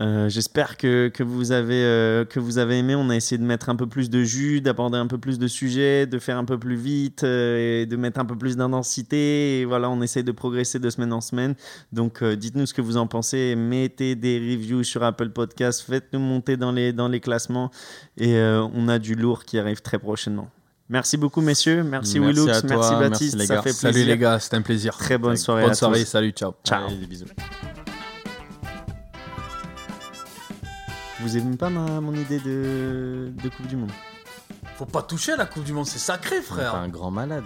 Euh, J'espère que, que, vous avez, euh, que vous avez aimé. On a essayé de mettre un peu plus de jus, d'aborder un peu plus de sujets, de faire un peu plus vite et de mettre un peu plus d'intensité. Voilà, on essaie de progresser de semaine en semaine. Donc, dites-nous ce que vous en pensez. Mettez des reviews sur Apple Podcast. Faites-nous monter dans les, dans les classements. Et on a du lourd qui arrive très prochainement. Merci beaucoup, messieurs. Merci, Merci Willux. toi, Merci, merci Baptiste. Ça fait Salut plaisir. les gars, c'était un plaisir. Très bonne soirée. Bonne à soirée, tous. salut, ciao. Ciao. Allez, des bisous. Vous aimez pas ma, mon idée de, de Coupe du Monde Faut pas toucher à la Coupe du Monde, c'est sacré, T'es un grand malade.